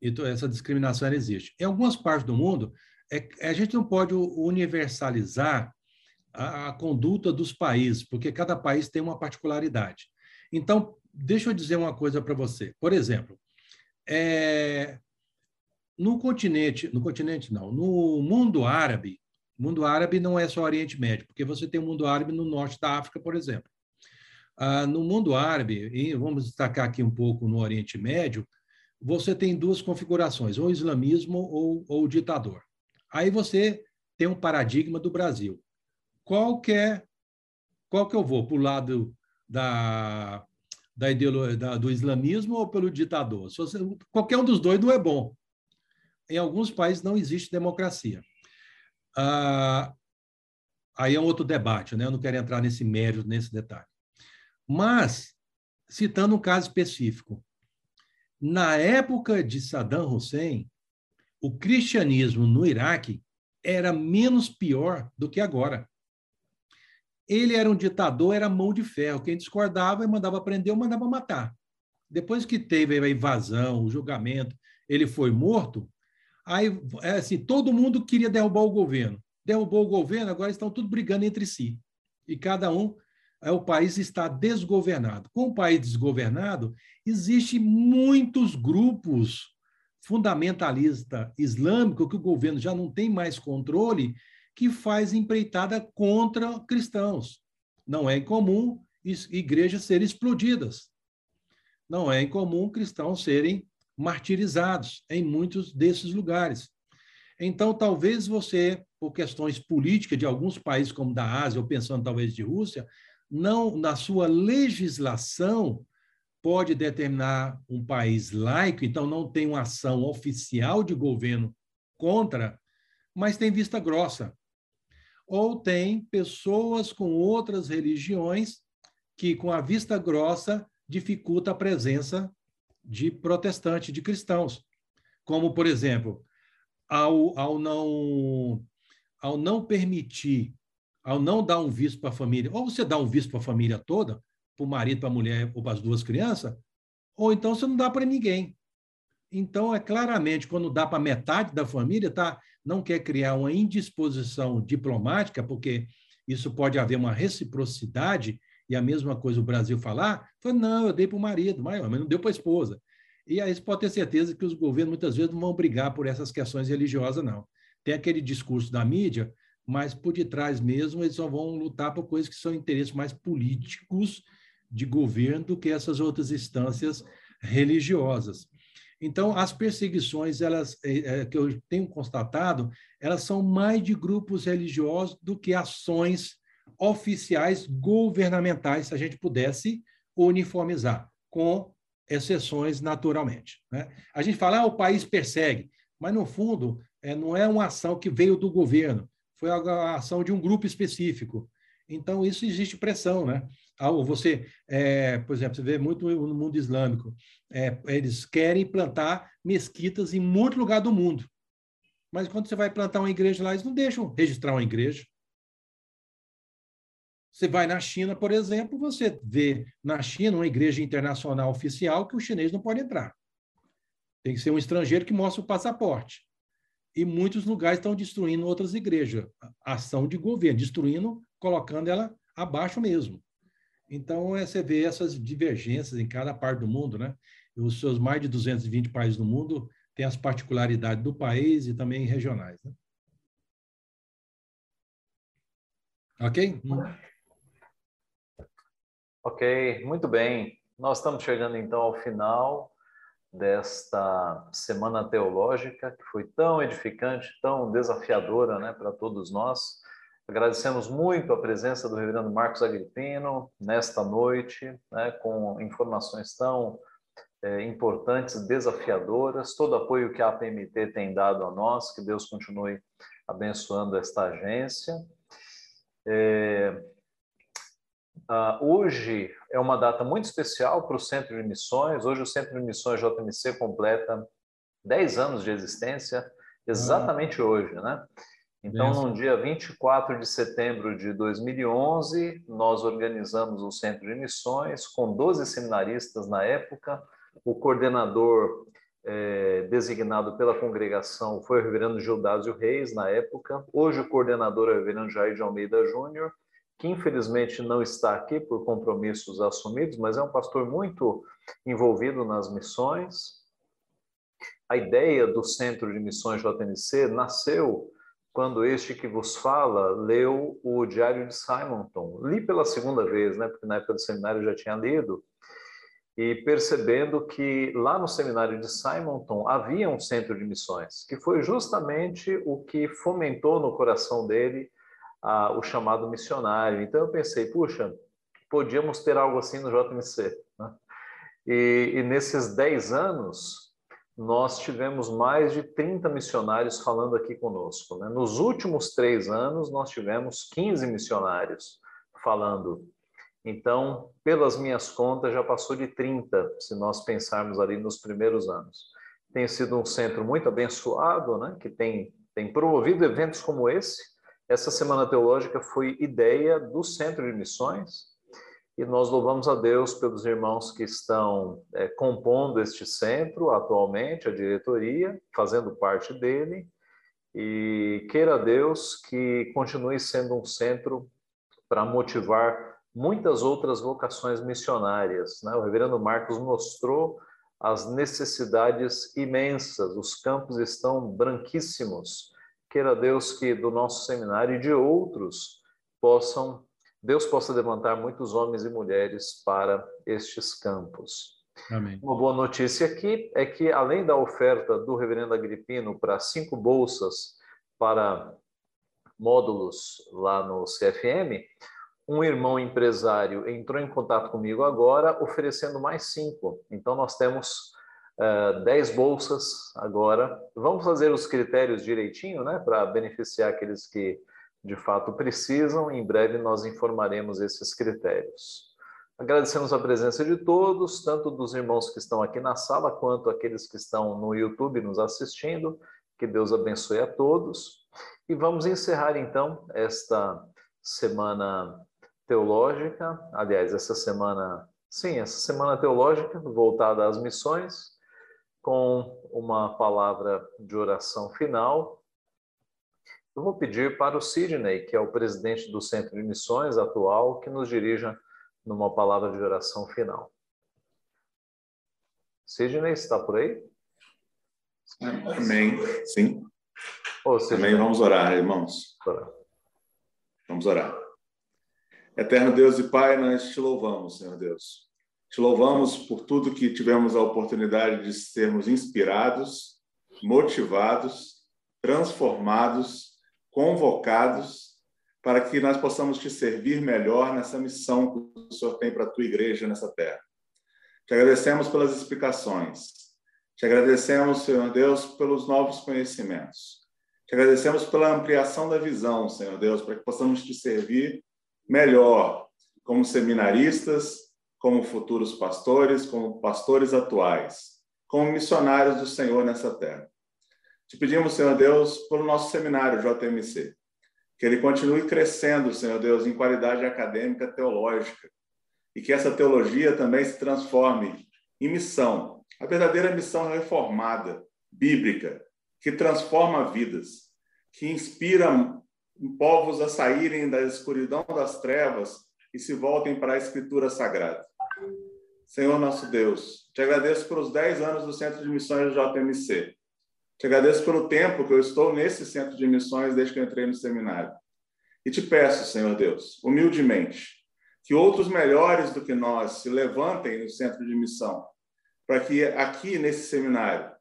Então, essa discriminação existe. Em algumas partes do mundo, é, a gente não pode universalizar a, a conduta dos países, porque cada país tem uma particularidade. Então, deixa eu dizer uma coisa para você. Por exemplo, é, no continente, no continente não, no mundo árabe, mundo árabe não é só Oriente Médio, porque você tem o mundo árabe no norte da África, por exemplo. Ah, no mundo árabe, e vamos destacar aqui um pouco no Oriente Médio, você tem duas configurações, ou islamismo ou, ou ditador. Aí você tem um paradigma do Brasil. Qual que é, qual que eu vou? Para o lado da da ideologia do islamismo ou pelo ditador. Você, qualquer um dos dois não é bom. Em alguns países não existe democracia. Ah, aí é outro debate, né? Eu não quero entrar nesse mérito, nesse detalhe. Mas, citando um caso específico, na época de Saddam Hussein, o cristianismo no Iraque era menos pior do que agora. Ele era um ditador, era mão de ferro. Quem discordava, mandava prender ou mandava matar. Depois que teve a invasão, o julgamento, ele foi morto, aí é assim, todo mundo queria derrubar o governo. Derrubou o governo, agora estão tudo brigando entre si. E cada um, é, o país está desgovernado. Com o país desgovernado, existem muitos grupos fundamentalista islâmico que o governo já não tem mais controle que faz empreitada contra cristãos. Não é incomum igrejas serem explodidas. Não é incomum cristãos serem martirizados em muitos desses lugares. Então, talvez você, por questões políticas de alguns países como da Ásia, ou pensando talvez de Rússia, não na sua legislação pode determinar um país laico, então não tem uma ação oficial de governo contra, mas tem vista grossa ou tem pessoas com outras religiões que, com a vista grossa, dificulta a presença de protestantes, de cristãos. Como, por exemplo, ao, ao, não, ao não permitir ao não dar um visto para a família, ou você dá um visto para a família toda, para o marido, para a mulher ou para as duas crianças, ou então você não dá para ninguém. Então, é claramente, quando dá para metade da família, tá, não quer criar uma indisposição diplomática, porque isso pode haver uma reciprocidade, e a mesma coisa o Brasil falar, fala, não, eu dei para o marido, mas não deu para a esposa. E aí você pode ter certeza que os governos muitas vezes não vão brigar por essas questões religiosas, não. Tem aquele discurso da mídia, mas por detrás mesmo eles só vão lutar por coisas que são interesses mais políticos de governo do que essas outras instâncias religiosas. Então, as perseguições, elas é, que eu tenho constatado, elas são mais de grupos religiosos do que ações oficiais governamentais, se a gente pudesse uniformizar, com exceções naturalmente. Né? A gente fala, ah, o país persegue, mas no fundo é, não é uma ação que veio do governo, foi a ação de um grupo específico. Então, isso existe pressão, né? Você, é, por exemplo, você vê muito no mundo islâmico, é, eles querem plantar mesquitas em muito lugar do mundo. Mas quando você vai plantar uma igreja lá, eles não deixam registrar uma igreja. Você vai na China, por exemplo, você vê na China uma igreja internacional oficial que o chinês não pode entrar. Tem que ser um estrangeiro que mostra o passaporte. E muitos lugares estão destruindo outras igrejas. Ação de governo, destruindo, colocando ela abaixo mesmo. Então, é, você vê essas divergências em cada parte do mundo, né? Os seus mais de 220 países do mundo têm as particularidades do país e também regionais. Né? Ok? Ok, muito bem. Nós estamos chegando então ao final desta semana teológica que foi tão edificante, tão desafiadora, né, para todos nós. Agradecemos muito a presença do Reverendo Marcos Agripino nesta noite, né, com informações tão é, importantes, desafiadoras, todo apoio que a APMT tem dado a nós, que Deus continue abençoando esta agência. É, Uh, hoje é uma data muito especial para o Centro de Missões. Hoje o Centro de Missões JMC completa 10 anos de existência, exatamente ah. hoje, né? Então, no dia 24 de setembro de 2011, nós organizamos o Centro de Missões com 12 seminaristas na época. O coordenador é, designado pela congregação foi o reverendo Gildásio Reis, na época. Hoje, o coordenador é o reverendo Jair de Almeida Júnior, que infelizmente não está aqui por compromissos assumidos, mas é um pastor muito envolvido nas missões. A ideia do Centro de Missões JNC nasceu quando este que vos fala leu o Diário de Simonton. Li pela segunda vez, né, porque na época do seminário eu já tinha lido, e percebendo que lá no seminário de Simonton havia um centro de missões, que foi justamente o que fomentou no coração dele a, o chamado missionário. Então eu pensei, puxa, podíamos ter algo assim no JMC. Né? E, e nesses 10 anos, nós tivemos mais de 30 missionários falando aqui conosco. Né? Nos últimos três anos, nós tivemos 15 missionários falando. Então, pelas minhas contas, já passou de 30, se nós pensarmos ali nos primeiros anos. Tem sido um centro muito abençoado, né? que tem, tem promovido eventos como esse. Essa Semana Teológica foi ideia do Centro de Missões, e nós louvamos a Deus pelos irmãos que estão é, compondo este centro atualmente, a diretoria, fazendo parte dele, e queira Deus que continue sendo um centro para motivar muitas outras vocações missionárias. Né? O reverendo Marcos mostrou as necessidades imensas, os campos estão branquíssimos. Queira Deus que do nosso seminário e de outros possam Deus possa levantar muitos homens e mulheres para estes campos. Amém. Uma boa notícia aqui é que, além da oferta do reverendo Agripino para cinco bolsas para módulos lá no CFM, um irmão empresário entrou em contato comigo agora, oferecendo mais cinco. Então, nós temos uh, dez bolsas agora. Vamos fazer os critérios direitinho, né, para beneficiar aqueles que de fato precisam. Em breve nós informaremos esses critérios. Agradecemos a presença de todos, tanto dos irmãos que estão aqui na sala, quanto aqueles que estão no YouTube nos assistindo. Que Deus abençoe a todos. E vamos encerrar então esta semana teológica, aliás, essa semana, sim, essa semana teológica voltada às missões, com uma palavra de oração final. Eu vou pedir para o Sidney, que é o presidente do Centro de Missões atual, que nos dirija numa palavra de oração final. Sidney, está por aí? Amém. Sim. Oh, Amém. Vamos orar, irmãos. Vamos orar. Eterno Deus e Pai, nós te louvamos, Senhor Deus. Te louvamos por tudo que tivemos a oportunidade de sermos inspirados, motivados, transformados, convocados, para que nós possamos te servir melhor nessa missão que o Senhor tem para a tua igreja nessa terra. Te agradecemos pelas explicações. Te agradecemos, Senhor Deus, pelos novos conhecimentos. Te agradecemos pela ampliação da visão, Senhor Deus, para que possamos te servir melhor como seminaristas, como futuros pastores, como pastores atuais, como missionários do Senhor nessa terra. Te pedimos, Senhor Deus, pelo nosso seminário JMC, que ele continue crescendo, Senhor Deus, em qualidade acadêmica teológica, e que essa teologia também se transforme em missão, a verdadeira missão reformada, bíblica, que transforma vidas, que inspira povos a saírem da escuridão das trevas e se voltem para a Escritura Sagrada. Senhor nosso Deus, te agradeço pelos 10 anos do Centro de Missões do JMC. Te agradeço pelo tempo que eu estou nesse Centro de Missões desde que eu entrei no seminário. E te peço, Senhor Deus, humildemente, que outros melhores do que nós se levantem no Centro de Missão, para que aqui nesse seminário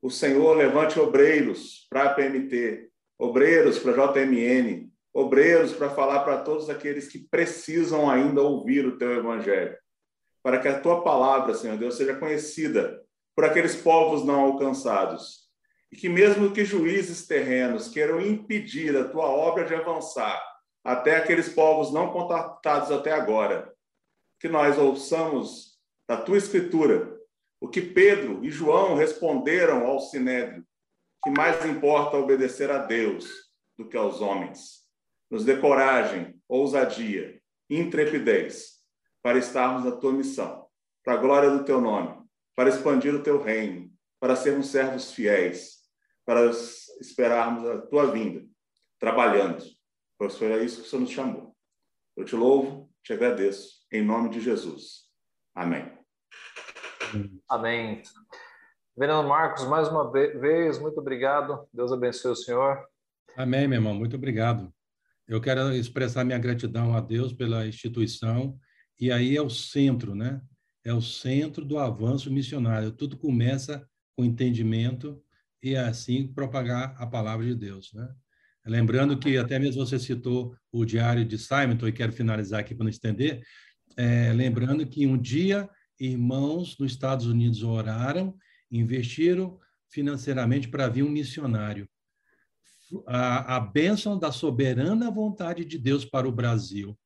o Senhor levante obreiros para a PMT, obreiros para a JMN, obreiros para falar para todos aqueles que precisam ainda ouvir o teu evangelho, para que a tua palavra, Senhor Deus, seja conhecida por aqueles povos não alcançados. E que mesmo que juízes terrenos queiram impedir a tua obra de avançar até aqueles povos não contatados até agora, que nós ouçamos da tua escritura o que Pedro e João responderam ao sinédrio que mais importa obedecer a Deus do que aos homens. Nos dê coragem, ousadia, intrepidez para estarmos na tua missão, para a glória do teu nome, para expandir o teu reino, para sermos servos fiéis, para esperarmos a tua vinda, trabalhando, pois foi isso que o Senhor nos chamou. Eu te louvo, te agradeço, em nome de Jesus. Amém. Amém. Vereador Marcos, mais uma vez, muito obrigado. Deus abençoe o senhor. Amém, meu irmão. Muito obrigado. Eu quero expressar minha gratidão a Deus pela instituição. E aí é o centro, né? É o centro do avanço missionário. Tudo começa com entendimento e assim propagar a palavra de Deus, né? Lembrando que até mesmo você citou o diário de Simon, e quero finalizar aqui para não estender. É, lembrando que um dia irmãos nos Estados Unidos oraram investiram financeiramente para vir um missionário. A, a bênção da soberana vontade de Deus para o Brasil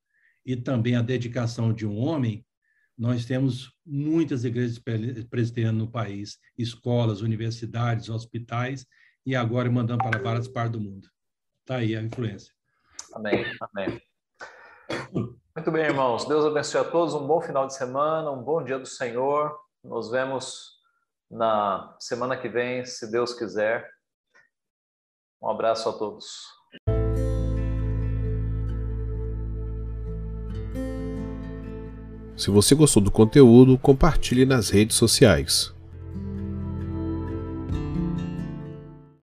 e também a dedicação de um homem, nós temos muitas igrejas presbiterianas no país, escolas, universidades, hospitais, e agora mandando para várias partes do mundo. Está aí a influência. Amém, amém. Muito bem, irmãos. Deus abençoe a todos. Um bom final de semana, um bom dia do Senhor. Nos vemos na semana que vem, se Deus quiser. Um abraço a todos. Se você gostou do conteúdo, compartilhe nas redes sociais.